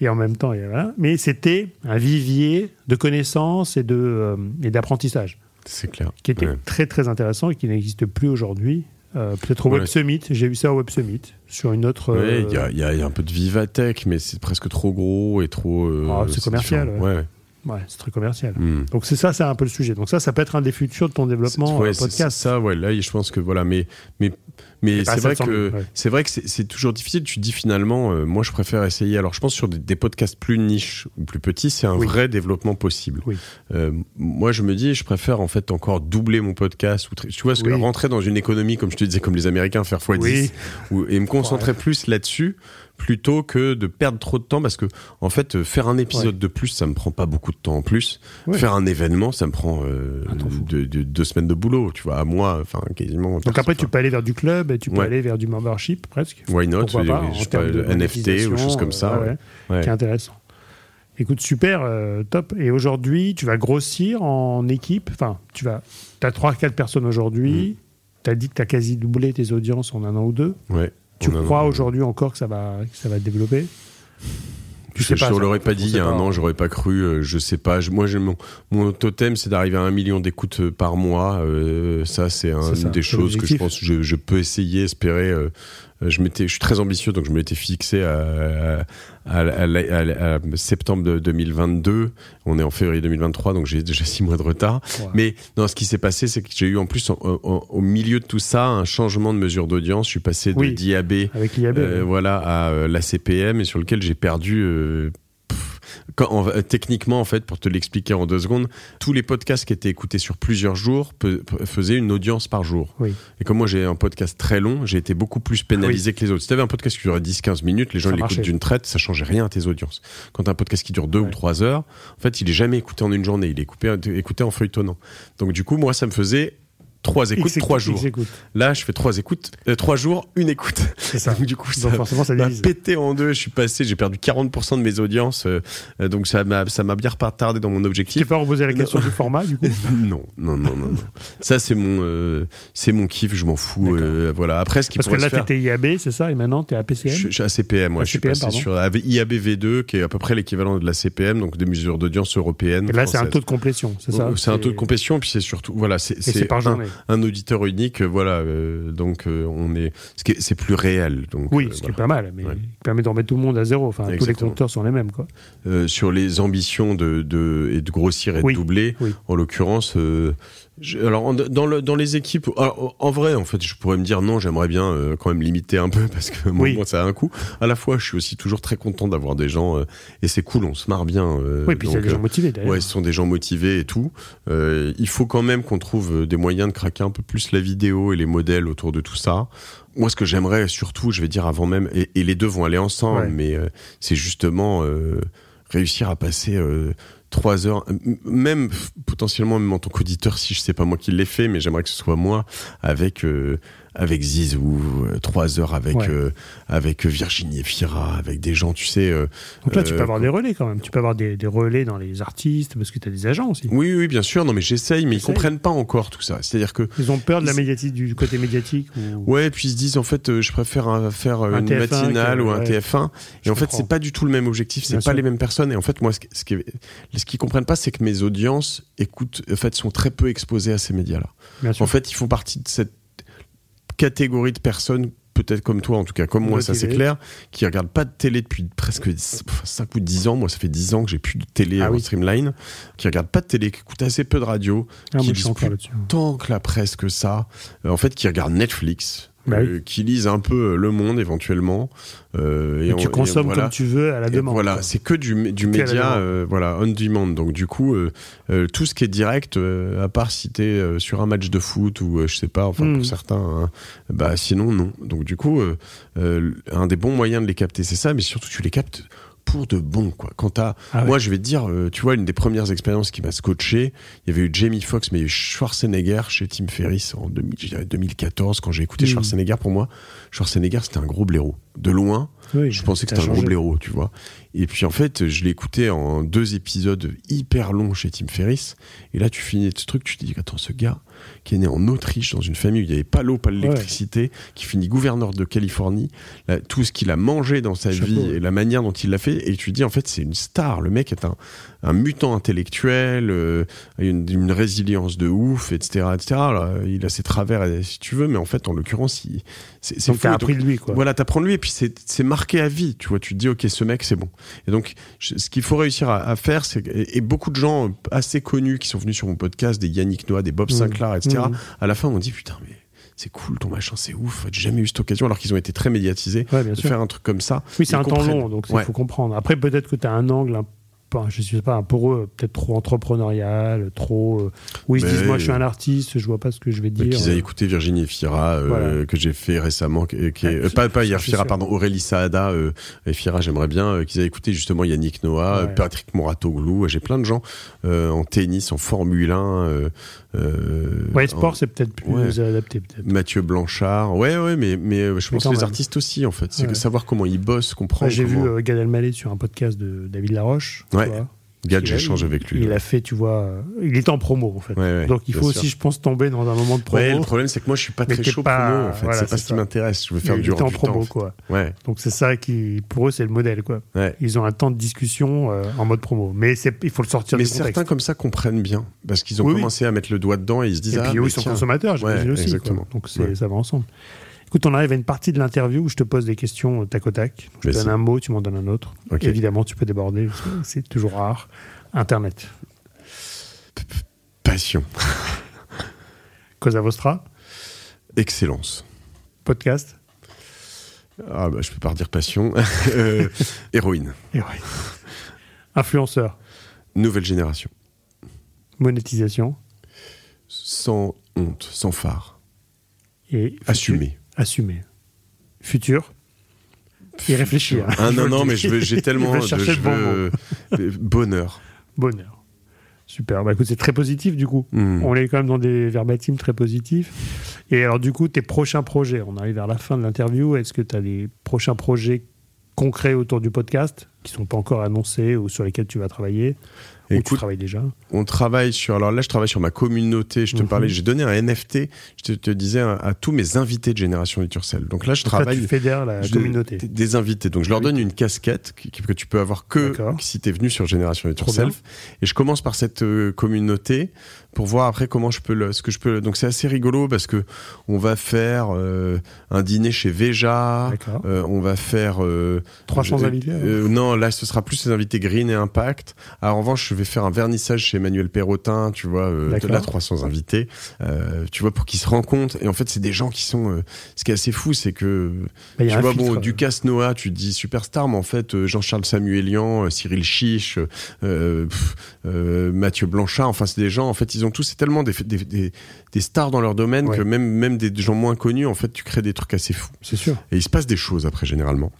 Et en même temps, il y avait- voilà. mais c'était un vivier de connaissances et de euh, et d'apprentissage C'est clair. qui était Ouais. très très intéressant et qui n'existe plus aujourd'hui. Euh, Peut-être au Ouais. Web Summit, j'ai vu ça au Web Summit sur une autre. Ouais, euh, il y, a, y un peu de Vivatech, mais c'est presque trop gros et trop. euh, Ah, c'est commercial. Ouais. Ouais, c'est très commercial. Hmm. Donc c'est ça, c'est un peu le sujet. Donc ça, ça peut être un des futurs de ton développement Ouais, euh, c'est- podcast. ça, ouais. Là, je pense que voilà, mais mais mais c'est vrai 700 000, que ouais. c'est vrai que c'est toujours difficile. Tu dis finalement, euh, moi, je préfère essayer. Alors, je pense sur des, des podcasts plus niches ou plus petits, c'est un Oui. vrai développement possible. Oui. Euh, moi, je me dis, je préfère en fait encore doubler mon podcast ou tu vois, parce que Oui. rentrer dans une économie comme je te disais, comme les Américains, faire x10 Oui. ou- et me concentrer plus là-dessus plutôt que de perdre trop de temps parce que en fait euh, faire un épisode de plus ça me prend pas beaucoup de temps en plus Ouais. faire un événement ça me prend euh, de- deux semaines de boulot tu vois à moi enfin quasiment Donc après, tu peux aller vers du club et tu peux Ouais. aller vers du membership presque. why not Pourquoi oui, pas, oui, en je sais pas, de NFT ou choses comme euh, ça. Ouais. qui est intéressant. Écoute, super, euh, top. Et aujourd'hui, tu vas grossir en équipe? Enfin, tu vas. As 3-4 personnes aujourd'hui. Tu as dit que tu as quasi doublé tes audiences en un an ou deux. Ouais. Tu On a- crois aujourd'hui encore que ça va, que ça va développer? Tu je je l'aurais pas dit il y a un an, j'aurais pas cru. euh, je sais pas. Je- moi, mon, mon totem, c'est d'arriver à un million d'écoutes euh, par mois. euh, ça, c'est un- une des choses que je pense je, je peux essayer, espérer. euh, euh, je m'étais, je suis très ambitieux, donc je m'étais fixé à, à, à- à- à- à septembre de 2022. On est en février 2023, donc j'ai déjà six mois de retard. Mais non, ce qui s'est passé, c'est que j'ai eu en plus, en- en- au milieu de tout ça, un changement de mesure d'audience. Je suis passé de Oui. L'IAB. euh, voilà à euh, la CPM et sur lequel j'ai perdu euh, quand, euh, techniquement en fait pour te l'expliquer en deux secondes tous les podcasts qui étaient écoutés sur plusieurs jours pe- pe- faisaient une audience par jour Oui. et comme moi j'ai un podcast très long j'ai été beaucoup plus pénalisé que les autres si t'avais un podcast qui durait 10-15 minutes les gens Ça l'écoutent marchait. d'une traite ça changeait rien à tes audiences quand t'as un podcast qui dure deux Ouais. ou trois heures en fait il est jamais écouté en une journée il est coupé, écouté en feuilletonnant donc du coup moi ça me faisait trois écoutes X- trois X- jours écoute. là je fais trois écoutes euh, trois jours une écoute C'est ça. donc du coup ça Donc forcément, ça m'a pété en deux. Je suis passé, j'ai perdu 40% de mes audiences. euh, euh, donc ça m'a, ça m'a bien retardé dans mon Tu t'es objectif. pas reposé la question du format, du coup Non, non, non, non, non. Ça c'est mon, euh, c'est mon kiff. Je m'en fous. Euh, voilà. Après, ce qui Parce que là, faire. t'étais IAB, c'est ça Et maintenant, t'es à PCM Je, suis à CPM, moi. À je suis passé pardon. sur IAB V2, qui est à peu près l'équivalent de la CPM, donc des mesures d'audience européennes. Et là, c'est un taux de complétion, c'est ça Euh, C'est un taux de compétition, puis c'est surtout, voilà, c'est, par un, un auditeur unique, euh, voilà, euh, donc euh, on est, c'est plus réel, donc. Oui, ce qui est pas mal, mais Ouais. qui permet de remettre tout le monde à zéro. Enfin, tous les compteurs sont les mêmes, quoi. Sur les ambitions de, de, et de grossir et Oui, de doubler. oui. En l'occurrence, je- alors dans, le, dans les équipes, alors, en vrai, en fait, je pourrais me dire non, j'aimerais bien euh, quand même limiter un peu parce que moi, Oui. moi, ça a un coût. À la fois, je suis aussi toujours très content d'avoir des gens euh, et c'est cool, on se marre bien. euh, oui, puis il y a donc, des gens motivés, d'ailleurs. Ouais, ce sont des gens motivés et tout. Il faut quand même qu'on trouve des moyens de craquer un peu plus la vidéo et les modèles autour de tout ça. Moi, ce que j'aimerais surtout, je vais dire avant même, et, et les deux vont aller ensemble, Ouais. mais euh, c'est justement euh, réussir à passer euh, trois heures, même potentiellement même en tant qu'auditeur, si je sais pas moi qui l'ai fait, mais j'aimerais que ce soit moi avec avec Zizou, euh, trois heures avec Ouais. euh, avec Virginie Efira, avec des gens, tu sais. euh, Donc là, tu peux euh, avoir des relais quand même. Tu peux avoir des, des relais dans les artistes parce que tu as des agents aussi. Oui, oui, bien sûr. Non, mais j'essaye, mais ils comprennent pas encore tout ça. C'est-à-dire que Ils ont peur de la médiatique, du côté médiatique ou... Ouais, puis ils se disent en fait, je préfère faire Un une TF1 matinale ou un ouais. TF1. Je Et en fait, comprends. c'est pas du tout le même objectif, c'est pas sûr. les mêmes personnes. Et en fait, moi, ce, ce qui, ce qu'ils comprennent pas, c'est que mes audiences écoutent, en fait, sont très peu exposées à ces médias-là. En fait, ils font partie de cette catégorie de personnes peut-être comme toi, en tout cas comme moi, ça c'est clair, qui regardent pas de télé depuis presque 5 ou 10 ans. Moi, ça fait 10 ans que j'ai plus de télé Ah en oui. streamline, qui regardent pas de télé, qui écoutent assez peu de radio, Ah, qui lisent plus là-dessus. tant que la presse que ça, euh, en fait, qui regardent Netflix, Bah qui lisent un peu euh, Le Monde éventuellement. euh, Et on- tu consommes voilà. comme tu veux à la Et demande. voilà, c'est que du, du média, euh, voilà, on demand. Donc du coup, euh, tout ce qui est direct, à part si t'es euh, sur un match de foot ou je sais pas, enfin Mm. pour certains, hein, bah sinon non. Donc du coup, un des bons moyens de les capter, c'est ça, mais surtout tu les captes pour de bon quoi. Quand t'as, Ah ouais. moi je vais te dire, euh, tu vois, une des premières expériences qui m'a scotché, il y avait eu Jamie Foxx, mais il y a eu Schwarzenegger chez Tim Ferriss en 2000, je dirais 2014 quand j'ai écouté Mm. Schwarzenegger. Pour moi, Schwarzenegger c'était un gros blaireau. De loin, Oui, je pensais que c'était un gros blaireau, tu vois. Et puis en fait, je l'ai écouté en deux épisodes hyper longs chez Tim Ferriss. Et là, tu finis ce truc, tu te dis, attends, ce gars qui est né en Autriche, dans une famille où il n'y avait pas l'eau, pas l'électricité, qui finit gouverneur de Californie, là, tout ce qu'il a mangé dans sa Chapeau, vie et la manière dont il l'a fait, et tu te dis, en fait, c'est une star. Le mec est un, un mutant intellectuel, euh, une, une résilience de ouf, etc. etc. Là, il a ses travers, euh, si tu veux, mais en fait, en l'occurrence, c'est fou. t'as appris de lui, quoi. voilà, t'apprends de lui et puis c'est c'est marqué à vie. Tu vois, tu te dis ok, ce mec c'est bon. Et donc, je- ce qu'il faut réussir à, à faire, c'est et, et beaucoup de gens assez connus qui sont venus sur mon podcast, des Yannick Noah, des Bob Mhm. Sinclair, etc. Mhm. À la fin, on dit putain mais c'est cool ton machin, c'est ouf. J'ai jamais eu cette occasion alors qu'ils ont été très médiatisés Ouais, bien de sûr. faire un truc comme ça. Oui, c'est un temps long, donc il Ouais. faut comprendre. Après, peut-être que tu as un angle, un, je sais pas, pour eux, peut-être trop entrepreneurial, trop. euh, où ils se disent, moi, je suis un artiste, je vois pas ce que je vais dire. qu'ils aient écouté Virginie Efira euh, Voilà. que j'ai fait récemment qui, est, euh, pas pas c'est- hier sûr. pardon Aurélie Saada euh, Efira j'aimerais bien euh, qu'ils aient écouté justement Yannick Noah euh, Ouais. Patrick Moratoglou j'ai plein de gens euh, en tennis en Formule 1 euh, euh, Ouais, en- sport, c'est peut-être plus Ouais. adapté, peut-être. Mathieu Blanchard ouais ouais mais mais euh, je Mais pense quand les même. artistes aussi en fait c'est Ouais. que savoir comment ils bossent comprendre J'ai vu comment... euh, Gad Elmaleh sur un podcast de David Laroche. Ouais. Gad j'échange avec lui Il a fait, tu vois, il était en promo, en fait. Ouais, ouais, Donc il faut sûr. aussi, je pense, tomber dans un moment de promo. le problème c'est que moi je suis pas Mais très chaud pas- promo en fait voilà, c'est pas ce qui m'intéresse je veux faire il du était en promo, temps. quoi. Donc c'est ça qui, pour eux, c'est le modèle, quoi. Ils ont un temps de discussion euh, en mode promo. Mais il faut le sortir Mais du contexte. certains comme ça comprennent bien parce qu'ils ont Oui, oui. commencé à mettre le doigt dedans et ils se disent Et ah puis eux, ils sont consommateurs, j'imagine aussi. exactement. Donc ça va ensemble. Écoute, on arrive à une partie de l'interview où je te pose des questions euh, tac au tac. Je te donne un mot, tu m'en donnes un autre. Évidemment, tu peux déborder, c'est- toujours rare. Internet. Passion, Cosa Vostra, excellence. podcast. Ah bah je peux pas redire passion. Euh, héroïne, ouais. Influenceur. nouvelle génération, Monétisation. sans honte, sans phare, Et assumé. Assumé. Futur. Et réfléchir. hein. Ah non non mais j'ai tellement de je bon euh, bonheur. Bonheur. Super. Bah écoute, c'est très positif du coup. Hmm. On est quand même dans des verbatims très positifs. Et alors, du coup, tes prochains projets, on arrive vers la fin de l'interview. Est-ce que tu as des prochains projets concrets autour du podcast qui sont pas encore annoncés ou sur lesquels tu vas travailler? Écoute, travailles déjà on travaille sur. Alors là, je travaille sur ma communauté. Je te Mhm. parlais, j'ai donné un NFT. Je te, te disais à, à tous mes invités de Génération Liturcell. Donc là, je Donc là, travaille. tu fédères la communauté. des- Des invités. Donc je leur Oui. donne une casquette que tu peux avoir que si tu es venu sur Génération Yourself. Et je commence par cette euh, communauté pour voir après comment je peux le, ce que je peux. Donc c'est assez rigolo parce que on va faire euh, un dîner chez Veja. Euh, on va faire euh, 300 je- invités euh, Non, là ce sera plus les invités Green et Impact. Alors, en revanche, je vais faire un vernissage chez Emmanuel Perrotin, tu vois, euh, D'accord. là 300 invités, euh, tu vois, pour qu'ils se rencontrent. Et en fait, c'est des gens qui sont. euh, ce qui est assez fou, c'est que Bah, tu vois, filtre, bon, euh. Ducasse Noah, tu dis superstar, mais en fait, euh, Jean-Charles Samuelian, euh, Cyril Chiche, euh, pff, euh, Mathieu Blanchard, enfin, c'est des gens, en fait, ils ont tous, c'est tellement des, des, des, des stars dans leur domaine Ouais. que même, même des gens moins connus, en fait, tu crées des trucs assez fous. C'est sûr. Et il se passe des choses après, généralement.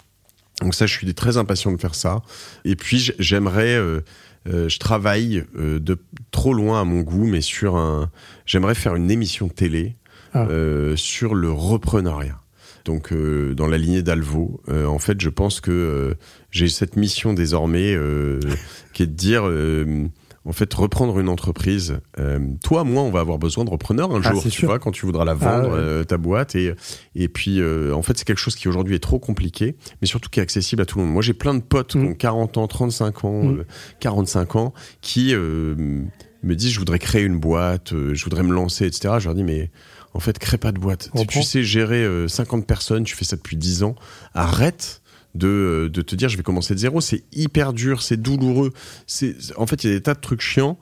Donc ça, je suis très impatient de faire ça. Et puis, j'aimerais... euh, euh, je travaille de trop loin à mon goût, mais sur un... J'aimerais faire une émission télé Ah. sur le reprenariat. Donc euh, dans la lignée d'Alvo, euh, en fait, je pense que euh, j'ai cette mission désormais qui est de dire, en fait, reprendre une entreprise. Euh, toi, moi, on va avoir besoin de repreneurs un Ah, jour, tu sûr. vois, quand tu voudras la Ah, vendre, ouais. euh, ta boîte. Et, et puis, euh, en fait, c'est quelque chose qui aujourd'hui est trop compliqué, mais surtout qui est accessible à tout le monde. Moi, j'ai plein de potes qui Mm. ont 40 ans, 35 ans, Mm. euh, 45 ans, qui me disent, je voudrais créer une boîte, je voudrais me lancer, etc. Je leur dis, mais en fait, crée pas de boîte. Si tu sais gérer euh, 50 personnes, tu fais ça depuis 10 ans, arrête de, de te dire je vais commencer de zéro. C'est hyper dur, c'est douloureux. C'est, en fait, il y a des tas de trucs chiants.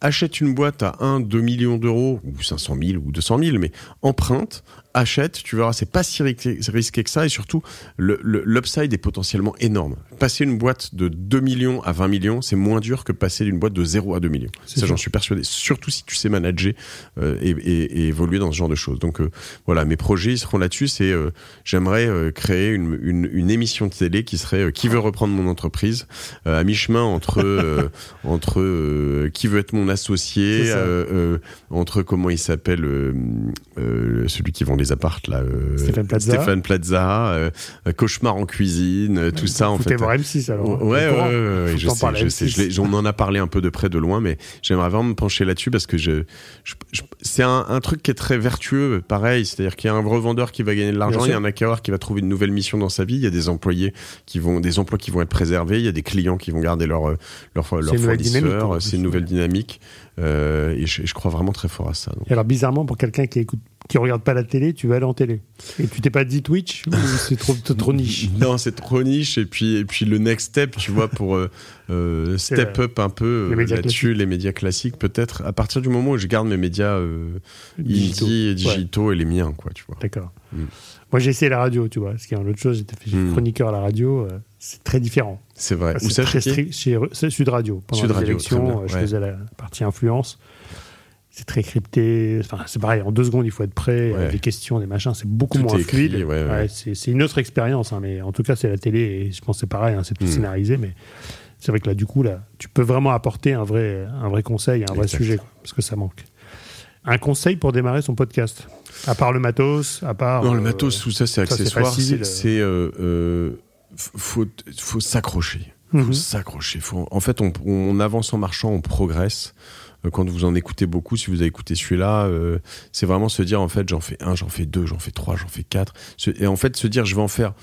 Achète une boîte à 1, 2 millions d'euros, ou 500 000, ou 200 000, mais emprunte, achète, tu verras, c'est pas si risqué, que ça, et surtout, le, le- l'upside est potentiellement énorme. Passer une boîte de 2 millions à 20 millions, c'est moins dur que passer d'une boîte de 0 à 2 millions. Ça, j'en suis persuadé. Surtout si tu sais manager euh, et, et- et évoluer dans ce genre de choses. Donc euh, voilà, mes projets ils seront là-dessus. C'est euh, j'aimerais créer une, une, une émission de télé qui serait qui veut reprendre mon entreprise à mi-chemin entre entre qui veut être mon associé, entre comment il s'appelle celui qui vend les appartes là, euh, Stéphane Plaza. Stéphane Plaza, euh, cauchemar en cuisine, euh, tout ça en fait. voir M6 alors. Ouais, au ouais, ouais, je sais, parler à je sais. M6. Je l'ai- on en a parlé un peu de près, de loin, mais j'aimerais vraiment me pencher là-dessus parce que je, c'est un, truc qui est très vertueux, pareil. C'est-à-dire qu'il y a un revendeur qui va gagner de l'argent, il y a un acquéreur qui va trouver une nouvelle mission dans sa vie, il y a des employés qui vont, des emplois qui vont être préservés, il y a des clients qui vont garder leur, leur, fournisseur. C'est une nouvelle dynamique, et je, crois vraiment très fort à ça. alors bizarrement, pour quelqu'un qui écoute, qui regarde pas la télé, tu vas aller en télé. Et tu t'es pas dit Twitch c'est trop, trop niche? Non, c'est trop niche. Et puis, et puis le next step, tu vois, pour euh, euh, step up un peu là-dessus, les médias classiques, peut-être. À partir du moment où je garde mes médias euh, Digitaux. indie et Ouais. digitaux et les miens, quoi, tu vois. D'accord. Mm. Moi, j'ai essayé la radio, tu vois. Ce qui est une autre chose, j'étais Mm. chroniqueur à la radio. euh, c'est très différent. C'est vrai. Enfin, Où ça, très chez Sud Radio. Pendant Sud les Radio, élections, je ouais. faisais la partie influence. C'est très crypté. Enfin, c'est pareil. En deux secondes, il faut être prêt. Ouais. euh, Des questions, des machins. C'est beaucoup Tout moins écrit, fluide. ouais, ouais. c'est une autre expérience. hein, mais en tout cas, c'est la télé. Et je pense que c'est pareil. hein, c'est tout Mm. scénarisé. Mais c'est vrai que là, du coup, là, tu peux vraiment apporter un vrai, un vrai conseil, un vrai Exact. sujet. quoi, parce que ça manque. Un conseil pour démarrer son podcast À part le matos, à part. Non, le euh, matos, tout ça, c'est accessoire. C'est, euh, euh, faut, faut s'accrocher. mhm. faut s'accrocher. Faut... En fait, on, on avance en marchant, on progresse. Euh, Quand vous en écoutez beaucoup, si vous avez écouté celui-là, euh, c'est vraiment se dire en fait, j'en fais un, j'en fais deux, j'en fais trois, j'en fais quatre. Et en fait, se dire, je vais en faire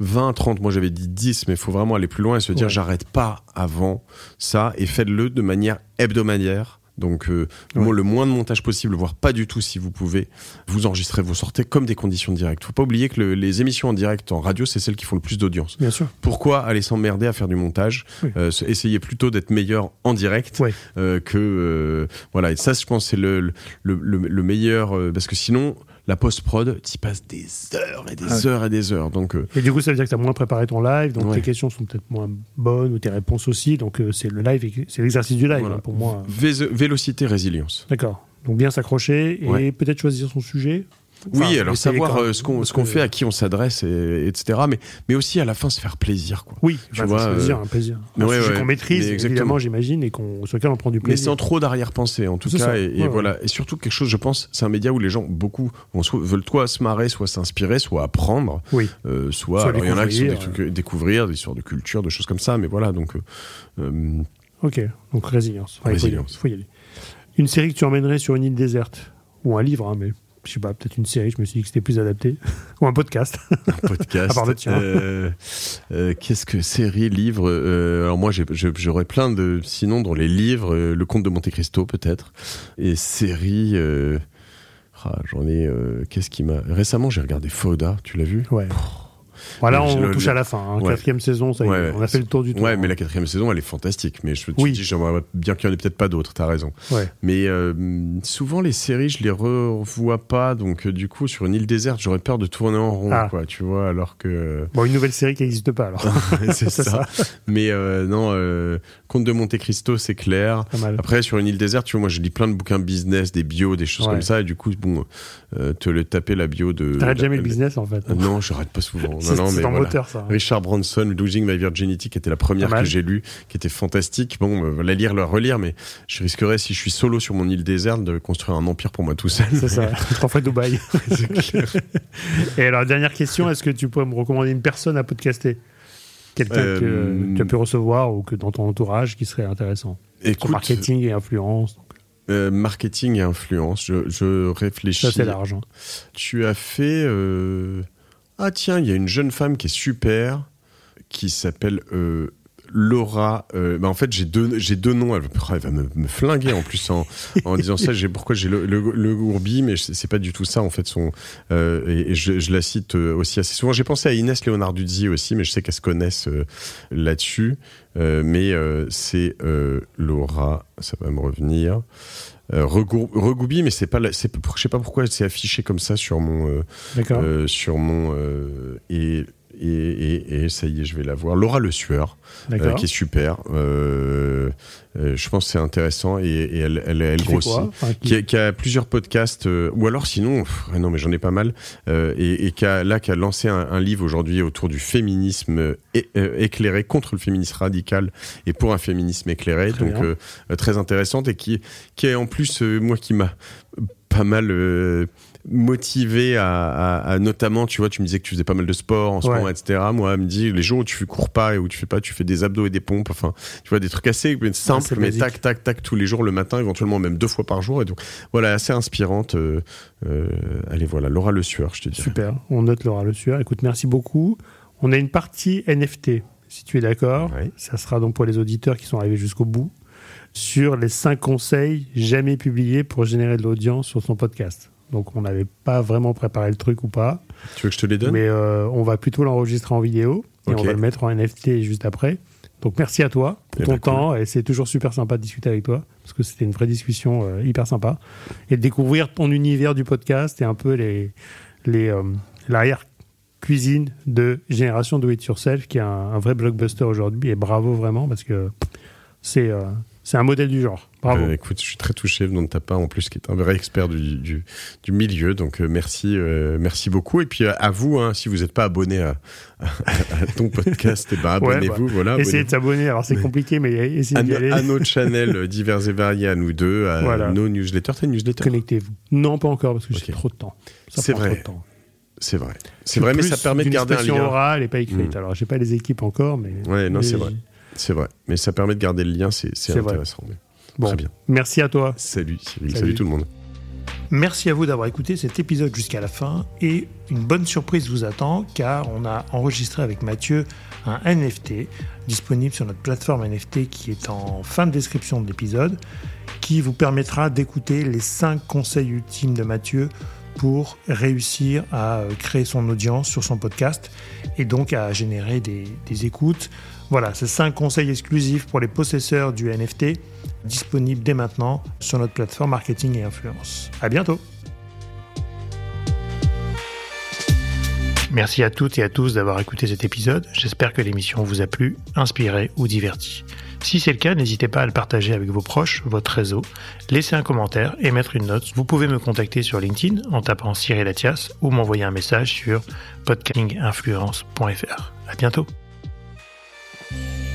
20, 30, moi j'avais dit 10, mais il faut vraiment aller plus loin et se dire, Ouais. j'arrête pas avant ça et faites-le de manière hebdomadaire. Donc euh, Ouais. le moins de montage possible, voire pas du tout si vous pouvez. Vous enregistrez, vous sortez comme des conditions de direct. Faut pas oublier que le- les émissions en direct en radio, c'est celles qui font le plus d'audience. Bien sûr. Pourquoi aller s'emmerder à faire du montage Oui. Euh, Essayez plutôt d'être meilleur en direct Ouais. euh, que voilà. Et ça, je pense, c'est le, le, le, le meilleur parce que sinon, la post prod, t'y passes des heures et des Ah ouais. heures et des heures. Donc euh, Et du coup, ça veut dire que tu as moins préparé ton live, donc Ouais. tes questions sont peut-être moins bonnes ou tes réponses aussi. Donc euh, c'est le live, et- c'est l'exercice du live voilà. hein, pour moi. Vé- vélocité, résilience. D'accord. Donc bien s'accrocher et Ouais. peut-être choisir son sujet. Oui, alors savoir euh, ce qu'on ce qu'on fait, à qui on s'adresse, et, etc. Mais mais aussi à la fin se faire plaisir, quoi. Oui, tu enfin, vois, euh, un plaisir. mais un ouais, sujet ouais. qu'on maîtrise, Mais exactement. évidemment, j'imagine, et qu'on, sur lequel on prend du Mais plaisir. sans trop d'arrière-pensée, en tout cas. ça. Et, et Ouais, ouais. voilà. Et surtout quelque chose, je pense, c'est un média où les gens, beaucoup, vont soit- veulent soit se marrer, soit s'inspirer, soit apprendre, Oui. euh, soit. Soit alors, il y en a qui sont des découvrir, trucs découvrir, des histoires de culture, des choses comme ça. Mais voilà, donc. Ok, donc résilience. Il Résilience. faut y aller. Une série que tu emmènerais sur une île déserte Ou un livre, hein, mais je sais pas, peut-être une série, je me suis dit que c'était plus adapté. Ou un podcast. un podcast. À part le tien. Euh, euh, Qu'est-ce que série, livre euh, Alors moi, j'aurais plein de. Sinon, dans les livres, euh, Le Comte de Monte Cristo peut-être. Et série. ah, J'en ai. Qu'est-ce qui m'a. Récemment, j'ai regardé Fauda. Tu l'as vu? Ouais. Voilà, on le- touche le- à la fin. hein. Ouais. Quatrième saison, ça y Ouais, on a fait le tour du tour. Ouais, mais la quatrième saison, elle est fantastique. Mais je me Oui. dis, j'aimerais bien qu'il y en ait peut-être pas d'autres. T'as raison. Mais euh, souvent les séries, je les revois pas. Donc euh, du coup, sur une île déserte, j'aurais peur de tourner en rond, Ah. quoi. Tu vois, alors que Bon, une nouvelle série qui n'existe pas alors. c'est ça. Mais euh, non, euh, Comte de Monte Cristo, c'est clair. Après, sur une île déserte, tu vois, moi, je lis plein de bouquins business, des bios, des choses comme ça. Et du coup, bon, te le taper la bio de. T'arrêtes jamais le business en fait. Euh, Non, j'arrête pas souvent. non, non, c'est mais dans voilà. moteur, ça. hein. Richard Branson, Losing My Virginity, qui était la première que j'ai lue, qui était fantastique. Bon, euh, la lire, la relire, mais je risquerais, si je suis solo sur mon île déserte, de construire un empire pour moi tout seul. C'est ça, trois fois Dubaï. Clair. Et alors, dernière question, est-ce que tu pourrais me recommander une personne à podcaster? Quelqu'un Euh, que tu as pu recevoir ou que dans ton entourage qui serait intéressant? Écoute, marketing et influence, euh, marketing et influence, je, je réfléchis. ça c'est large. hein. Tu as fait. euh, Ah, tiens, il y a une jeune femme qui est super, qui s'appelle euh, Laura. euh, bah, en fait, j'ai deux, j'ai deux noms. Elle, elle va me, me flinguer en plus en, en disant ça. J'ai, pourquoi j'ai le, le, le Gourbi, mais c'est pas du tout ça en fait. Son, euh, et et je, je la cite aussi assez souvent. J'ai pensé à Inès Léonard-Dudzi aussi, mais je sais qu'elles se connaissent là-dessus. Mais c'est Laura, ça va me revenir. Euh, Regoubi, mais c'est pas, la- c'est, je sais pas pourquoi c'est affiché comme ça sur mon, euh, euh, sur mon euh, et, et, et, et ça y est, je vais la voir. Laura Le Sueur, euh, qui est super. Euh, euh, je pense que c'est intéressant et, et elle, elle, elle Qui grossit. Enfin, qui- Qui a, qui a plusieurs podcasts, euh, ou alors sinon, pff, non mais j'en ai pas mal, euh, et, et qui a, là qui a lancé un, un livre aujourd'hui autour du féminisme éclairé contre le féminisme radical et pour un féminisme éclairé, Très donc très intéressante et qui, qui est en plus moi qui m'a pas mal euh, motivé à, à- à notamment, tu vois, tu me disais que tu faisais pas mal de sport en ce Ouais. moment, etc. Moi, elle me dit les jours où tu cours pas et où tu fais pas, tu fais des abdos et des pompes, enfin, tu vois, des trucs assez simples, mais tac, tac, tac, tous les jours, le matin, éventuellement même deux fois par jour. Et donc, voilà, assez inspirante. euh, euh, allez, voilà, Laura Le Sueur, je te dis. Super, on note Laura Le Sueur. Écoute, merci beaucoup. On a une partie NFT, si tu es d'accord. Ouais. Ça sera donc pour les auditeurs qui sont arrivés jusqu'au bout, sur les cinq conseils jamais publiés pour générer de l'audience sur son podcast. Donc on n'avait pas vraiment préparé le truc ou pas, Tu veux que je te les donne? Mais euh, on va plutôt l'enregistrer en vidéo et on va le mettre en NFT juste après. Donc merci à toi pour Eh ton ben, cool. temps et c'est toujours super sympa de discuter avec toi parce que c'était une vraie discussion euh, hyper sympa et de découvrir ton univers du podcast et un peu les les euh, l'arrière cuisine de Génération Do It Yourself qui est un, un vrai blockbuster aujourd'hui et bravo vraiment parce que c'est c'est un modèle du genre. Bravo. Euh, écoute, je suis très touché venant de ta part, en plus, qui est un vrai expert du, du, du milieu. Donc, euh, merci, euh, merci beaucoup. Et puis, à vous, hein, si vous n'êtes pas abonné à, à, à ton podcast, eh ben, Ouais, abonnez-vous. voilà, Essayez de s'abonner. Alors c'est compliqué, mais essayez d'y aller. à nos channels euh, divers et variés, à nous deux, à Voilà. nos newsletters. T'as une newsletter Connectez-vous. Non, pas encore parce que j'ai trop de temps. C'est vrai. temps. C'est vrai. C'est vrai, mais ça permet de garder un lien. orale et pas écrite. Mm. Alors j'ai pas les équipes encore, mais. Ouais, non, c'est vrai. C'est vrai. Mais ça permet de garder le lien, c'est vrai. intéressant. Mais- Bon, Très bien. merci à toi. Salut, Cyril. Salut. Salut tout le monde. Merci à vous d'avoir écouté cet épisode jusqu'à la fin et une bonne surprise vous attend car on a enregistré avec Mathieu un NFT disponible sur notre plateforme NFT qui est en fin de description de l'épisode qui vous permettra d'écouter les 5 conseils ultimes de Mathieu pour réussir à euh, créer son audience sur son podcast et donc à générer des, des écoutes. Voilà, c'est 5 conseils exclusifs pour les possesseurs du NFT disponibles dès maintenant sur notre plateforme marketing et influence. À bientôt. Merci à toutes et à tous d'avoir écouté cet épisode. J'espère que l'émission vous a plu, inspiré ou diverti. Si c'est le cas, n'hésitez pas à le partager avec vos proches, votre réseau, laisser un commentaire et mettre une note. Vous pouvez me contacter sur LinkedIn en tapant Cyril Latias ou m'envoyer un message sur podcastinginfluence.fr. À bientôt. Thank you.